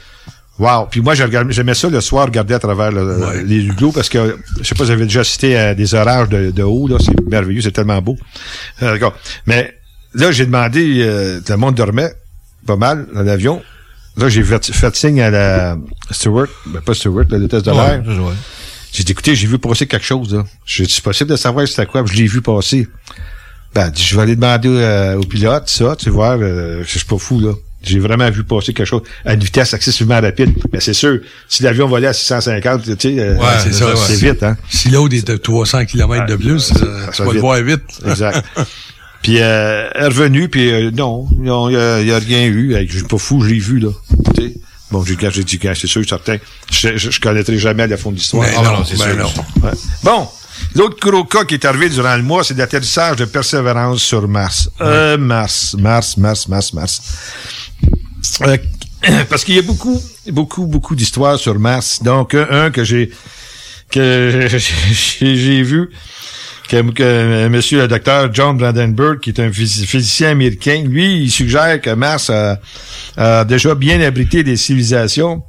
Wow. Puis moi, j'aimais ça le soir, regarder à travers le- les hublots parce que, je sais pas, j'avais déjà cité euh, des orages de, de haut, là. C'est merveilleux, c'est tellement beau. Euh, d'accord. Mais là, j'ai demandé, euh, tout le monde dormait pas mal dans l'avion. Là, j'ai fait, signe à la Stewart, ben pas Stewart, le test de l'air. ouais, ouais. J'ai dit, écoutez, j'ai vu passer quelque chose, là. J'ai dit, c'est possible de savoir c'était quoi, je l'ai vu passer. Ben, dit, je vais aller demander euh, au pilote, ça, tu vois, euh, je suis pas fou, là. J'ai vraiment vu passer quelque chose à une vitesse excessivement rapide. Mais c'est sûr, si l'avion volait à 650, tu sais, euh, Ouais, c'est ça. vite, hein. Si l'autre est de 300 km de plus, euh, tu va vas le vite. voir vite. Exact. Puis euh, elle est revenue, puis euh, non, il n'y a, y a rien eu. Je suis pas fou, je l'ai vu, là. Tu sais. Bon, j'ai j'ai dit, c'est sûr, certain. Je, je, je connaîtrai jamais le fond de l'histoire. Ah, non, non, c'est ben sûr. non. Ouais. Bon, l'autre gros cas qui est arrivé durant le mois, c'est l'atterrissage de Persévérance sur Mars. Euh, Mars, Mars, Mars, Mars, Mars. Euh, parce qu'il y a beaucoup, beaucoup, beaucoup d'histoires sur Mars. Donc, un, que j'ai que j'ai vu que, que monsieur le docteur John Brandenburg, qui est un phys- physicien américain, lui, il suggère que Mars a, a déjà bien abrité des civilisations,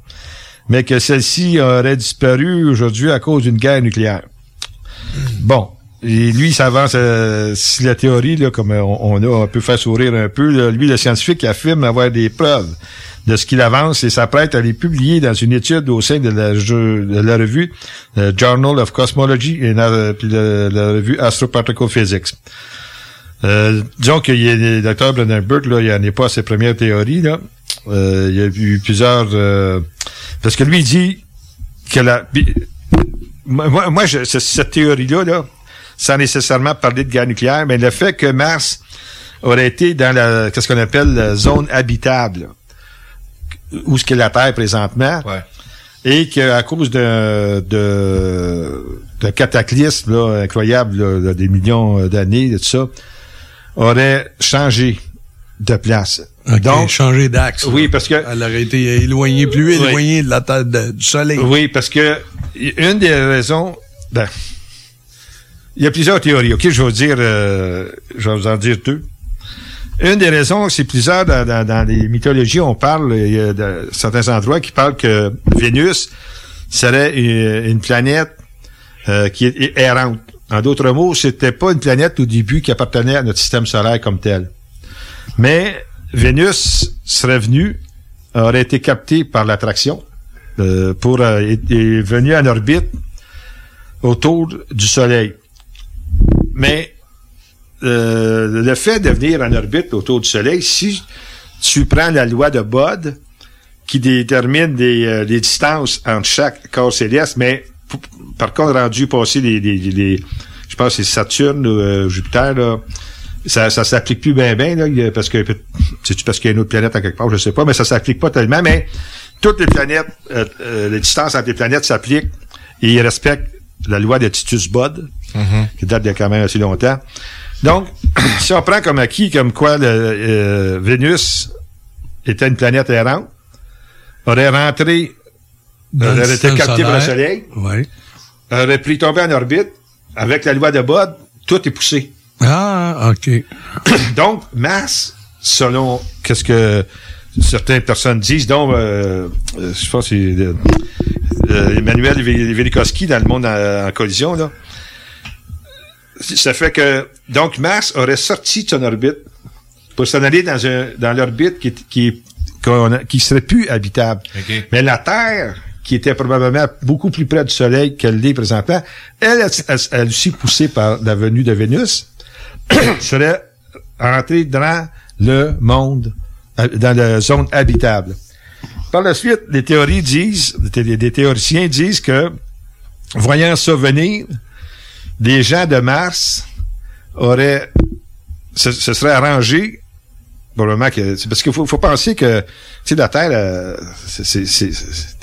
mais que celle-ci aurait disparu aujourd'hui à cause d'une guerre nucléaire. Bon. Et lui, il s'avance euh, si la théorie, là, comme on, a un peu fait sourire un peu, là, lui, le scientifique affirme avoir des preuves de ce qu'il avance et s'apprête à les publier dans une étude au sein de la, de la revue euh, Journal of Cosmology et la, la- revue Astroparticle Physics. Euh, disons a le docteur Brandenburg, là, il n'en est pas à ses premières théories, là. Euh, il y a eu plusieurs... euh, parce que lui, il dit que la... moi, moi, je- ce- cette théorie-là, là, sans nécessairement parler de guerre nucléaire, mais le fait que Mars aurait été dans la, qu'est-ce qu'on appelle la zone habitable, où ce qu'est la Terre présentement, et qu'à cause de, de, de cataclysme là, incroyable là, de- des millions d'années, de tout ça, aurait changé de place. OK, Donc, changer d'axe. Oui, parce que... Elle aurait été éloignée, plus Oui. éloignée de la de- du soleil. Oui, parce que une des raisons, ben, il y a plusieurs théories. Ok, je vais vous dire, euh, je vais vous en dire deux. Une des raisons, c'est plusieurs dans, dans- dans les mythologies, on parle, il y a de certains endroits qui parlent que Vénus serait une, une planète euh, qui est errante. En d'autres mots, c'était pas une planète au début qui appartenait à notre système solaire comme tel. Mais Vénus serait venue, aurait été captée par l'attraction, euh, pour euh, est, venue en orbite autour du Soleil. Mais euh, le fait de venir en orbite autour du Soleil, si tu prends la loi de Bode, qui détermine euh, les distances entre chaque corps céleste, mais par contre, rendu passer les, les, les- je pense que c'est Saturne ou euh, Jupiter, là, ça, ça s'applique plus bien bien, là, parce que c'est parce qu'il y a une autre planète à quelque part, je sais pas, mais ça s'applique pas tellement, mais toutes les planètes, euh, euh, les distances entre les planètes s'appliquent et ils respectent la loi de Titus Bode, qui date de quand même assez longtemps. Donc, si on prend comme acquis comme quoi le, euh, Vénus était une planète errante, aurait rentré, Dans aurait été système capté par le. Soleil, Oui. aurait pris tombé en orbite, avec la loi de Bode, tout est poussé. Ah, OK. Donc, Mars, selon qu'est-ce que certaines personnes disent, dont euh, euh, je pense que c'est euh, euh, Emmanuel Velikovsky dans le monde en, en collision, là. Ça fait que donc Mars aurait sorti de son orbite pour s'en aller dans un dans l'orbite qui est- qui a- qui serait plus habitable. OK. Mais la Terre, qui était probablement beaucoup plus près du Soleil qu'elle l'est présentement, elle, elle, elle- elle aussi poussée par la venue de Vénus, serait entrée dans le monde, euh, dans la zone habitable. Par la suite, les théories disent, des, théoriciens disent que, voyant ça venir, les gens de Mars auraient, se, se seraient arrangés Probablement que c'est parce qu'il faut, faut penser que tu sais la Terre euh, c'est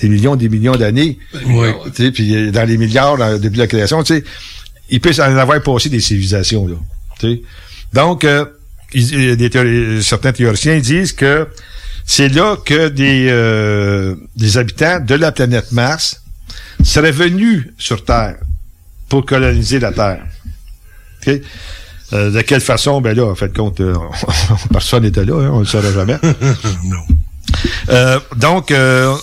des millions des millions d'années. Oui. Tu sais puis euh, dans les milliards dans- depuis la création, tu sais, il peut en avoir passé des civilisations là. Donc euh, certains théoriciens disent que c'est là que des euh, des habitants de la planète Mars seraient venus sur Terre pour coloniser la Terre. OK? Euh, de quelle façon? Ben là, en fait, compte, euh, personne n'était là, hein, on ne le saura jamais. non. Euh, donc, euh,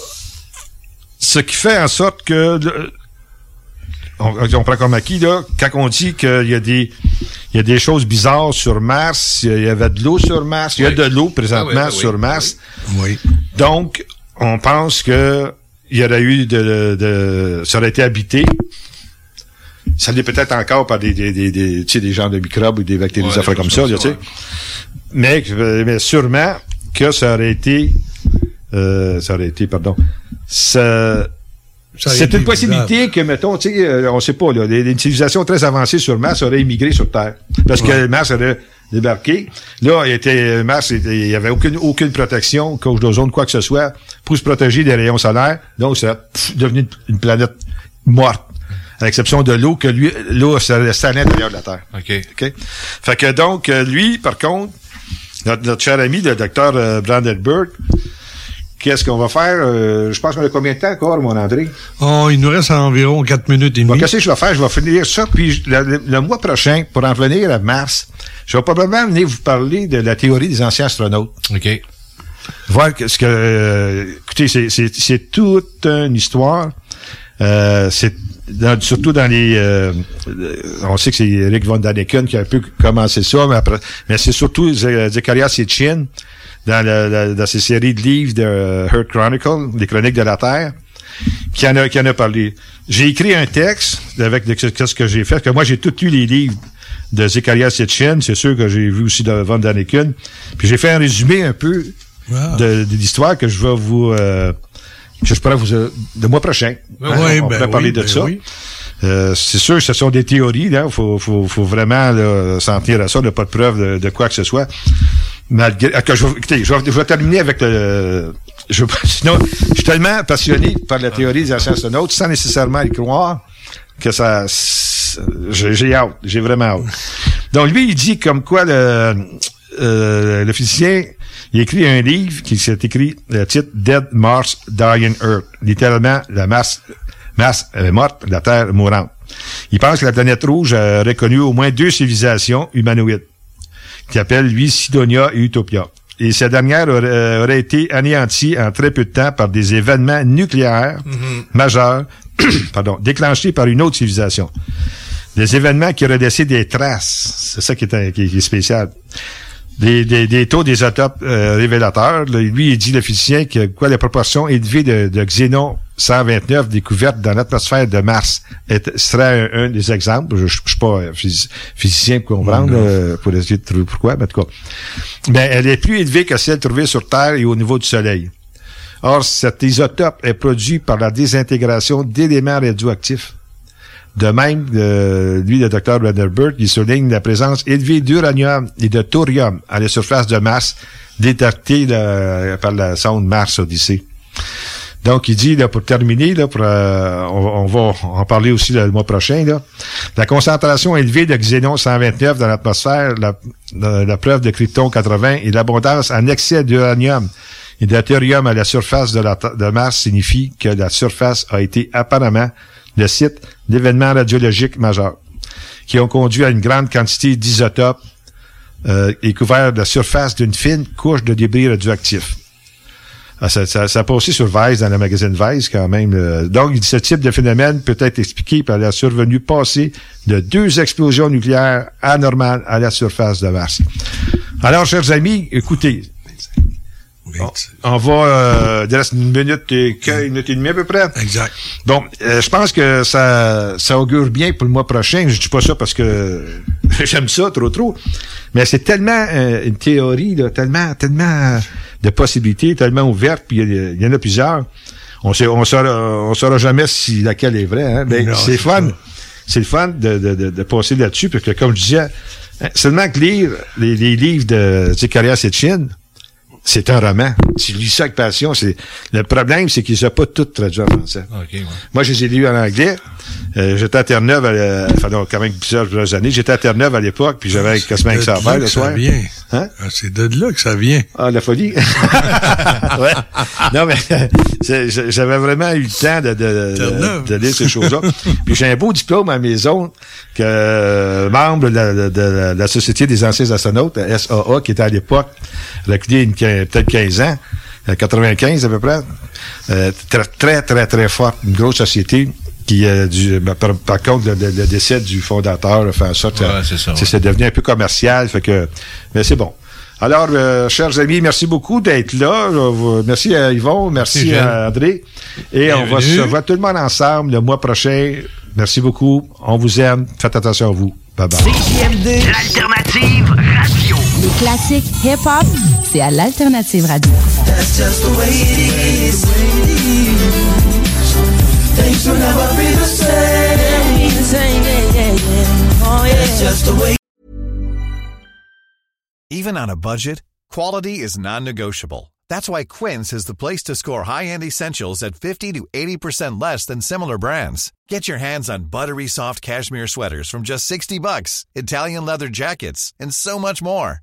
ce qui fait en sorte que le- on, on prend comme acquis, là, quand on dit qu'il y a des il y a des choses bizarres sur Mars, il y avait de l'eau sur Mars, il y a de l'eau présentement Ah oui, ah oui, sur Mars. Oui. Donc, on pense que il y aurait eu de, de ça aurait été habité. Ça l'est peut-être encore par des, des, des, des, tu sais, des genres de microbes ou des bactéries, Ouais, des affaires comme ça, tu sais. Mais, mais sûrement que ça aurait été, euh, ça aurait été, pardon, ça, c'est une possibilité que, mettons, tu sais, euh, on sait pas, là, des, des civilisations très avancées sur Mars auraient immigré sur Terre. Parce que Mars aurait débarqué. Là, il était, Mars, il y avait aucune, aucune protection, couche d'ozone, quoi que ce soit, pour se protéger des rayons solaires. Donc, c'est devenu une, une planète morte. À l'exception de l'eau, que lui, l'eau, ça restait à l'intérieur de la Terre. OK. OK? Fait que donc, euh, lui, par contre, notre, notre cher ami, le docteur euh, Brandenburg, qu'est-ce qu'on va faire? Euh, je pense qu'on a combien de temps encore, mon André? Oh, il nous reste environ 4 minutes et Bon, demie. qu'est-ce que je vais faire? Je vais finir ça, puis le, le- le mois prochain, pour en venir à mars, je vais probablement venir vous parler de la théorie des anciens astronautes. OK. Voir ce que euh, écoutez, c'est, c'est, c'est toute une histoire. Euh, c'est dans- surtout dans les, euh, euh, on sait que c'est Eric von Daniken qui a un peu commencé ça, mais après, mais c'est surtout Ze- Zechariah Sitchin dans, le- le- dans ses séries de livres de euh, Earth Chronicle, les Chroniques de la Terre, qui en a, qui en a parlé. J'ai écrit un texte avec de- ce que j'ai fait, que moi j'ai tout lu les livres de Zechariah Sitchin, c'est sûr que j'ai vu aussi de Von Daniken, puis j'ai fait un résumé un peu Ah. de, de l'histoire que je vais vous euh, que je pourrais vous euh, le mois prochain. Hein, oui, on ben parler de ben ça. oui. Euh, c'est sûr, ce sont des théories. Là, faut, faut, faut vraiment s'en tenir à ça. Il n'y a pas de preuve de, de quoi que ce soit. Malgré, ah, que je, écoutez, je vais, je vais terminer avec le. Je, sinon, je suis tellement passionné par la théorie des anciens astronautes, sans nécessairement y croire, que ça. J'ai hâte. J'ai vraiment hâte. Donc lui, il dit comme quoi le, euh, le physicien, il écrit un livre qui s'est écrit le titre Dead Mars Dying Earth, littéralement la masse masse euh, morte, la Terre mourante. Il pense que la planète rouge aurait connu au moins deux civilisations humanoïdes qui appelle, lui, Sidonia et Utopia. Et cette dernière aurait, euh, aurait été anéantie en très peu de temps par des événements nucléaires majeurs, pardon, déclenchés par une autre civilisation. Des événements qui auraient laissé des traces. C'est ça est- qui est spécial. Des, des, des taux d'isotopes euh, révélateurs. Là, lui, il dit, le physicien, que quoi, la proportion élevée de, de xénon 129 découvertes dans l'atmosphère de Mars est, serait un, un des exemples. Je ne suis pas phys- physicien pour comprendre, euh, pour essayer de trouver pourquoi, mais en tout cas. Ben, elle est plus élevée que celle trouvée sur Terre et au niveau du Soleil. Or, cet isotope est produit par la désintégration d'éléments radioactifs. De même, euh, lui, le docteur Vanderbilt, il souligne la présence élevée d'uranium et de thorium à la surface de Mars, détectée là, par la sonde Mars Odyssey. Donc, il dit, là, pour terminer, là, pour, euh, on, va en parler aussi le mois prochain, là, la concentration élevée de xénon 129 dans l'atmosphère, la, preuve de krypton 80 et l'abondance en excès d'uranium et de thorium à la surface de Mars signifie que la surface a été apparemment le site d'événements radiologiques majeurs qui ont conduit à une grande quantité d'isotopes euh, et couvert la surface d'une fine couche de débris radioactifs. Ah, ça, ça, ça a passé sur Vice, dans le magazine Vice, quand même. euh. Donc, ce type de phénomène peut être expliqué par la survenue passée de deux explosions nucléaires anormales à la surface de Mars. Alors, chers amis, écoutez, on, on va... Euh, il reste une minute et, une minute et demie à peu près. Exact. Bon, euh, je pense que ça, ça augure bien pour le mois prochain. Je dis pas ça parce que j'aime ça trop trop, mais c'est tellement euh, une théorie, là, tellement tellement de possibilités, tellement ouverte, puis il y, en a plusieurs. On sait, on saura, on saura jamais si laquelle est vraie. Hein? Ben, c'est fun, c'est le fun de, de, de, de passer là-dessus, parce que comme je disais, hein, seulement que lire les, les livres de Zikaria Setchin, c'est un roman. Tu lis ça avec passion. C'est le problème, c'est qu'ils ne sont pas tous traduits en français. OK, ouais. Moi, je les ai lus en anglais. Euh, j'étais à Terre-Neuve, à- enfin, donc, quand même plusieurs, plusieurs années. J'étais à Terre-Neuve à l'époque, puis j'avais quasiment que ça à faire le ça soir. vient. Hein? Ah, C'est de là que ça vient. Ah, la folie. ouais. Non, mais j'avais vraiment eu le temps de, de, de, de lire ces choses-là. Puis j'ai un beau diplôme à la maison que euh, membre de la, de- la- de la Société des anciens astronautes, la SAA, qui était à l'époque, reculé une peut-être 15 ans, euh, 95 à peu près. Euh, très, très, très, très forte, une grosse société qui, euh, du, ben, par, par contre, le, le- le décès du fondateur a fait en sorte que Ouais, c'est ouais. devenu un peu commercial, fait que, mais c'est bon. Alors, euh, chers amis, merci beaucoup d'être là. Merci à Yvon, merci Merci, à André. Et on va se voir tout le monde ensemble le mois prochain. Merci beaucoup. On vous aime. Faites attention à vous. Bye bye. L'alternative. Les classiques hip-hop, c'est à l'Alternative Radio. That's just the way it is. Things will never be the same. Oh, yeah. That's just the way Even on a budget, quality is non-negotiable. That's why Quince is the place to score high-end essentials at 50 to 80% less than similar brands. Get your hands on buttery soft cashmere sweaters from just 60 bucks, Italian leather jackets, and so much more.